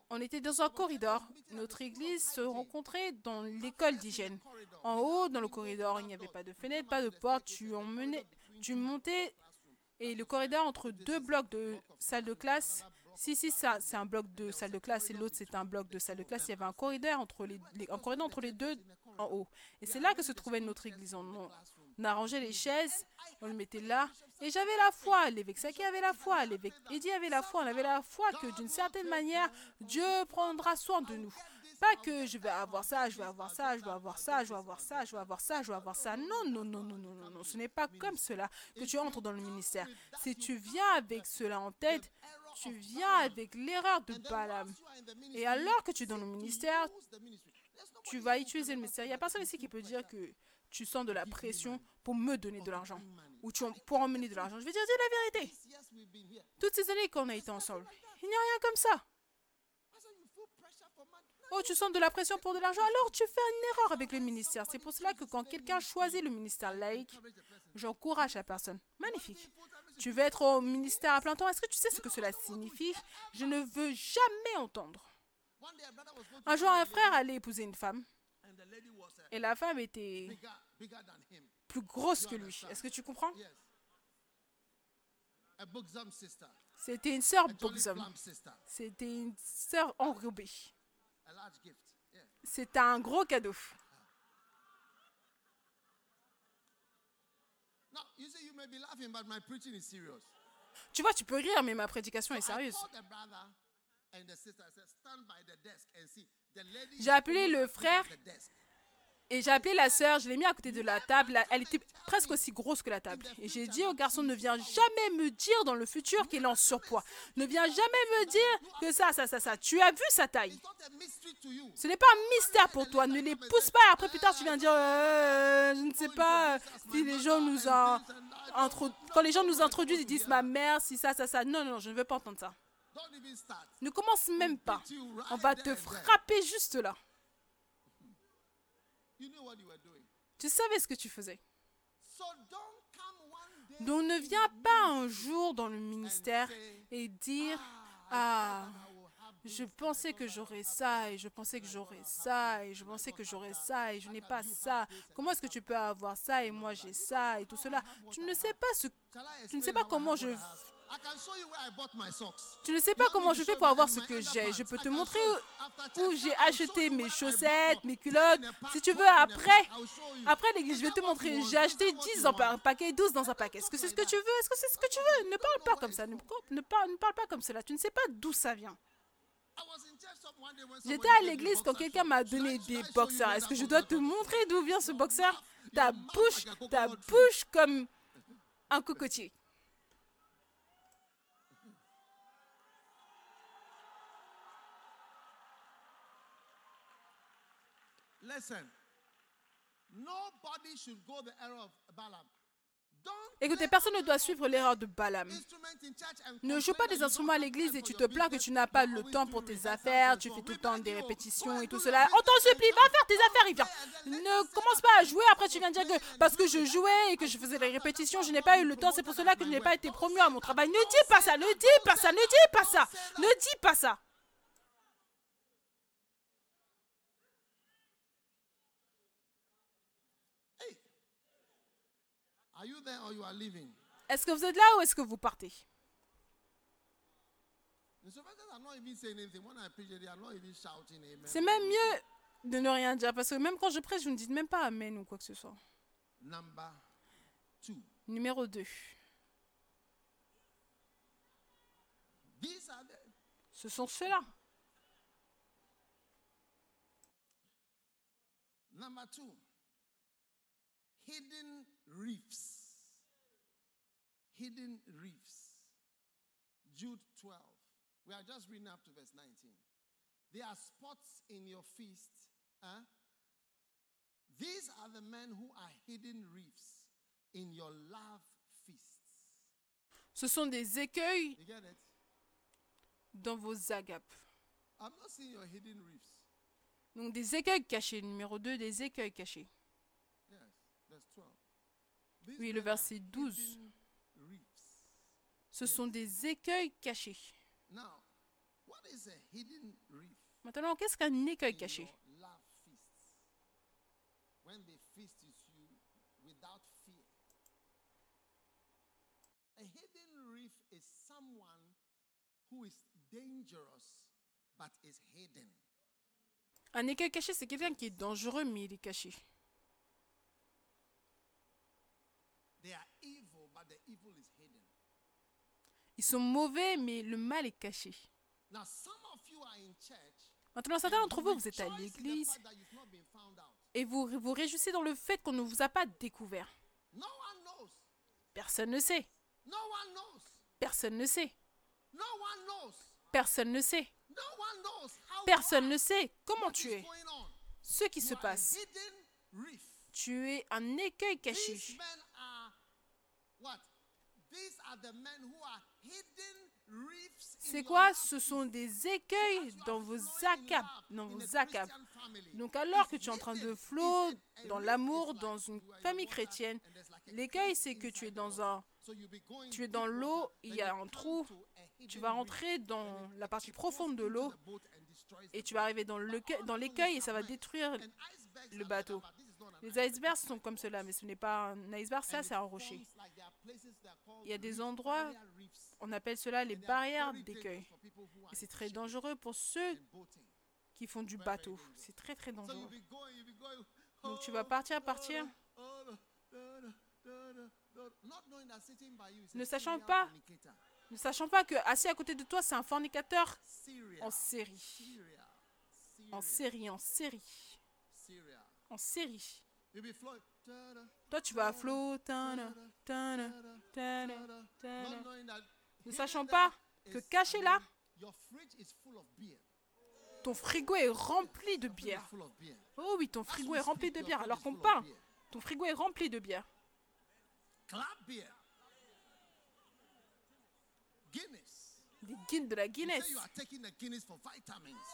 On était dans un corridor. Notre église se rencontrait dans l'école d'hygiène. En haut, dans le corridor, il n'y avait pas de fenêtre, pas de porte. Tu, emmenais, tu montais et le corridor entre deux blocs de salle de classe. Si, si, ça, c'est un bloc de salle de classe et l'autre, c'est un bloc de salle de classe. Il y avait un corridor entre les, entre les deux en haut. Et c'est là que se trouvait notre église. On arrangeait les chaises, on le mettait là. Et j'avais la foi. L'évêque Saki avait la foi. L'évêque Eddie avait la foi. On avait la foi que d'une certaine manière, Dieu prendra soin de nous. Pas que je vais avoir ça, je vais avoir ça, je vais avoir ça, je vais avoir ça, je vais avoir ça, je vais avoir ça. Non, non, non, non, non, non, non. Ce n'est pas comme cela que tu entres dans le ministère. Si tu viens avec cela en tête, tu viens avec l'erreur de Balaam. Et alors que tu es dans le ministère, tu vas utiliser le ministère. Il n'y a personne ici qui peut dire que tu sens de la pression pour me donner de l'argent. ou tu en- pour emmener de l'argent. Je vais dire, dis la vérité. Toutes ces années qu'on a été ensemble, il n'y a rien comme ça. Oh, tu sens de la pression pour de l'argent, alors tu fais une erreur avec le ministère. C'est pour cela que quand quelqu'un choisit le ministère laïque, j'encourage la personne. Magnifique. Tu veux être au ministère à plein temps? Est-ce que tu sais ce que cela signifie? Je ne veux jamais entendre. Un jour, un frère allait épouser une femme. Et la femme était plus grosse que lui. Est-ce que tu comprends? C'était une sœur Boxum. C'était une sœur enrobée. C'était un gros cadeau. Now, you say you may be laughing, but my preaching is serious. Tu vois, tu peux rire, mais ma prédication est sérieuse. J'ai appelé le frère. Et j'ai appelé la sœur, je l'ai mis à côté de la table. Elle était presque aussi grosse que la table. Et j'ai dit au garçon, ne viens jamais me dire dans le futur qu'il est en surpoids. Ne viens jamais me dire que ça, ça, ça, ça. Tu as vu sa taille. Ce n'est pas un mystère pour toi. Ne les pousse pas. Après, plus tard, tu viens dire, Euh, je ne sais pas si les gens nous ont intro- Quand les gens nous introduisent, ils disent ma mère, si ça, ça, ça. Non, non, je ne veux pas entendre ça. Ne commence même pas. On va te frapper juste là. You knew what you were doing. Tu savais ce que tu faisais. Donc ne viens pas un jour dans le ministère et dire Ah, je pensais que j'aurais ça et je pensais que j'aurais ça et je pensais que j'aurais ça et je n'ai pas ça. Comment est-ce que tu peux avoir ça et moi j'ai ça et tout cela? Tu ne sais pas ce tu ne sais pas comment je tu ne sais pas comment je fais pour avoir ce que j'ai. Je peux te montrer où, où j'ai acheté mes chaussettes, mes culottes. Si tu veux, après, après l'église, je vais te montrer. J'ai acheté 10 dans un paquet, 12 dans un paquet. Est-ce que c'est ce que tu veux? Est-ce que c'est ce que tu veux? Ne parle pas comme ça. Ne, ne parle, ne parle pas comme cela. Tu ne sais pas d'où ça vient. J'étais à l'église quand quelqu'un m'a donné des boxeurs. Est-ce que je dois te montrer d'où vient ce boxeur Ta bouche, ta bouche comme un cocotier. Listen. Nobody should go the error of Balaam. Don't Écoutez, personne ne doit suivre l'erreur de Balaam. Ne joue pas des instruments à l'église et tu te plains que tu n'as pas le temps pour tes affaires, tu fais tout le temps des répétitions et tout cela. On t'en supplie, va faire tes affaires and then Ne commence pas à jouer, après tu viens dire que parce que je jouais et que je faisais les répétitions, je n'ai pas eu le temps, c'est pour cela que je n'ai pas été promu à mon travail. Ne dis pas ça, ne dis pas ça, ne dis pas ça, ne dis pas ça. Are you there or you are leaving? Est-ce que vous êtes là ou est-ce que vous partez? C'est même mieux de ne rien dire parce que même quand je prêche, je ne dis même pas Amen ou quoi que ce soit. Number two. Numéro 2. These are the Ce sont ceux-là. number two. Hidden reefs. Hidden reefs. Jude 12. We are just reading up to verse 19. There are spots in your feast. huh? These are the men who are hidden reefs in your love feasts. Ce sont des écueils You get it? dans vos agapes. I'm not seeing your hidden reefs. Donc des écueils cachés. Numéro 2, des écueils cachés. Yes, verse 12. These Oui, le verset 12. Ce sont des écueils cachés. Maintenant, qu'est-ce qu'un écueil caché? Un écueil caché, c'est quelqu'un qui est dangereux, mais il est caché. They are evil, but the evil is hidden. Ils sont mauvais, mais le mal est caché. Maintenant, certains d'entre vous, vous êtes à l'église et vous vous réjouissez dans le fait qu'on ne vous a pas découvert. Personne ne sait. Personne ne sait. Personne ne sait. Personne ne sait comment tu es. Ce qui se passe. Tu es un écueil caché. C'est quoi? Ce sont des écueils dans vos love Dans vos Donc alors que tu es en train de flot dans l'amour, dans une famille chrétienne, l'écueil c'est que tu es dans un... Tu es dans l'eau, il y a un trou, tu vas rentrer dans la partie profonde de l'eau et tu vas arriver dans l'écueil et ça va détruire le bateau. Les iceberg, icebergs sont comme cela, mais ce n'est pas un iceberg, ça c'est un rocher. Il y a des endroits, on appelle cela les barrières d'écueil. Et c'est très dangereux pour ceux qui font du bateau. C'est très très dangereux. Donc tu vas partir, partir, Ne sachant pas ne sachant pas que assis à côté de toi, c'est un fornicateur en série. En série, en série, en série. Toi, tu vas à flot, Ne sachant pas que caché là, beer. ton frigo est rempli de bière. Oh oui, ton frigo est rempli de bière. Alors qu'on parle, ton frigo est rempli de bière. Des Guin- de la Guinness.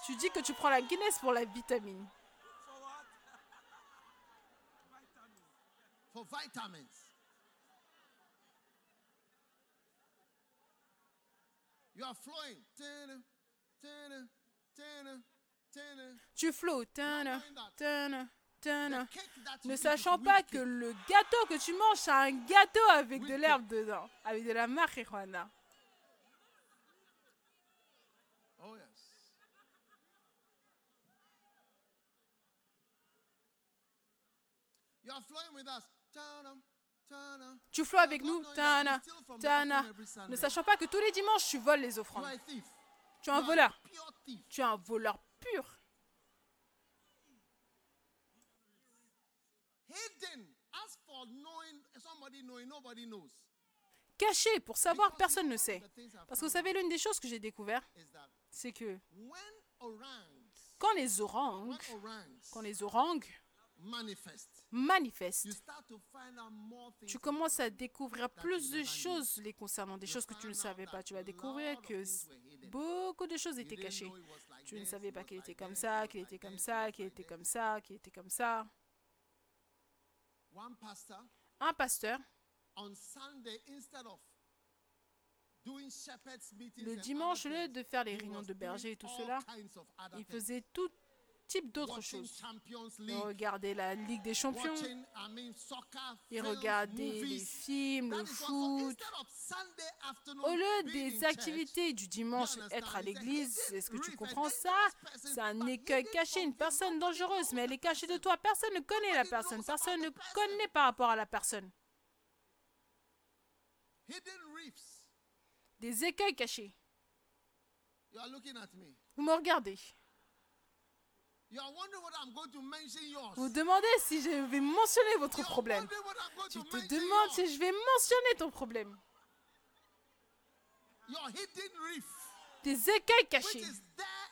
Tu dis que tu prends la Guinness pour la vitamine. For vitamins. You are flowing. Tu you Ne sachant pas que le gâteau que tu manges, c'est un gâteau avec de l'herbe dedans. Avec de la marijuana. Oh yes. You are flowing with us. Tu flottes avec nous. Tana, tana. Ne sachant pas que tous les dimanches, tu voles les offrandes. Tu es un voleur. Tu es un voleur pur. Caché, pour savoir, personne ne sait. Parce que vous savez, l'une des choses que j'ai découvert, c'est que quand les orangs quand les orangs manifest, manifestent, you start to find out more things. tu commences à découvrir plus de choses les concernant, des choses que tu ne savais pas. Tu vas découvrir que beaucoup de choses étaient cachées. Tu ne savais pas qu'il était comme ça, qu'il était comme ça, qu'il était comme ça, qu'il était comme ça. Un pasteur, on Sunday, instead of doing shepherds meetings le dimanche, au lieu de faire les réunions de bergers et tout cela, il faisait tout type d'autres choses. Regardait la Ligue des Champions, films, regardait les films, le foot. Au lieu des activités du dimanche, être à l'église, est-ce que tu comprends ça? C'est un écueil caché, une personne dangereuse, mais elle est cachée de toi. Personne ne connaît la personne, personne ne connaît par rapport à la personne. Des écueils cachés. Vous me regardez. You are wondering what I'm going to mention yours. Vous demandez si je vais mentionner votre You are problème. wondering what I'm going Tu to te demandes si je vais mentionner ton problème.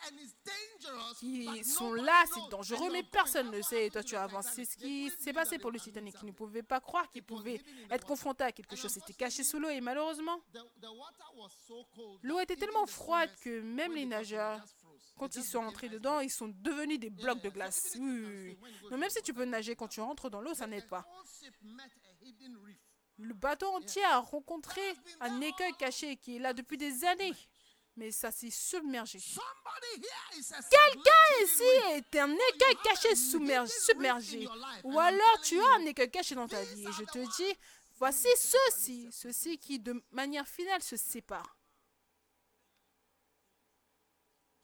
And is dangerous, qui sont là, c'est dangereux, mais personne "How ne sait. Et toi, tu avances. C'est Titanic?" ce qui s'est passé pour le Titanic, qui ne pouvaient pas croire qu'il pouvait être water. confronté à quelque chose. C'était caché sous l'eau et malheureusement, l'eau était tellement froide que même les nageurs, quand ils sont entrés dedans, ils sont devenus des blocs de glace. Oui, même si tu peux nager quand tu rentres dans l'eau, ça n'aide pas. Le bateau entier a rencontré un écueil caché qui est là depuis des années. Mais ça s'est submergé. Quelqu'un ici est un écueil caché submergé, submergé. Ou alors tu as un écueil caché dans ta vie. Et je te dis, voici ceux-ci, ceux-ci qui de manière finale se séparent. Small girl, you are with somebody's husband.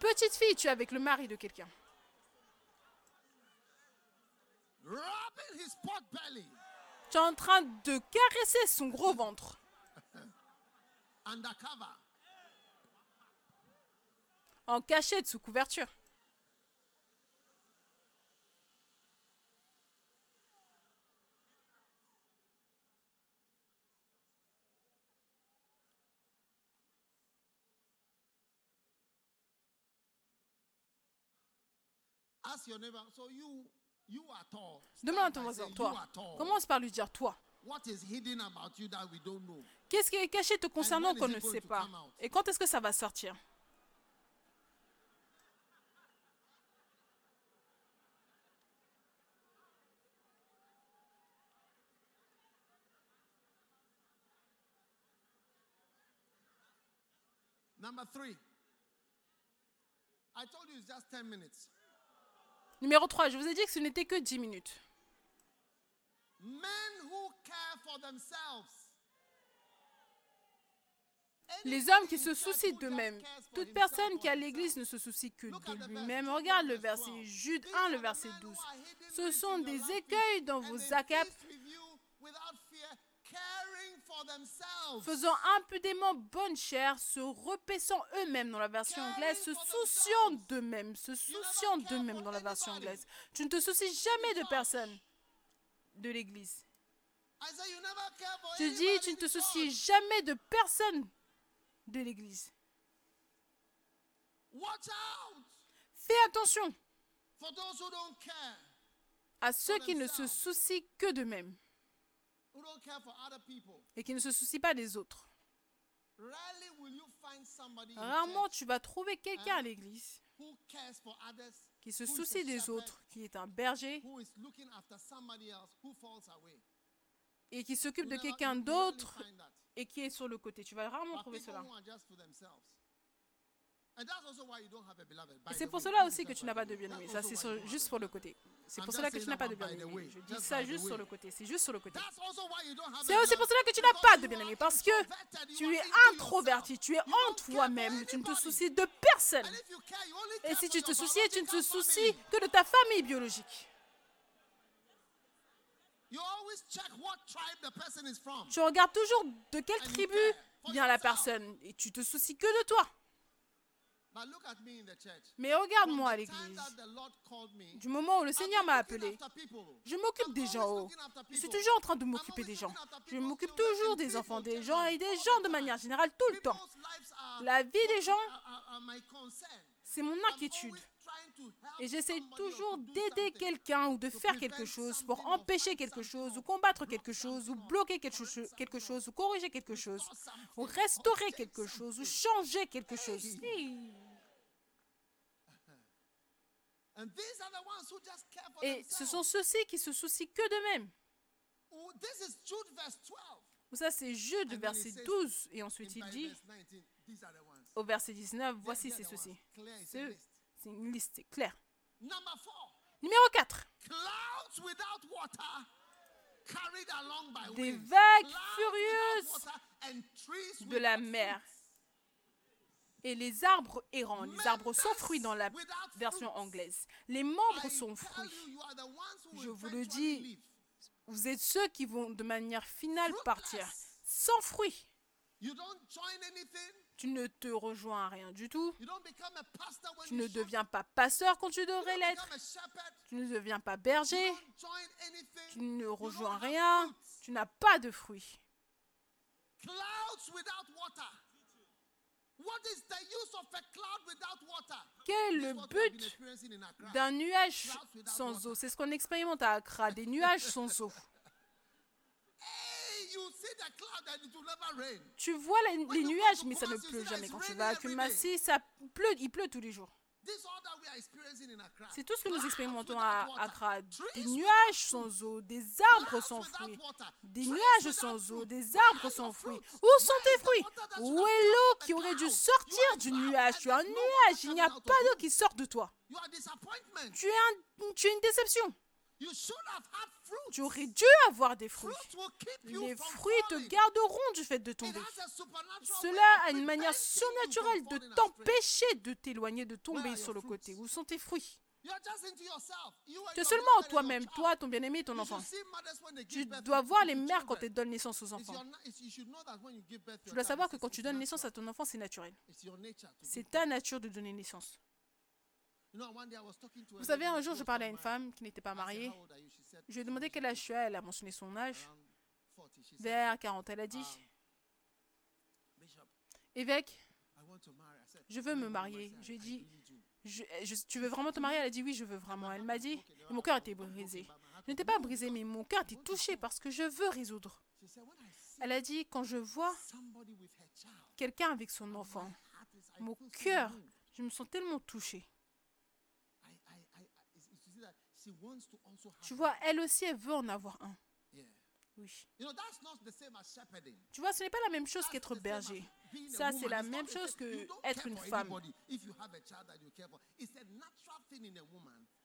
Petite fille, tu es avec le mari de quelqu'un. Tu es en train de caresser son gros ventre. En cachette sous couverture. Ask your neighbor. So you you are tall. Demande à ton toi. are tall. Commence par lui dire, toi? What is hidden about you that we don't know? Qu'est-ce qui est caché te concernant qu'on ne sait pas? Et quand est-ce que ça va sortir? Number three. I told you it's just 10 minutes. Numéro 3, je vous ai dit que ce n'était que 10 minutes. Les hommes qui se soucient d'eux-mêmes. Toute personne qui est à l'église ne se soucie que de lui-même. Regarde le verset Jude 1, le verset 12. Ce sont des écueils dans vos acapes, faisant impudemment bonne chère, se repaissant eux-mêmes dans la version anglaise, se souciant d'eux-mêmes, se souciant d'eux-mêmes dans la version anglaise. Tu ne te soucies jamais de personne de l'église. Je dis, tu ne te soucies jamais de personne de l'église. Watch out Fais attention à ceux qui ne se soucient que d'eux-mêmes who don't care for other people. Et qui ne se soucient pas des autres. Rarement tu vas trouver quelqu'un à l'église for others, qui se soucie des autres, qui est un berger et qui s'occupe de quelqu'un d'autre et qui est sur le côté. Tu vas rarement trouver cela. Et c'est pour cela aussi que tu n'as pas de bien-aimé. That's Ça, also c'est why sur- you don't juste have pour a le côté. C'est pour cela que tu n'as pas de bien-aimé. Je dis ça juste sur le côté. C'est juste sur le côté. C'est aussi pour cela que tu n'as pas de bien-aimé. Parce que tu es introverti, tu es en toi-même, tu ne te soucies de personne. Et si tu te your souciais, tu ne te soucies que de ta famille biologique. You always check what tribe the person is from. Tu regardes toujours de quelle tribu vient la personne et tu te soucies que de toi. But look at me in the church. Mais regarde-moi à l'église. Du moment où le Seigneur m'a appelé, je m'occupe des gens. oh. Je suis toujours en train de m'occuper des gens. Je m'occupe toujours des enfants, des gens et des gens de manière générale tout le temps. La vie des gens, c'est mon inquiétude. Et j'essaie toujours d'aider quelqu'un ou de faire quelque chose pour empêcher quelque chose ou combattre quelque chose ou bloquer quelque, chose, quelque chose ou corriger quelque chose ou restaurer quelque chose ou changer quelque chose. Hey. Hey. And these are the ones who just care for Et ce sont ceux-ci qui se soucient que d'eux-mêmes. This is Jude verse 12. Ou Ça, c'est Jude, verset it says 12. Et ensuite, il dit verse 19, these are the ones. au verset 19, They- voici they are c'est une liste, c'est clair. Number four, Numéro 4. clouds without water carried along by Des vagues furieuses de la mer. Et les arbres errants, les arbres sans fruits dans la version anglaise. Les membres sont fruits. Je vous le dis. Vous êtes ceux qui vont de manière finale partir sans fruits. Tu ne te rejoins rien du tout. Tu ne deviens pas pasteur quand tu devrais l'être. Tu ne deviens pas berger. Tu ne rejoins rien. Tu n'as pas de fruits. Quel est le but d'un nuage sans eau? C'est ce qu'on expérimente à Accra, des nuages sans eau. Tu vois les, nuages, mais ça ne pleut jamais. Quand tu vas à. Kumasi, ça pleut, il pleut tous les jours. C'est tout ce que nous expérimentons à. Accra. Des nuages sans eau, des arbres sans fruits. Des nuages sans eau, des arbres sans fruits. Où sont tes fruits? Où est l'eau qui aurait dû sortir du nuage? Tu es un nuage, il n'y a pas d'eau qui sort de toi. Tu es, un- tu es une déception. Tu aurais dû avoir des fruits. Les fruits te garderont du fait de tomber. Cela a une manière surnaturelle de t'empêcher de t'éloigner, de tomber sur le côté. Où sont tes fruits? Tu es seulement toi-même, toi, ton bien-aimé et ton enfant. Tu dois voir les mères quand elles donnent naissance aux enfants. Tu dois savoir que quand tu donnes naissance à ton enfant, c'est naturel. C'est ta nature de donner naissance. Vous savez, un jour, je parlais à une femme qui n'était pas mariée. Je lui ai demandé quel âge tu as. Elle a mentionné son âge. around 40. She said, Vers 40. Elle a dit Bishop, Évêque, je veux "You me marier. Je lui ai dit really do." je- je- Tu veux vraiment te marier? Elle a dit Oui, je veux vraiment. Elle m'a dit Et mon cœur était brisé. Je n'étais pas brisé, mais mon cœur était touché parce que je veux résoudre. She said, "When I see Elle a dit Quand je vois quelqu'un avec son enfant, mon cœur, je me sens tellement touchée. I- I- I- I- it's- it's- you see that she wants to also have Tu vois, elle aussi, elle veut en avoir un. Oui. Tu vois, ce n'est pas la même chose qu'être berger. Ça, c'est la même chose que être une femme.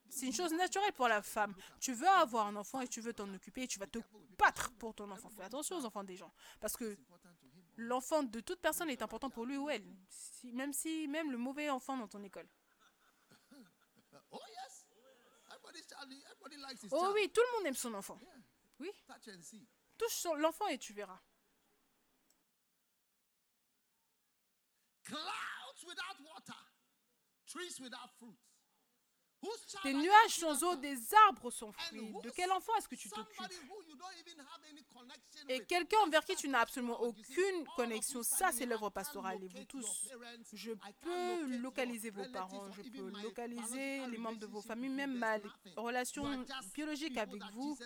C'est une chose naturelle pour la femme. Tu veux avoir un enfant et tu veux t'en occuper et tu vas te battre pour ton enfant. Fais attention aux enfants des gens. Parce que l'enfant de toute personne est important pour lui ou elle. Même si, même le mauvais enfant dans ton école. Oh yes. Everybody's child, everybody likes his Oh oui, tout le monde aime son enfant. Oui, touche l'enfant et tu verras. Clouds without water, trees without. Des nuages sans eau, des arbres sans fruits. De quel enfant est-ce que tu t'occupes Et quelqu'un envers qui tu n'as absolument aucune connexion, ça c'est l'œuvre pastorale. Et vous tous, je peux localiser vos parents, je peux localiser les membres de vos familles, même ma relation biologique avec vous.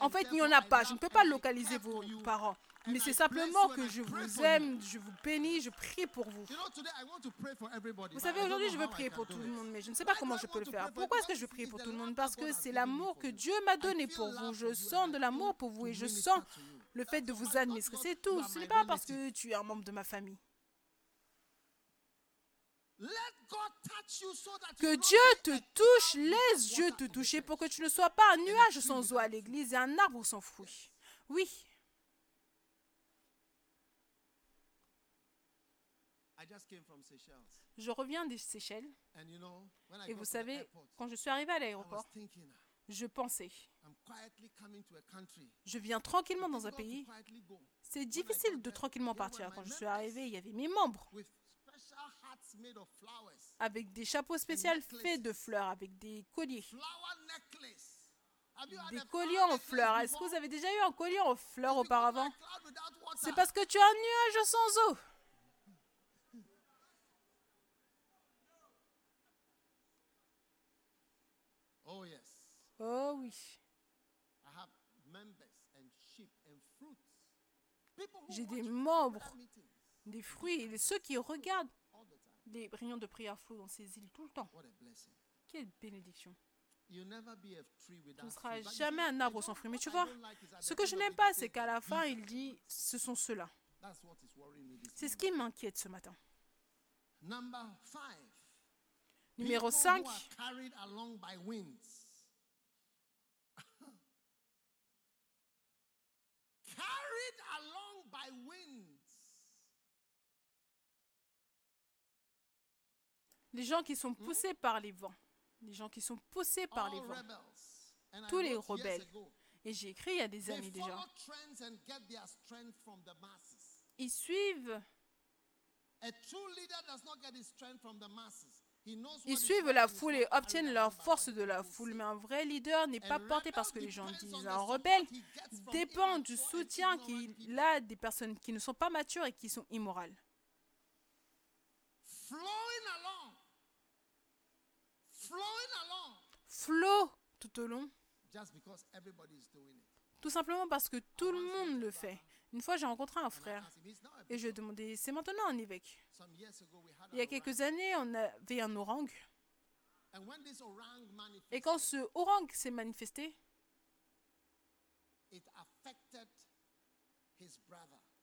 En fait, il n'y en a pas. Je ne peux pas localiser vos parents. Mais c'est simplement you que je pray vous for you. aime, je vous bénis, je prie pour vous. You know, today I want to pray for everybody. Vous savez, aujourd'hui, je veux prier pour tout le monde, mais je ne sais pas comment je peux le faire. Pourquoi est-ce que je prie pour tout le monde? Parce que c'est l'amour que. Dieu m'a donné pour vous. Je sens de l'amour pour vous et je sens le fait de vous administrer. C'est tout. Ce n'est pas parce que tu es un membre de ma famille. Let God touch you so that Que you Dieu te touche, laisse Dieu te toucher pour que tu ne sois pas un nuage sans eau à l'église et un arbre sans fruits. Oui, I just came from Seychelles. Je reviens des Seychelles et vous savez, quand je suis arrivée à l'aéroport, thinking, je pensais, je viens tranquillement dans un pays. C'est difficile de tranquillement partir. Quand je suis arrivée, il y avait mes membres. Avec des chapeaux spéciaux faits de fleurs, avec des colliers. Des colliers en fleurs. Est-ce que vous avez déjà eu un collier en fleurs auparavant? C'est parce que tu as un nuage sans eau. Oh yes, Oh oui. I have members and sheep and fruits. People who J'ai des membres, des fruits, et ceux qui regardent des réunions de prière floue dans ces îles tout le temps. Quelle bénédiction. Tu ne seras jamais un arbre sans fruit. Mais tu vois, ce que je n'aime pas, c'est qu'à la fin, il dit, ce sont ceux-là. C'est ce qui m'inquiète ce matin. Numéro people 5, who are carried along by winds. les gens qui sont poussés par les vents. Les gens qui sont poussés par les vents. rebels. Tous les rebelles. Et j'ai écrit il y a des années déjà. Ils suivent, A true leader does not get his strength from the masses. Ils suivent la foule et obtiennent leur force de la foule. Mais un vrai leader n'est pas porté par ce que les gens disent. Un rebelle dépend du soutien qu'il a des personnes qui ne sont pas matures et qui sont immorales. Flot tout au long, tout simplement parce que tout le monde le fait. Une fois, j'ai rencontré un frère et je lui ai demandé, c'est maintenant un évêque. Il y a quelques années, on avait un orang. Et quand ce orang s'est manifesté,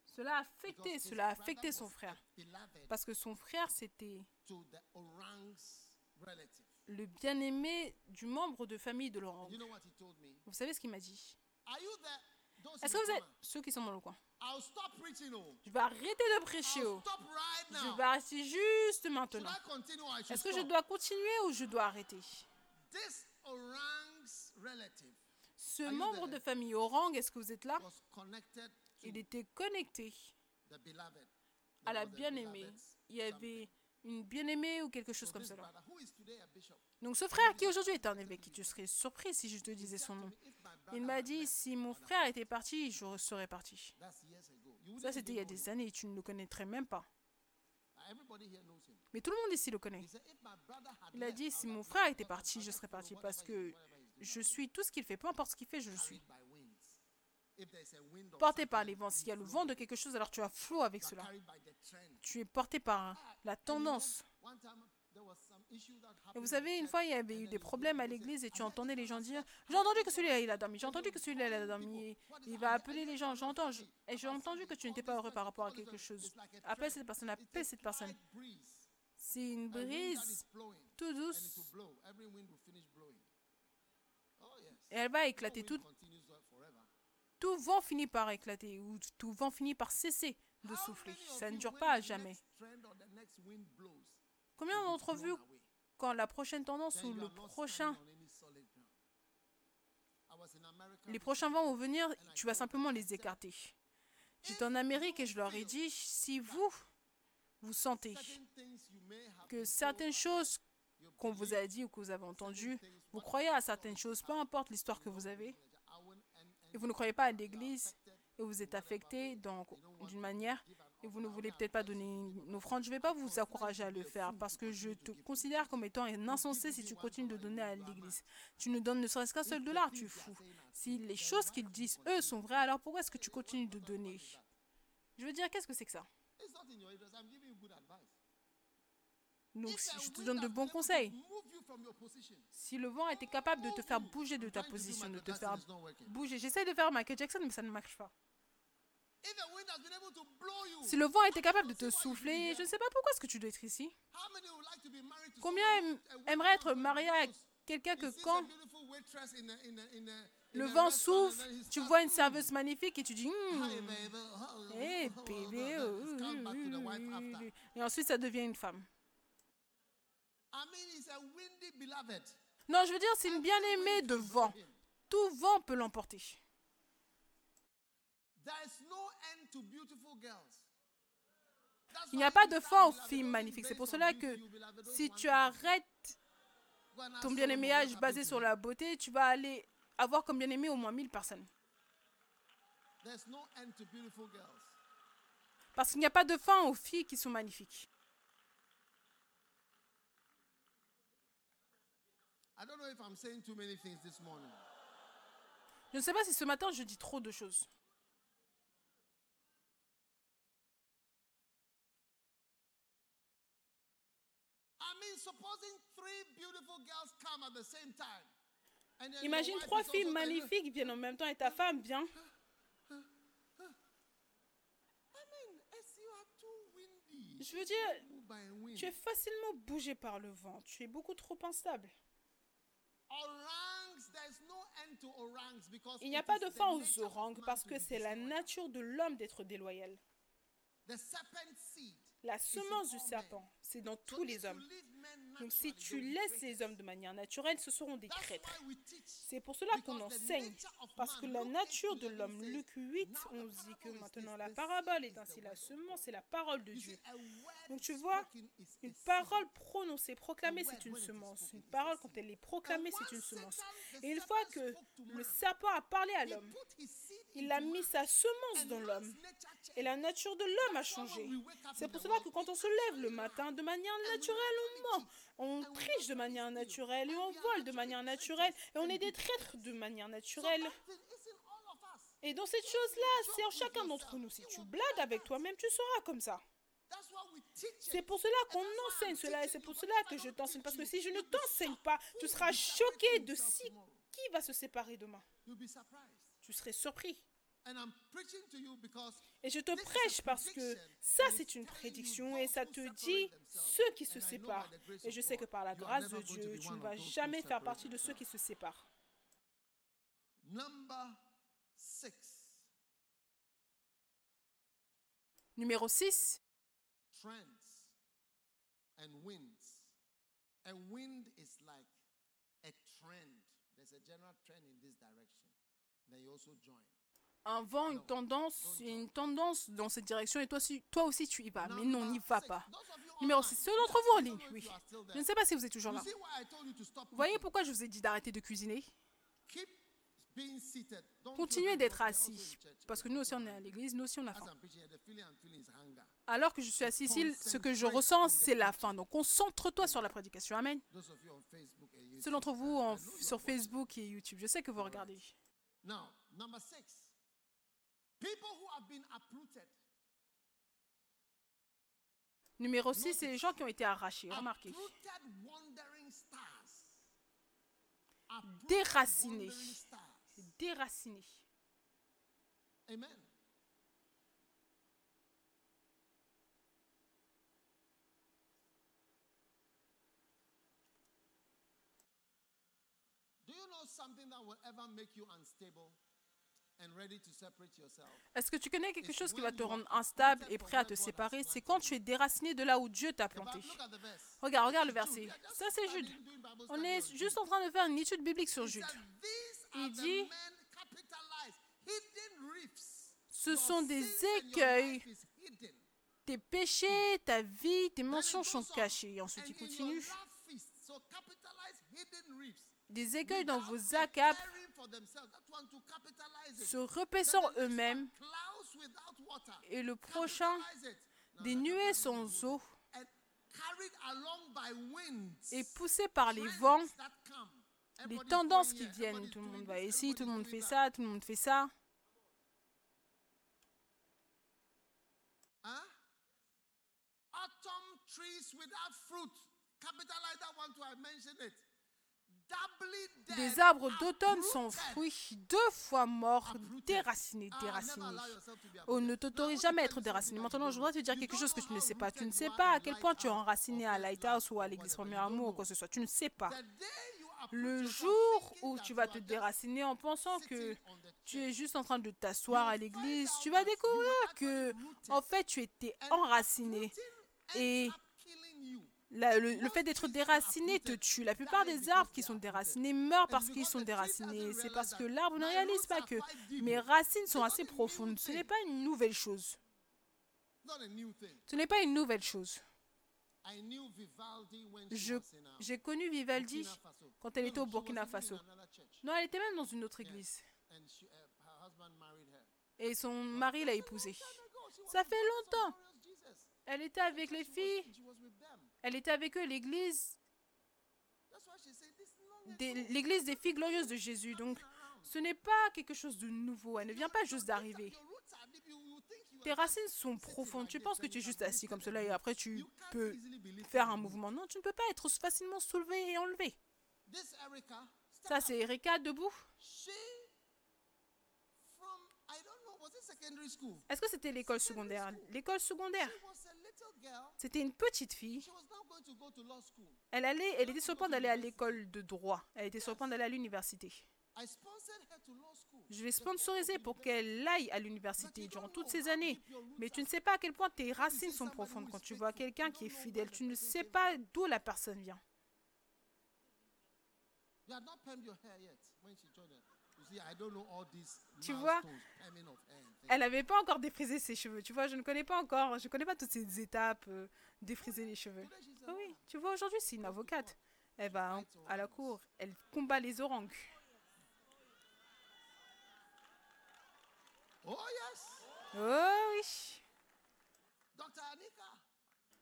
cela a affecté, cela a affecté son frère. Parce que son frère, c'était le bien-aimé du membre de famille de l'orang. Vous savez ce qu'il m'a dit? Est-ce que vous êtes ceux qui sont dans le coin. Je vais arrêter de prêcher. Oh. Je vais arrêter juste maintenant. Est-ce que je dois continuer ou je dois arrêter? Ce membre de famille orang, est-ce que vous êtes là? Il était connecté à la bien-aimée. Il y avait une bien-aimée ou quelque chose comme cela. Donc ce frère qui aujourd'hui est un évêque, tu serais surpris si je te disais son nom. Il m'a dit, si mon frère était parti, je serais parti. Ça, c'était il y a des années tu ne le connaîtrais même pas. Mais tout le monde ici le connaît. Il a dit, si mon frère était parti, je serais parti parce que je suis tout ce qu'il fait, peu importe ce qu'il fait, je le suis. Porté par les vents. S'il y a le vent de quelque chose, alors tu as flot avec cela. Tu es porté par la tendance. Et vous savez, une fois, il y avait eu des problèmes à l'église et "I tu entendais les gens dire J'ai entendu que celui-là il a dormi, j'ai entendu que celui-là il a dormi. Il va appeler les gens, j'entends. je- Et j'ai entendu que tu n'étais pas heureux par rapport à quelque chose. Appelle cette personne, appelle cette personne. C'est une brise tout douce et elle va éclater. Tout, tout vent finit par éclater ou tout vent finit par cesser de souffler. Ça ne dure pas à jamais. Combien d'entre vous? Quand la prochaine tendance ou le prochain, les prochains vents vont venir, tu vas simplement les écarter. J'étais en Amérique et je leur ai dit, si vous, vous sentez que certaines choses qu'on vous a dit ou que vous avez entendues, vous croyez à certaines choses, peu importe l'histoire que vous avez, et vous ne croyez pas à l'Église, et vous êtes affecté donc d'une manière, et vous ne voulez peut-être pas donner une offrande, je ne vais pas vous encourager à le faire, parce que je te considère comme étant un insensé si tu continues de donner à l'Église. Tu ne donnes ne serait-ce qu'un seul dollar, tu es fou. Si les choses qu'ils disent, eux, sont vraies, alors pourquoi est-ce que tu continues de donner? Je veux dire, qu'est-ce que c'est que ça? Donc, je te donne de bons conseils. Si le vent était capable de te faire bouger de ta position, de te faire bouger, j'essaie de faire Michael Jackson, mais ça ne marche pas. Si le vent était capable de te souffler, je ne sais pas pourquoi est-ce que tu dois être ici. how many would like to be married to Combien somebody aim- who- a wind aimeraient être mariés à quelqu'un que quand le vent souffle, tu vois une "Mm, serveuse magnifique et tu dis oh, Hey bébé, et ensuite ça devient une femme. Non, je veux dire, c'est une bien-aimée de vent. Tout vent peut l'emporter. There is no end to beautiful girls. That's Il n'y a pas de fin au start film loving magnifique. C'est pour cela que you'll be like, "Those si tu arrêtes ton bien-aimé âge basé sur him." la beauté, tu vas aller avoir comme bien-aimé au moins 1000 personnes. Parce qu'il n'y a pas de fin aux filles qui sont magnifiques. Je ne sais pas si ce matin je dis trop de choses. I mean, supposing three beautiful girls come at the same time. and then your Imagine trois is filles magnifiques viennent en même temps et ta femme vient. I mean, as you are too windy. Je veux dire, tu es facilement bougé par le vent. Tu es beaucoup trop instable. Il n'y a pas de fin aux orangs parce que c'est la nature de l'homme d'être déloyal. La semence du serpent, c'est dans tous les hommes. Donc si tu laisses les hommes de manière naturelle, ce seront des traîtres. C'est pour cela qu'on enseigne. Parce que la nature 8, de 11 l'homme, Luc 8, Now the on dit que maintenant la parabole est ainsi la semence, c'est la parole de Dieu. Donc tu vois, Une parole prononcée, proclamée, c'est une semence. Une parole, quand elle est proclamée, c'est une semence. Et une fois que le serpent a parlé à l'homme, il a mis sa semence dans l'homme. Et la nature de l'homme a changé. C'est pour cela que quand on se lève le matin, de manière naturelle, on ment, on triche de manière naturelle et on vole de manière naturelle et on est des traîtres de manière naturelle. Et dans cette chose-là, c'est en chacun d'entre nous. Si tu blagues avec toi-même, tu seras comme ça. That's why we teach C'est pour cela qu'on enseigne cela et c'est pour cela que je t'enseigne. Parce que si je ne t'enseigne pas, tu seras choqué de si qui va se séparer demain. Tu serais surpris. Et je te prêche parce que ça, c'est une prédiction et ça te dit ceux qui se séparent. Et je sais que par la grâce de Dieu, tu ne vas jamais faire partie de ceux qui se séparent. Numéro 6, trends and winds. A wind is like a trend. There's a general trend in this direction. Then you also join. un vent, une tendance, une tendance dans cette direction et toi aussi, toi aussi tu y vas. Mais non, n'y va pas. Numéro 6, ceux d'entre vous en ligne, oui. Je ne sais pas si vous êtes toujours là. Vous voyez pourquoi je vous ai dit d'arrêter de cuisiner? Continuez d'être assis. Parce que nous aussi on est à l'église, nous aussi on a faim. Alors que je suis assis ici, ce que je ressens, c'est la faim. Donc concentre-toi sur la prédication. Amen. Ceux d'entre vous en- sur Facebook et YouTube, je sais que vous regardez. Now, number six. People who have been uprooted. Numéro 6, c'est les gens qui ont été arrachés. Remarquez. Déracinés. Déracinés. Amen. Do you know something that will ever make you unstable and ready to separate yourself? Est-ce que tu connais quelque chose qui va te rendre instable et prêt à te séparer C'est quand tu es déraciné de là où Dieu t'a planté. Regarde, regarde le verset. Ça, c'est Jude. On est juste en train de faire une étude biblique sur Jude. Il dit. Ce sont des écueils. Tes péchés, ta vie, tes goes sont on. cachées. Et ensuite, il continue. Des écueils dans vos acapes, se repaissant eux-mêmes. Et le prochain, des nuées sans eau. Et poussés par les vents. Les tendances qui viennent. Tout le monde va ici, tout le monde fait ça, tout le monde fait ça. Dead. Des arbres d'automne sans fruits, deux fois morts, déracinés, Ah, déracinés. On ne t'autorise jamais à être déraciné. Maintenant, je voudrais te dire quelque chose que tu ne sais pas. Tu ne sais pas à quel point tu es enraciné à Lighthouse ou à l'église. Premier Amour ou quoi que ce soit. Tu ne sais pas. Le jour où tu vas te déraciner en pensant que tu es juste en train de t'asseoir à l'église, tu vas découvrir que, en fait, tu étais enraciné. Et la- le, le fait d'être déraciné te tue. La plupart des arbres qui sont déracinés meurent parce qu'ils sont déracinés. C'est parce que l'arbre ne réalise pas que mes racines sont assez profondes. Ce n'est pas une nouvelle chose. Ce n'est pas une nouvelle chose. J'ai connu Vivaldi quand elle était au Burkina Faso. Non, elle était même dans une autre église. Uh. Et son mari l'a épousée. Ça fait longtemps. Elle était avec les filles. Elle était avec eux, l'église l'église des filles glorieuses de Jésus. Donc, ce n'est pas quelque chose de nouveau. Elle ne vient pas juste d'arriver. Your roots are deep. You- you think you Tes racines sont profondes. Tu penses que tu es juste assis comme cela et après tu peux faire un mouvement. Non, tu ne peux pas être facilement soulevé et enlevé. Ça, c'est Erika debout. Est-ce que c'était l'école secondaire? L'école secondaire. C'était une petite fille. Elle allait, elle était sur le point d'aller à l'école de droit. Elle était sur le point d'aller à l'université. Je l'ai sponsorisée pour qu'elle aille à l'université durant toutes ces années. Mais tu ne sais pas à quel point tes racines sont profondes. Quand tu vois quelqu'un qui est fidèle, tu ne sais pas d'où la personne vient. Tu vois. Elle n'avait pas encore défrisé ses cheveux. Tu vois, je ne connais pas encore, je ne connais pas toutes ces étapes, euh, défriser les cheveux. Oui, tu vois, aujourd'hui, c'est une avocate. Elle va en- à la cour, elle combat les orangs. Oh yes, Oh oui,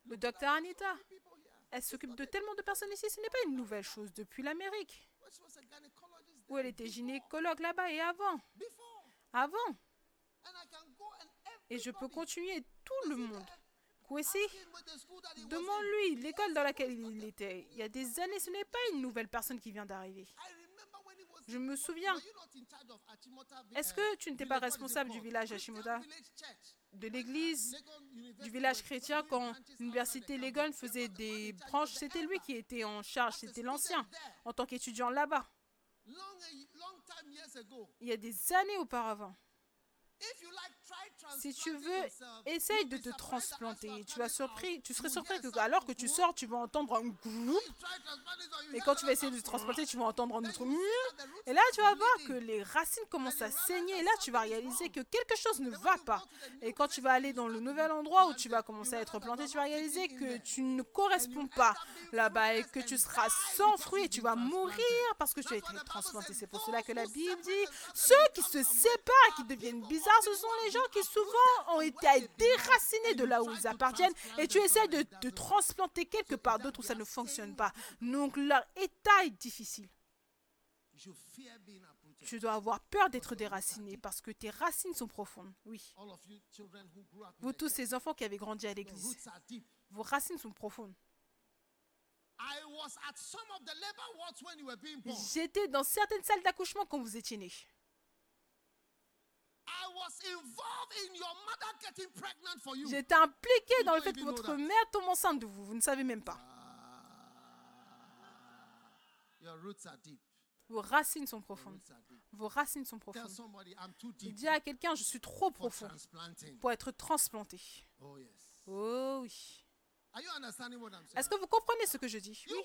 le docteur Anita. Elle s'occupe de tellement de personnes ici, ce n'est pas une nouvelle chose depuis l'Amérique, où elle était gynécologue là-bas et avant. Avant. Et je peux continuer tout le monde. Kwesi, demande-lui l'école dans laquelle il était. Il y a des années, ce n'est pas une nouvelle personne qui vient d'arriver. Je me souviens. Est-ce que tu n'étais pas responsable du village Church. de l'église du village chrétien quand l'université Legon faisait des branches. C'était lui qui était en charge, c'était l'ancien, en tant qu'étudiant là-bas, il y a des années auparavant. Si tu veux, essaye de te transplanter. Tu vas surpris, tu serais surpris que alors que tu sors, tu vas entendre un groupe. Et quand tu vas essayer de te transplanter, tu vas entendre un autre mur. Et là, tu vas voir que les racines commencent à saigner. Et là, tu vas réaliser que quelque chose ne va pas. Et quand tu vas aller dans le nouvel endroit où tu vas commencer à être planté, tu vas réaliser que tu ne corresponds pas là-bas et que tu seras sans fruit et tu vas mourir parce que tu as été transplanté. C'est pour cela que la Bible dit ceux qui se séparent, qui deviennent bizarres, ce sont les ones gens qui souvent ont été déracinés de là où ils appartiennent et tu essaies de work. transplanter quelque part d'autre où ça ne fonctionne pas. Donc leur état est difficile. Tu dois avoir peur d'être déraciné parce que tes racines sont profondes. Oui. All of you children who grew up in Vous tous ces enfants qui avez grandi à l'église, vos racines sont profondes. I was at some of the labor wards when you were being born. J'étais dans certaines salles d'accouchement quand vous étiez nés. I was involved in your mother getting pregnant for you. J'étais impliqué dans le fait que votre mère tombe enceinte de vous. Vous ne savez même pas. Ah, your roots are deep. Vos racines sont profondes. Vos racines sont profondes. Dis à quelqu'un, je suis trop profond pour être transplanté. Oh yes. Oh oui. Est-ce que vous comprenez ce que je dis? Oui.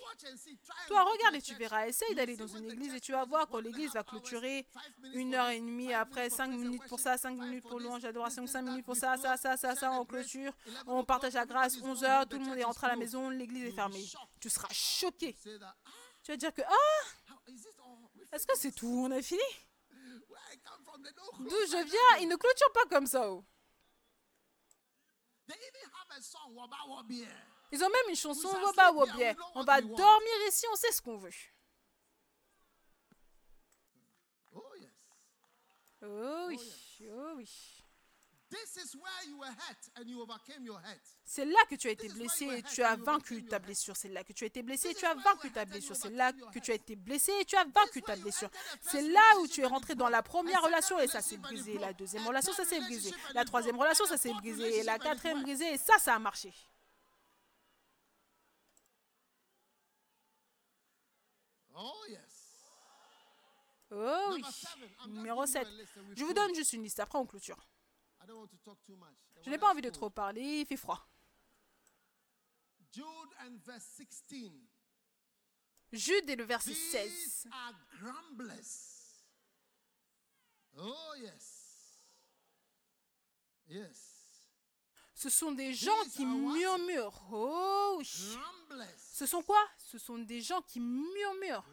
Toi, regarde et tu verras. Essaye d'aller dans une église et tu vas voir quand l'église va clôturer une heure et demie, après cinq minutes pour ça, cinq minutes pour louange, adoration, cinq minutes pour ça, ça, ça, ça, ça, grace, clôture. 11 On partage la grâce, everybody's 11 gone heures, tout le monde est rentré à la maison, l'église est fermée. Tu seras choqué. Ah, Tu vas dire que, ah, est-ce que c'est tout? On a fini? D'où je viens, ils ne clôturent pas comme ça. oh. They even have a song, Waba Wabie. Ils ont même une chanson, Woba sleep here, Wobie. we know On va dormir ici, on sait ce qu'on veut. Oh yes. Oh oui, oh oui. C'est là que tu as été blessé et tu as vaincu ta blessure. C'est là que tu as été blessé et tu as vaincu ta blessure. C'est là que tu as été blessé et tu as vaincu ta blessure. C'est là où tu es rentré dans la première relation et ça s'est brisé. La deuxième relation, ça s'est brisé. La troisième relation, ça s'est brisé. Et la quatrième brisée et ça, ça a marché. Oh yes. Oh oui. Numéro giving you 7. a list and we Je vous donne juste une liste. Après, on clôture. Je n'ai pas envie de trop parler. Il fait froid. Jude and verse 16. Jude et le verset These 16. are grumblers. Oh yes. Yes. Ce sont des gens qui murmurent. Oh. Ce sont quoi? Ce sont des gens qui murmurent.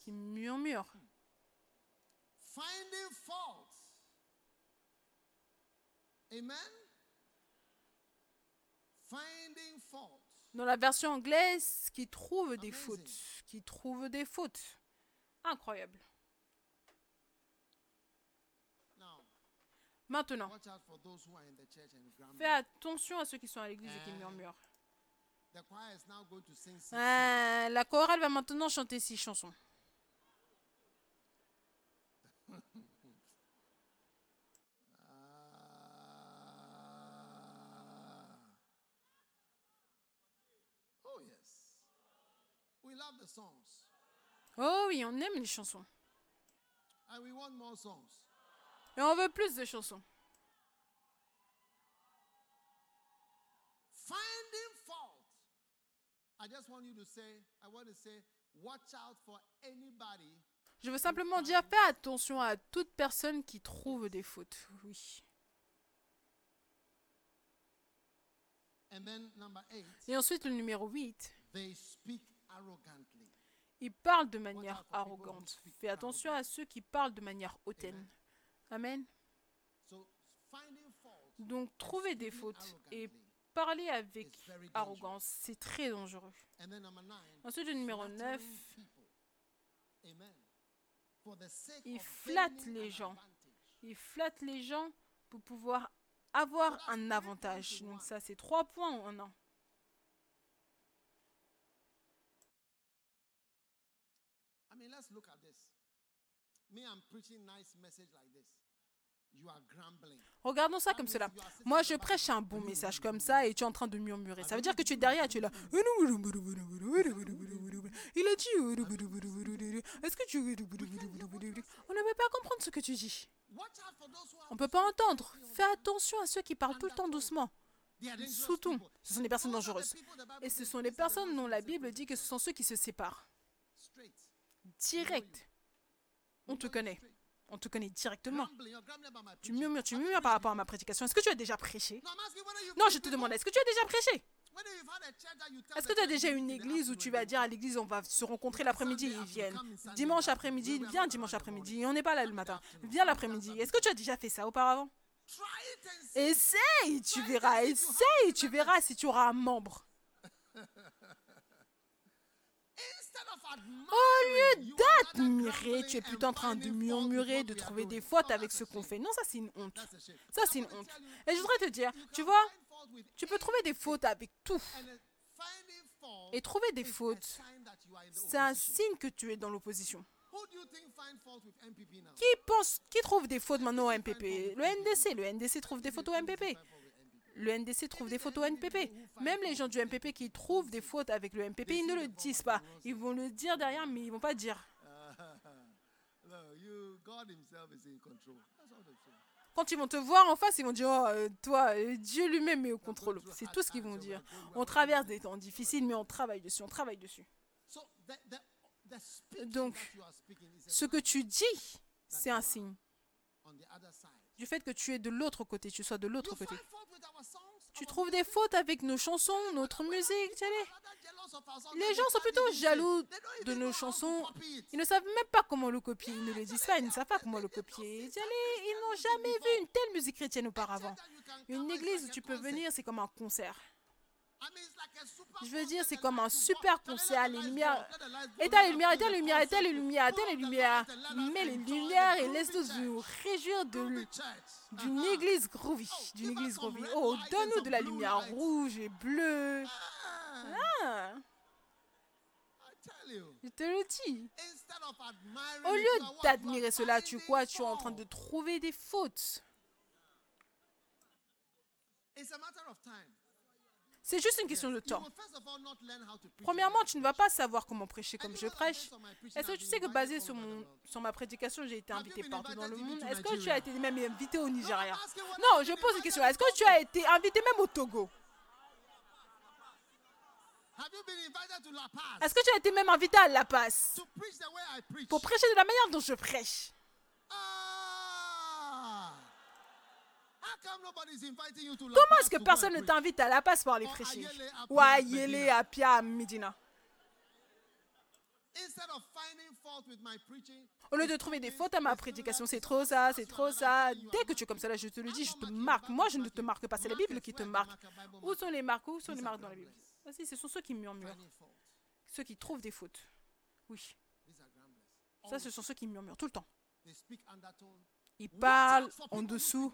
Qui murmurent. Finding fault. Amen? Finding fault. Dans la version anglaise, qui trouve des Amazing. fautes. Qui trouve des fautes. Incroyable. Maintenant, fais attention à ceux qui sont à l'église et qui Euh, murmurent. Euh, la chorale va maintenant chanter six chansons. Ah. Oh, yes. We love the songs. Oh oui, on aime les chansons. And we want more songs. Et on veut plus de chansons. Finding fault. I just want you to say, I want to say, watch out for anybody. Je veux simplement dire, fais attention à toute personne qui trouve des fautes. Oui. Et ensuite, le numéro 8, they speak arrogantly. il parle de manière arrogante. Fais attention à ceux qui parlent de manière hautaine. Amen. Donc, trouver des fautes et parler avec arrogance, c'est très dangereux. Ensuite, le numéro 9, flattering people. Amen. For the sake il flatte les gens. il flatte les gens pour pouvoir avoir un avantage. Donc, ça, c'est trois points en un. Mean, let's look at this. Me, I'm preaching nice message like this. You are grumbling. Regardons ça comme cela. Moi, je prêche un bon message comme ça et tu es en train de murmurer. Ça veut dire que tu es derrière, tu es là. Il a dit. Est-ce que tu. On ne peut pas comprendre ce que tu dis. On ne peut pas entendre. Fais attention à ceux qui parlent tout le temps doucement. Surtout, ce sont des personnes dangereuses. Et ce sont les personnes dont la Bible dit que ce sont ceux qui se séparent. Direct. On te connaît. On te connaît directement. Tu murmures, tu murmures par rapport à ma prédication. Est-ce que tu as déjà prêché? Non, je te demande, est-ce que tu as déjà prêché? Est-ce que tu as déjà une église où tu vas dire à l'église on va se rencontrer l'après-midi et ils viennent Dimanche après-midi, viens dimanche après-midi on n'est pas là le matin. Viens l'après-midi. Est-ce que tu as déjà fait ça auparavant? Essaye, tu verras, essaye, tu verras si tu auras un membre. Au lieu d'admirer, tu es plutôt en train de murmurer, de trouver des fautes avec ce qu'on fait. Non, ça c'est une honte. Ça c'est une honte. Et je voudrais te dire, tu vois, tu peux trouver des fautes avec tout. Et trouver des fautes, c'est un signe que tu es dans l'opposition. Qui pense, qui trouve des fautes maintenant au MPP Le NDC, le NDC trouve des fautes au MPP. Le NDC trouve des fautes au NPP. Même les gens du MPP qui trouvent des fautes avec le MPP, ils ne le disent pas. Ils vont le dire derrière, mais ils vont pas dire. Quand ils vont te voir en face, ils vont dire, oh, euh, toi, euh, Dieu lui-même est au contrôle. C'est tout ce qu'ils vont dire. On traverse des temps difficiles, mais on travaille dessus, on travaille dessus. Donc, Ce que tu dis, c'est un signe du fait que tu es de l'autre côté, tu sois de l'autre côté. Tu trouves des fautes avec nos chansons, notre musique, tu sais. Les gens sont plutôt jaloux de nos chansons. Ils ne savent même pas comment le copier. Ils ne le disent pas, ils ne savent pas comment le copier. Tu Ils n'ont jamais vu une telle musique chrétienne auparavant. Une église où tu peux venir, c'est comme un concert. Je veux dire, c'est comme un super concert. Les lumières. Éteins les lumières, éteins les lumières, éteins les lumières, éteins les lumières. Mets les lumières et laisse-nous nous réjouir de, d'une église groovy. D'une église groovy. Oh, and donne-nous de la lumière rouge et bleue. Ah, je te le dis. Au lieu d'admirer cela, tu quoi? Tu es en train de trouver des fautes. It's a matter of time. C'est juste une question de temps. Premièrement, tu ne vas pas savoir comment prêcher comme je prêche. Est-ce que tu sais que basé sur, mon, ma prédication, j'ai été invité partout dans le monde. Est-ce que tu as été même invité au Nigeria? Non, je pose une question. Est-ce que tu as été invité même au Togo? Est-ce que tu as été même invité à La Paz? Pour prêcher de la manière dont je prêche Comment est-ce que personne ne t'invite à La Paz pour aller prêcher? Ou à Medina? à Pia, à Medina Au lieu de trouver des fautes à ma prédication, c'est trop ça, c'est trop ça. Dès que tu es comme ça, là, je te le dis, je te marque. Moi, je ne te marque pas, c'est la Bible qui te marque. Où sont les marques? Où sont les marques dans la Bible? ce sont ceux qui murmurent, ceux qui trouvent des fautes. Oui, These are grumblers. ça, ce sont ceux qui murmurent tout le temps. Ils parlent en dessous.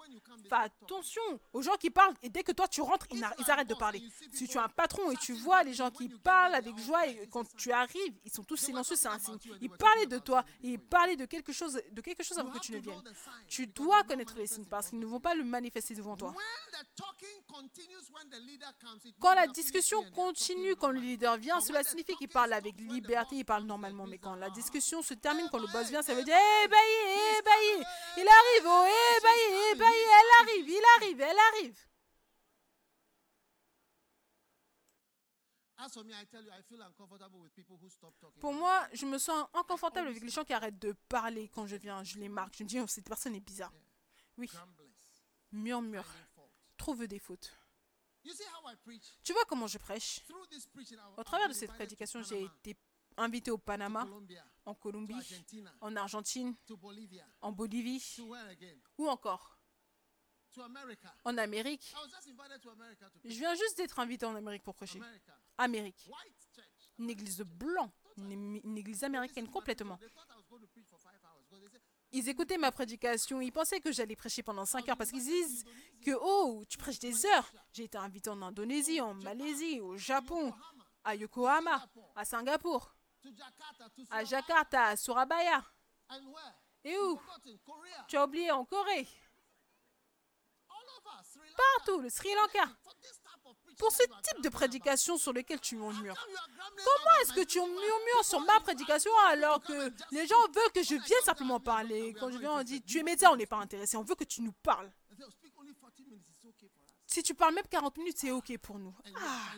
Fais attention aux gens qui parlent et dès que toi tu rentres, ils, arrêtent de parler. Si tu es un patron et tu vois les gens qui parlent avec joie et quand tu arrives, ils sont tous silencieux, c'est un signe. Ils parlaient de toi ils parlaient de quelque chose, de quelque chose avant que tu ne viennes. Tu dois connaître les signes parce qu'ils ne vont pas le manifester devant toi. Quand la discussion continue, quand le leader vient, cela signifie qu'il parle avec liberté, il parle normalement. Mais quand la discussion se termine, quand le boss vient, ça veut dire Eh Bailly, eh Bailly, il arrive, oh, eh Bailly, eh Bailly, elle arrive, il arrive, elle arrive. Pour moi, je me sens inconfortable avec les gens qui arrêtent de parler quand je viens. Je les marque. Je me dis, oh, cette personne est bizarre. Oui, murmure, trouve des fautes. Tu vois comment je prêche? Au travers de cette prédication, j'ai été invité au Panama, en Colombie, en Argentine, en Bolivie, ou encore en Amérique. Je viens juste d'être invité en Amérique pour prêcher. Amérique. Une église blanc, une, une église américaine complètement. Ils écoutaient ma prédication, ils pensaient que j'allais prêcher pendant 5 heures parce qu'ils disent que, oh, tu prêches des heures. J'ai été invité en Indonésie, en Malaisie, au Japon, à Yokohama, à Singapour, à Jakarta, à Surabaya. Et où? Tu as oublié en Corée, partout, le Sri Lanka. Pour ce type de prédication sur lequel tu murmures, comment est-ce que tu murmures sur ma prédication alors que les gens veulent que je vienne simplement parler? Quand je viens, on dit Tu es média, on n'est pas intéressé, on veut que tu nous parles. Si tu parles même 40 minutes, c'est OK pour nous. Ah.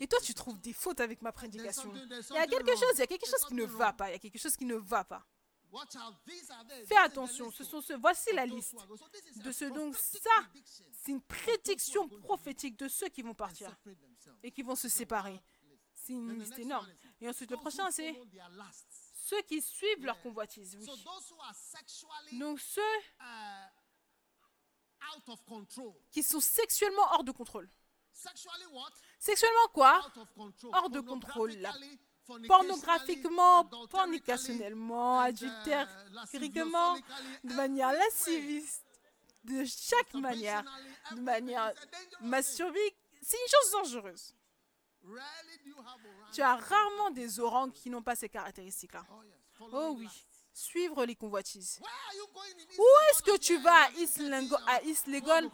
Et toi, tu trouves des fautes avec ma prédication. Il y a quelque chose, il y a quelque chose qui ne va pas, il y a quelque chose qui ne va pas. Fais attention, ce sont voici la liste de ceux donc ça, c'est une prédiction prophétique de ceux qui vont partir et qui vont se séparer. C'est une liste énorme. Et ensuite le prochain c'est ceux qui suivent leur convoitise. Oui. Donc ceux qui sont sexuellement hors de contrôle. Sexuellement quoi? Hors de contrôle. Pornographiquement, fornicationnellement, adultériquement, de manière lasciviste, de chaque manière, de manière masturbique. C'est une chose dangereuse. Tu as rarement des orangs qui n'ont pas ces caractéristiques-là. Oh oui, suivre les convoitises. Où est-ce que tu vas à East Legon à, East Legon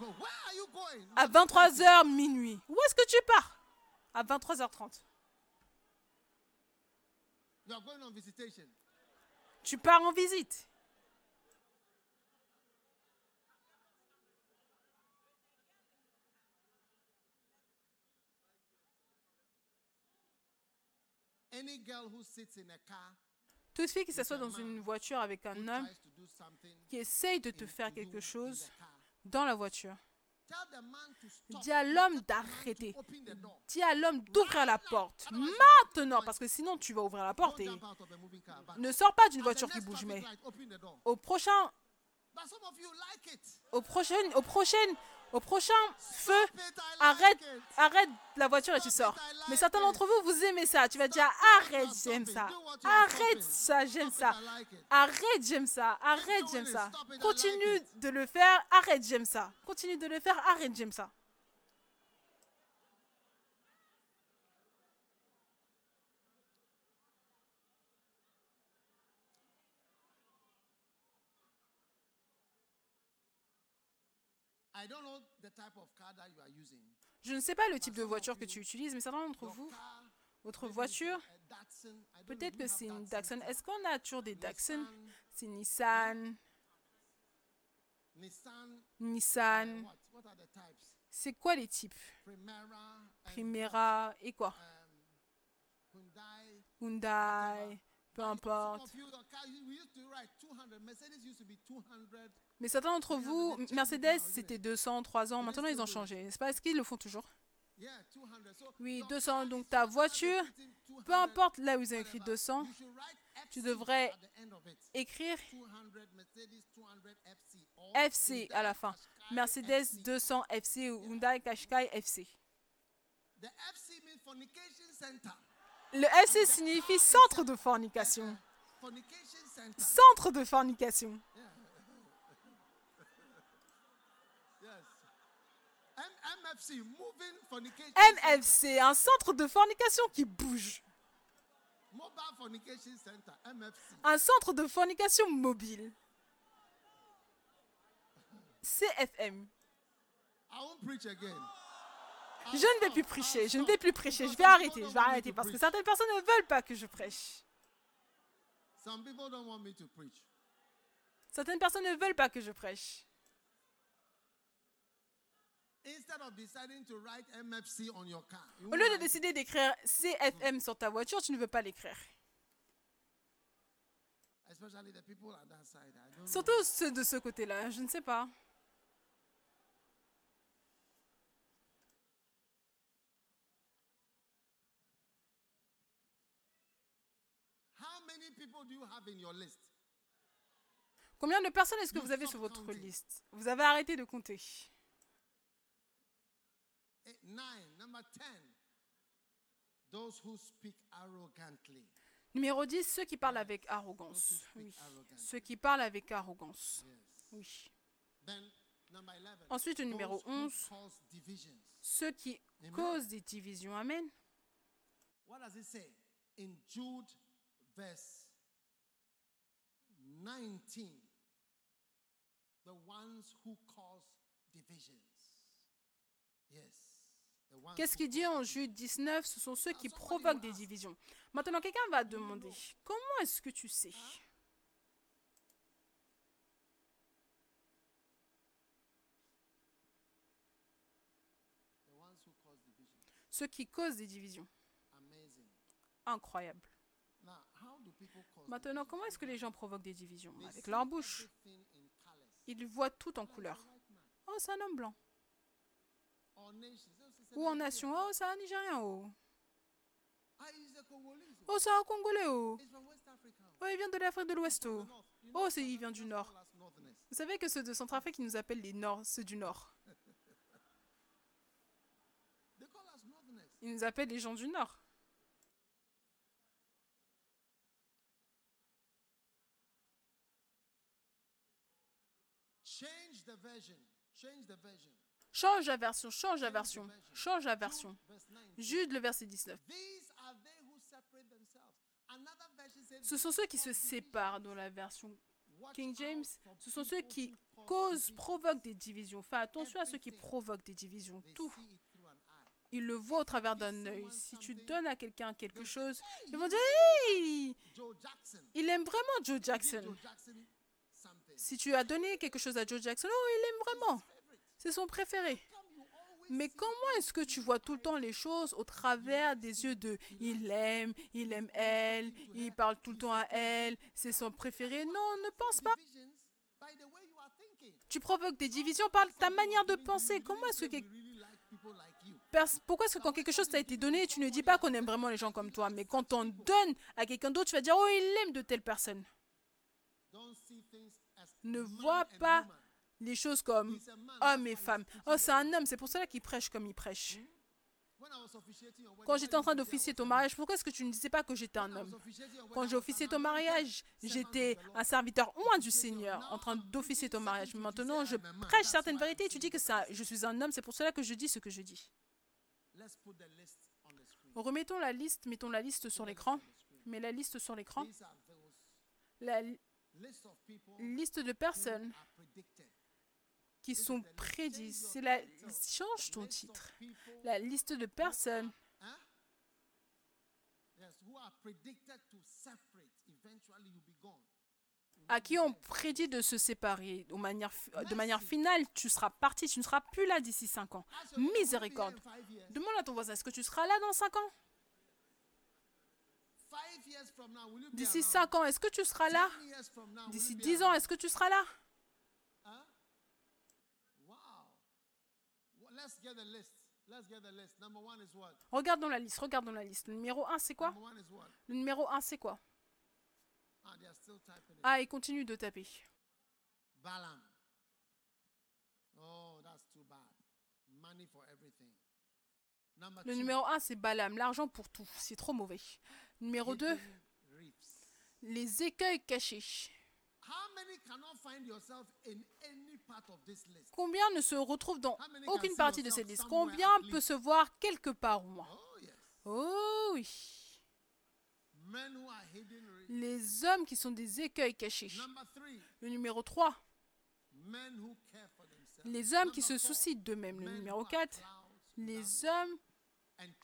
à 23h minuit. Où est-ce que tu pars? À 23h30. Tu pars en visite. Toute fille qui s'assoit dans une voiture avec un homme qui essaye de te faire quelque chose dans la voiture, dis à l'homme d'arrêter. Dis à l'homme d'ouvrir la porte. Maintenant, parce que sinon tu vas ouvrir la porte et ne sors pas d'une voiture qui bouge, mais au prochain, au prochain, au prochain, au prochain feu, arrête, arrête la voiture et tu sors. Mais certains d'entre vous, vous aimez ça. Tu vas dire, arrête, j'aime ça. Arrête ça, j'aime ça. Arrête, j'aime ça. Arrête, j'aime ça. Continue de le faire, arrête, j'aime ça. Continue de le faire, arrête, j'aime ça. Je ne sais pas le type de voiture que tu utilises, mais certains d'entre vous, votre voiture, peut-être que c'est une Datsun. Est-ce qu'on a toujours des Datsun? C'est Nissan. Nissan. C'est quoi les types? Primera et quoi? Hyundai, peu importe. of you, your car, you- we used to write 200. Mercedes used to be 200. Mais certains d'entre vous, Mercedes, c'était 200, 300, maintenant ils ont changé. n'est-ce pas Est-ce qu'ils le font toujours Yeah, 200. So Oui, your 200. car Donc ta 200, voiture, written 200, peu importe là où ils ont écrit whatever. 200, You should write tu devrais écrire 200 Mercedes 200 FC. à la fin. Mercedes FC. 200 FC ou Hyundai Qashqai FC. Le FC signifie centre de fornication. Centre de fornication. MFC, un centre de fornication qui bouge. Un centre de fornication mobile. CFM. Je ne vais plus prêcher, je ne vais plus prêcher, je vais arrêter, je vais arrêter parce que certaines personnes ne veulent pas que je prêche. Some people don't want me to preach. Certaines personnes ne veulent pas que je prêche. Instead of deciding to write MFC on your car, you Au lieu de décider d'écrire CFM sur ta voiture, tu ne veux pas l'écrire. especially the people at that side. I don't know. Surtout ceux de ce côté-là, je ne sais pas. How many people do you have in your list? Combien de personnes est-ce que vous avez sur votre liste? Vous avez arrêté de compter. Eight, nine. Number 10. Those who speak arrogantly. Numéro 10, ceux qui parlent avec arrogance. Oui. Ceux qui parlent avec arrogance. Oui. Then, number 11. Ensuite, le numéro those who 11, cause divisions. ceux qui causent des divisions. Amen. What does it say? In Jude, verse 19. The ones who cause divisions. Yes. Qu'est-ce qu'il dit en Jude 19 Ce sont ceux qui provoquent des divisions. Maintenant, quelqu'un va demander, comment est-ce que tu sais? Ceux qui causent des divisions. Incroyable. Now, how do people cause Maintenant, comment est-ce que les gens provoquent des divisions Avec leur bouche. Ils voient tout en couleur. Oh, c'est un homme blanc. Ou en nation. Oh, c'est un Nigérien. Oh, Ah, oh c'est un Congolais. Oh. Oh, il vient de l'Afrique de l'Ouest. Oh. Oh, il vient du Nord. Vous savez que ceux de Centrafrique, ils nous appellent les Nord, ceux du Nord. Ils nous appellent les gens du Nord. Change la version, change la version, change la version. Jude, verse 9. Jude, le verset 19. These are they who separate themselves. Another version says, Ce sont ceux qui se séparent dans la version King James. Ce sont ceux qui causent, provoquent des divisions. Fais attention à ceux qui provoquent des divisions. Tout. Ils le voient au travers d'un œil. Si tu donnes à quelqu'un quelque chose, ils vont dire Hey, il aime vraiment Joe Jackson? Si tu as donné quelque chose à Joe Jackson, oh, il l'aime vraiment. C'est son préféré. Mais comment est-ce que tu vois tout le temps les choses au travers des yeux de il l'aime, il aime elle, il parle tout le temps à elle, c'est son préféré Non, ne pense pas. Tu provoques des divisions par ta manière de penser. Comment est-ce que pourquoi est-ce que quand quelque chose t'a été donné, tu ne dis pas qu'on aime vraiment les gens comme toi, mais quand on donne à quelqu'un d'autre, tu vas dire oh il l'aime de telle personne. Don't see things as Ne and pas les choses comme He's a man, homme that's et why femme. he's Oh c'est un homme, c'est pour cela qu'il prêche comme il prêche. Quand j'étais en train d'officier ton mariage, pourquoi est-ce que tu ne disais pas que j'étais un homme? Quand j'ai officié ton mariage, j'étais un serviteur oint du Seigneur en train d'officier ton mariage. Mais maintenant, je prêche certaines vérités tu dis que ça, je suis un homme, c'est pour cela que je dis ce que je dis. Remettons la liste, mettons la liste sur l'écran. Mets la liste sur l'écran. La liste de personnes qui sont prédites. C'est la change ton titre. La liste de personnes gone. à qui on prédit de se séparer de manière, de manière finale, tu seras parti, tu ne seras plus là d'ici 5 ans. Miséricorde. Demande à ton voisin, est-ce que tu seras là dans 5 ans Five years from now, will you be D'ici around? 5 ans, est-ce que tu seras là? D'ici you be 10 ans, est-ce que tu seras là? Regardons la liste, regardons la liste. Le numéro 1, c'est quoi? Le numéro 1, c'est quoi? Ah, il continue de taper. Balaam. Oh, that's too bad. Money for everything. Le numéro 1, c'est Balaam, l'argent pour tout. C'est trop mauvais. Numéro 2, hidden reefs. les écueils cachés. Combien ne se retrouvent dans aucune partie de cette liste? Combien peut se voir quelque part au moins? Oh. Oh oui. Les hommes qui sont des écueils cachés. Le numéro 3, men who care for themselves. les hommes qui se soucient d'eux-mêmes. Le numéro who are 4, clouds les hommes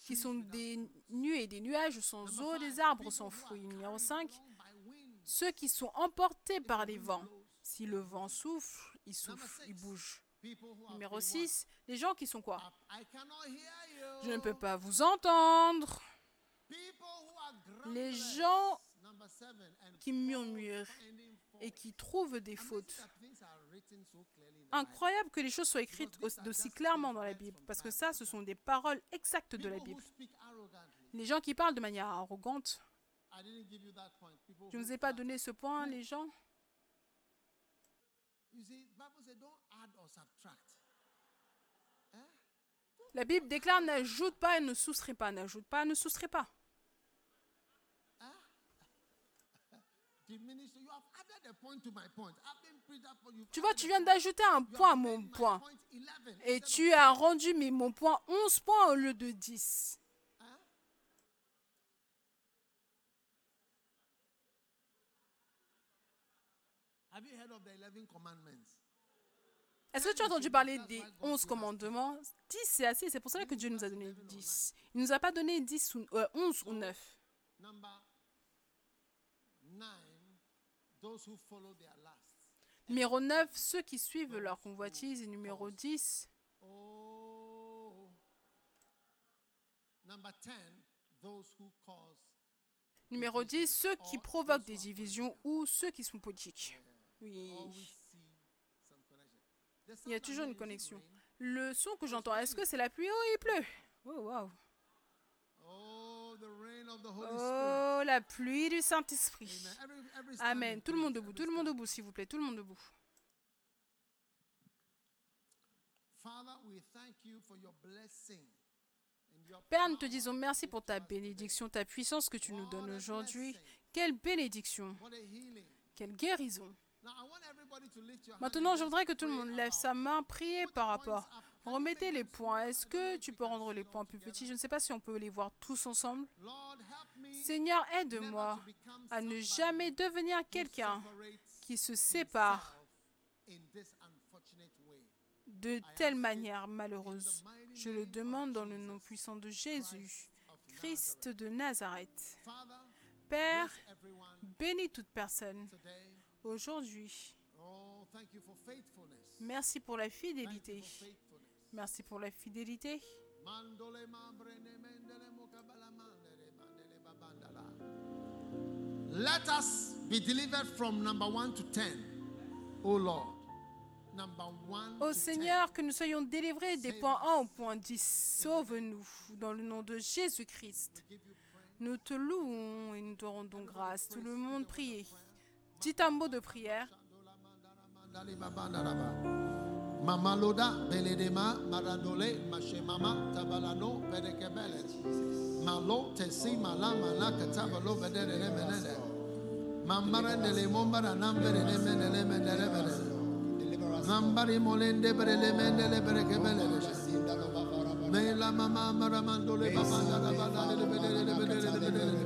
qui sont des nuées, des nuages sans eau, des arbres sans fruits. Numéro carried 5, along by winds. ceux qui sont emportés par les vents. Si le vent souffle, il souffle, il bouge. Numéro been 6, les gens qui sont quoi? Je ne peux pas vous entendre. Les gens qui murmurent et qui trouvent des fautes. Incroyable que les choses soient écrites aussi- clairement dans la Bible, parce que ça, ce sont des paroles exactes de la Bible. Les gens qui parlent de manière arrogante, je ne vous ai pas donné ce point, les gens. Eh? La Bible déclare n'ajoute pas et ne soustrait pas, n'ajoute pas, ne soustrait pas. Tu vois, tu viens d'ajouter un point à mon point. Et tu as rendu mais mon point 11 points au lieu de 10. Have you heard of the 11 commandments? Est-ce que tu as entendu parler des 11 commandements? 10 c'est assez, c'est pour ça que Dieu nous a donné 10. Il nous a pas donné 10 ou, euh, 11 ou 9. Numéro 9, ceux qui suivent leur convoitise. Et numéro 10, Oh. Number 10, those who cause. numéro 10, ceux qui provoquent des divisions ou ceux qui sont politiques. Oui, il y a toujours une connexion. Le son que j'entends, est-ce que c'est la pluie? Oh, il pleut Oh, waouh Oh, la pluie du Saint-Esprit. Amen. Tout le monde debout, tout le monde debout, s'il vous plaît, tout le monde debout. Père, nous te disons merci pour ta bénédiction, ta puissance que tu nous donnes aujourd'hui. Quelle bénédiction, quelle guérison. Maintenant, je voudrais que tout le monde lève sa main, prier par rapport. Remettez les points. Est-ce que tu peux rendre les points plus petits? Je ne sais pas si on peut les voir tous ensemble. Seigneur, aide-moi à ne jamais devenir quelqu'un qui se sépare de telle manière malheureuse. Je le demande dans le nom puissant de Jésus, Christ de Nazareth. Père, bénis toute personne aujourd'hui. Oh. Merci pour la fidélité. Merci pour la fidélité. Let us be delivered from number one to ten. Oh Lord. Number one Ô Seigneur, que nous soyons délivrés des points 1 au point 10. Sauve-nous dans le nom de Jésus-Christ. 10. Give you praise. Nous te louons et nous te rendons grâce. Tout le monde priez. Dites un mot de prière. Mamaloda, Beledema, Maradole, Mashemama, Tabalano, Berekebele. Malo, Tesi, malama Malaka, Tabalo, Bedere, Menede. Mamara, Dele, Mombara, Nambere, Nemene, Nemene, Nemene. Nambari, Molende, Berelemende, Berekebele. Mela, Mama, Maramandole, Baba, Baba, Baba, Baba, Baba, Baba, Baba, Baba,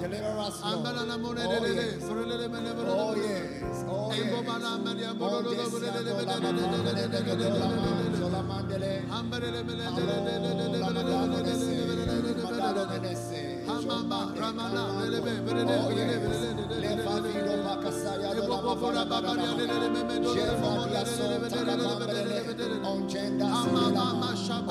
Deliver us, Lord. Oh, yes. Oh, yes. Oh, yes. Oh, yes. In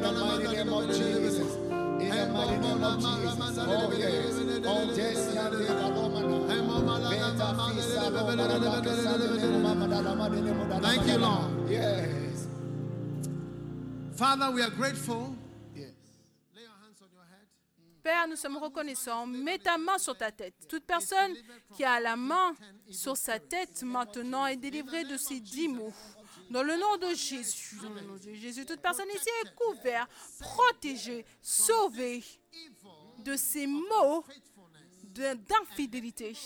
the name of Jesus. In the name of Jesus. Oh, yes. Oh. Thank you, Lord. Yes. Father, we are grateful Père, nous sommes reconnaissants. Mets ta main sur ta tête. Toute personne qui a la main sur sa tête maintenant est délivrée de ces dix mots. Dans le nom de Jésus, dans le toute personne ici est couverte, protégée, sauvée de ces mots d'infidélité.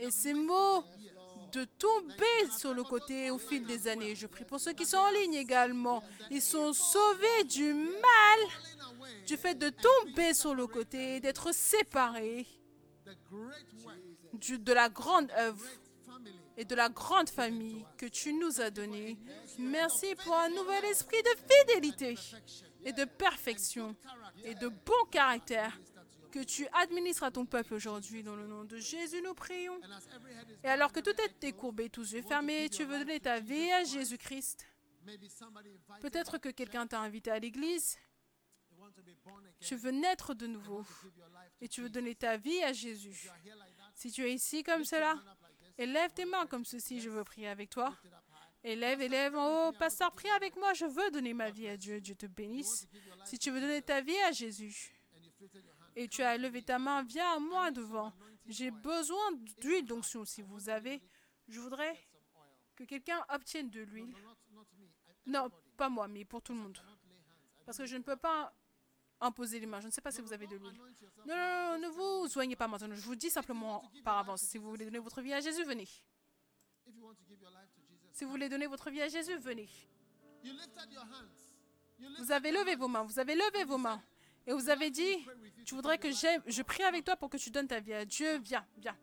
Et ces mots de tomber sur le côté au fil des années. Je prie pour ceux qui sont en ligne également. Ils sont sauvés du mal, du fait de tomber sur le côté, d'être du- de la grande œuvre et de la grande famille que tu nous as donnée. Merci pour un nouvel esprit de fidélité et de perfection et de bon caractère que tu administres à ton peuple aujourd'hui. Dans le nom de Jésus, nous prions. Et alors que tout est décourbé, tous yeux fermés, tu veux donner ta vie à Jésus-Christ. Peut-être que quelqu'un t'a invité à l'église, you want to be born again. Tu veux naître de nouveau et tu veux donner ta vie à Jésus. Si tu es ici comme cela, élève tes mains comme ceci, je veux prier avec toi. Élève, élève en haut. Pasteur, prie avec moi, je veux donner ma vie à Dieu. Dieu te bénisse. Si tu veux donner ta vie à Jésus et tu as levé ta main, viens à moi devant. J'ai besoin d'huile d'onction si vous avez. Je voudrais que quelqu'un obtienne de l'huile. Non, pas moi, mais pour tout le monde. Parce que je ne peux pas imposer les mains. Je ne sais pas si vous avez de l'huile. Non, non, non, ne vous soignez pas maintenant. Je vous dis simplement par avance. Si vous voulez donner votre vie à Jésus, venez. Si vous voulez donner votre vie à Jésus, venez. Vous avez levé vos mains, vous avez levé vos mains. Et vous avez dit, tu voudrais que j'aime, je prie avec toi pour que tu donnes ta vie à Dieu. Viens, viens.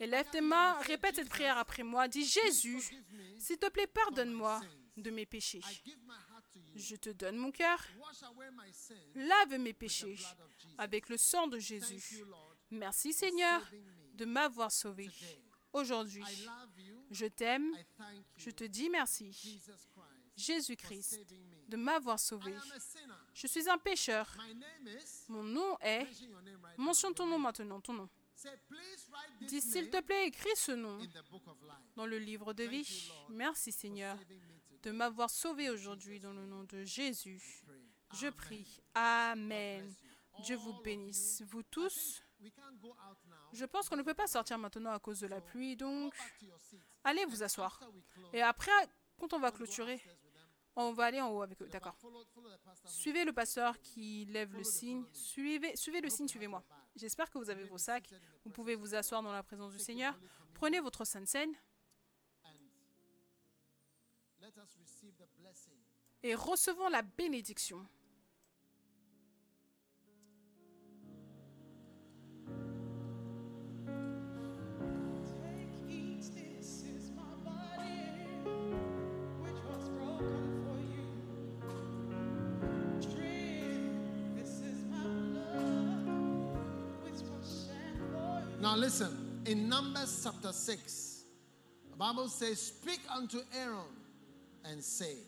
Lift tes mains, répète cette prière après moi. Dis Jésus, s'il te plaît, pardonne-moi de mes péchés. Je te donne mon cœur. Lave mes péchés avec le sang de Jésus. Merci Seigneur de m'avoir sauvé. Aujourd'hui, je t'aime. Je te dis merci, Jésus-Christ, de m'avoir sauvé. Je suis un pécheur. Mon nom est... Mentionne ton nom maintenant, ton nom. Dis s'il te plaît, écris ce nom dans le livre de vie. Merci Seigneur de m'avoir sauvé aujourd'hui dans le nom de Jésus. Je prie. Amen. Dieu vous bénisse. Vous tous, je pense qu'on ne peut pas sortir maintenant à cause de la pluie, donc allez vous asseoir. Et après, quand on va clôturer, on va aller en haut avec eux. D'accord. Suivez le pasteur qui lève le signe. Suivez, suivez le signe, suivez-moi. J'espère que vous avez vos sacs. Vous pouvez vous asseoir dans la présence du Seigneur. Prenez votre sainte scène et recevons la bénédiction. Now listen, in Numbers chapter 6, The Bible says, Speak unto Aaron and say,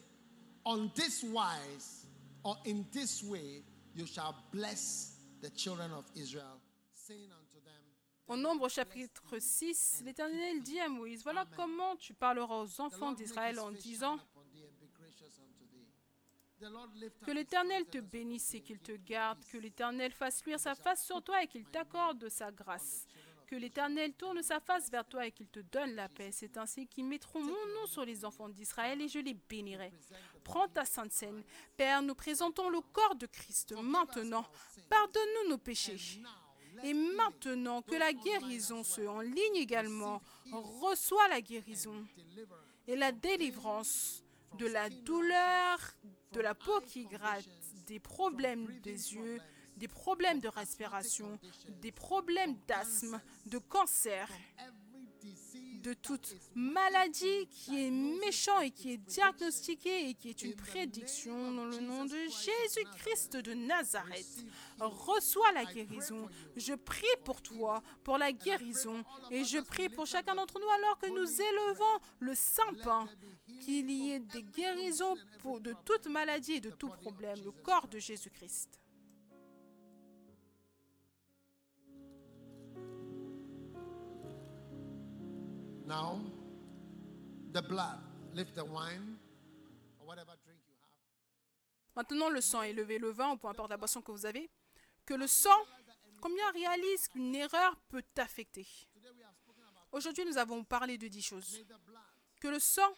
On this wise or in this way you shall bless the children of Israel, saying unto them, Au Nombre chapitre 6, l'Éternel dit à Moïse, Voilà comment tu parleras aux enfants d'Israël en disant, Que l'Éternel te bénisse et qu'il te garde, que l'Éternel fasse luire sa face sur toi et qu'il t'accorde sa grâce. Que l'Éternel tourne sa face vers toi et qu'il te donne la paix. C'est ainsi qu'ils mettront mon nom sur les enfants d'Israël et je les bénirai. Prends ta sainte scène. Père, nous présentons le corps de Christ. Maintenant, pardonne-nous nos péchés. Et maintenant que la guérison, ceux en ligne également, reçoit la guérison et la délivrance de la douleur, de la peau qui gratte, des problèmes des yeux, des problèmes de respiration, des problèmes d'asthme, de cancer, de toute maladie qui est méchant et qui est diagnostiquée et qui est une prédiction dans le nom de Jésus-Christ de Nazareth. Reçois la guérison. Je prie pour toi, pour la guérison, et je prie pour chacun d'entre nous alors que nous élevons le saint pain, qu'il y ait des guérisons de toute maladie et de tout problème, le corps de Jésus-Christ. Now, the blood, lift the wine or whatever drink you have. Maintenant, le sang, élevez le vin, ou peu importe la boisson que vous avez. Que le sang, combien réalise qu'une erreur peut t'affecter? Aujourd'hui, nous avons parlé de dix choses. Que le sang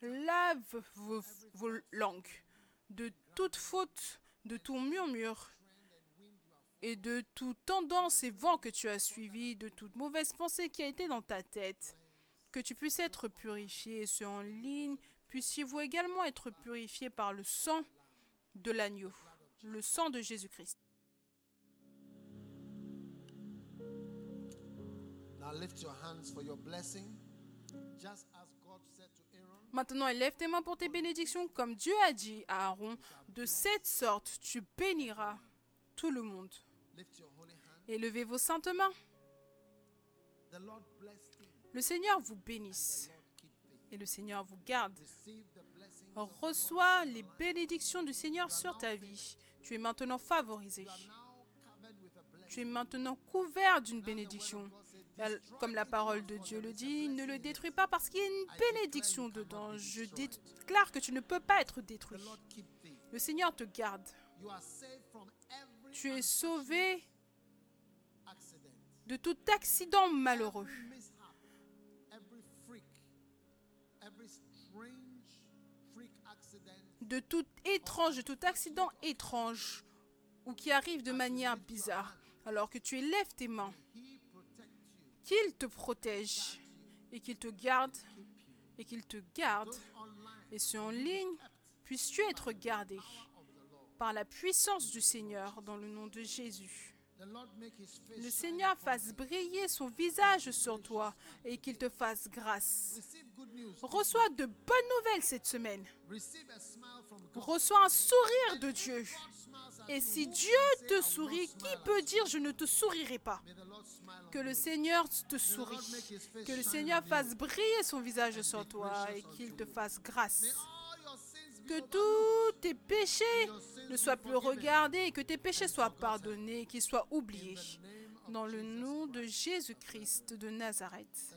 lave vos, vos langues de toute faute, de tout murmure et de toute tendance et vent que tu as suivi, de toute mauvaise pensée qui a été dans ta tête. Que tu puisses être purifié, et ceux en ligne, puissiez-vous également être purifiés par le sang de l'agneau, le sang de Jésus-Christ. Maintenant, élève tes mains pour tes bénédictions, comme Dieu a dit à Aaron. De cette sorte, tu béniras tout le monde. Élevez vos saintes mains. Le Seigneur vous bénisse et le Seigneur vous garde. Reçois les bénédictions du Seigneur sur ta vie. Tu es maintenant favorisé. Tu es maintenant couvert d'une bénédiction. Comme la parole de Dieu le dit, ne le détruis pas parce qu'il y a une bénédiction dedans. Je déclare que tu ne peux pas être détruit. Le Seigneur te garde. Tu es sauvé de tout accident malheureux, de tout étrange, de tout accident étrange ou qui arrive de manière bizarre. Alors que tu élèves tes mains, qu'il te protège et qu'il te garde et qu'il te garde. Et ceux en ligne, puisses-tu être gardé par la puissance du Seigneur dans le nom de Jésus. Le Seigneur fasse briller son visage sur toi et qu'il te fasse grâce. Reçois de bonnes nouvelles cette semaine. Reçois un sourire de Dieu. Et si Dieu te "I will sourit, qui peut you?" dire je ne te sourirai pas Que le. Seigneur te face Que le Seigneur fasse briller son visage sur toi et qu'il te fasse grâce. Que tous tes péchés ne soient plus regardés et que tes péchés soient pardonnés qu'ils soient oubliés. Dans le nom de Christ. Jésus-Christ de Nazareth.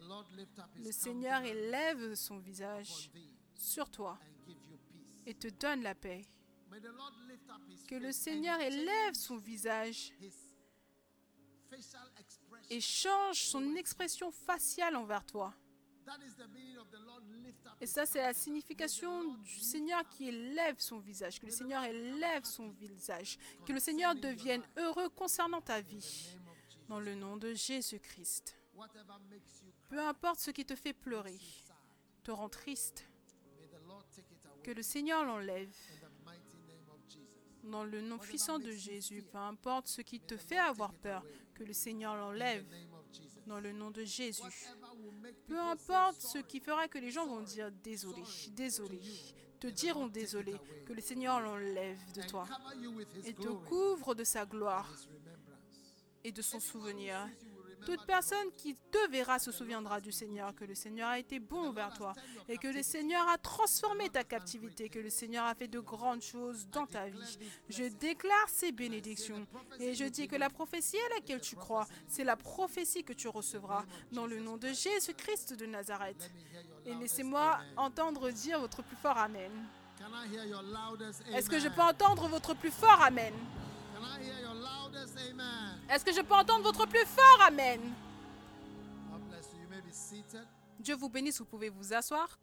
Le Seigneur élève son visage sur toi et te donne la paix. Que le Seigneur élève son visage et change son expression faciale envers toi. Et ça, c'est la signification du Seigneur qui élève son visage. Que le Seigneur élève son visage. Que le Seigneur devienne heureux concernant ta vie. Dans le nom de Jésus-Christ. Peu importe ce qui te fait pleurer, te rend triste, que le Seigneur l'enlève. Dans le nom puissant de Jésus, peu importe ce qui te fait avoir peur, que le Seigneur l'enlève. Dans le nom de Jésus. Peu importe ce qui fera que les gens vont dire désolé, désolé, te diront désolé, que le Seigneur l'enlève de toi et te couvre de sa gloire et de son souvenir. Toute personne qui te verra se souviendra du Seigneur, que le Seigneur a été bon vers toi et que le Seigneur a transformé ta captivité, que le Seigneur a fait de grandes choses dans ta vie. Je déclare ces bénédictions et je dis que la prophétie à laquelle tu crois, c'est la prophétie que tu recevras dans le nom de Jésus-Christ de Nazareth. Et laissez-moi entendre dire votre plus fort Amen. Est-ce que je peux entendre votre plus fort Amen? Est-ce que je peux entendre votre plus fort Amen? Dieu vous bénisse, vous pouvez vous asseoir.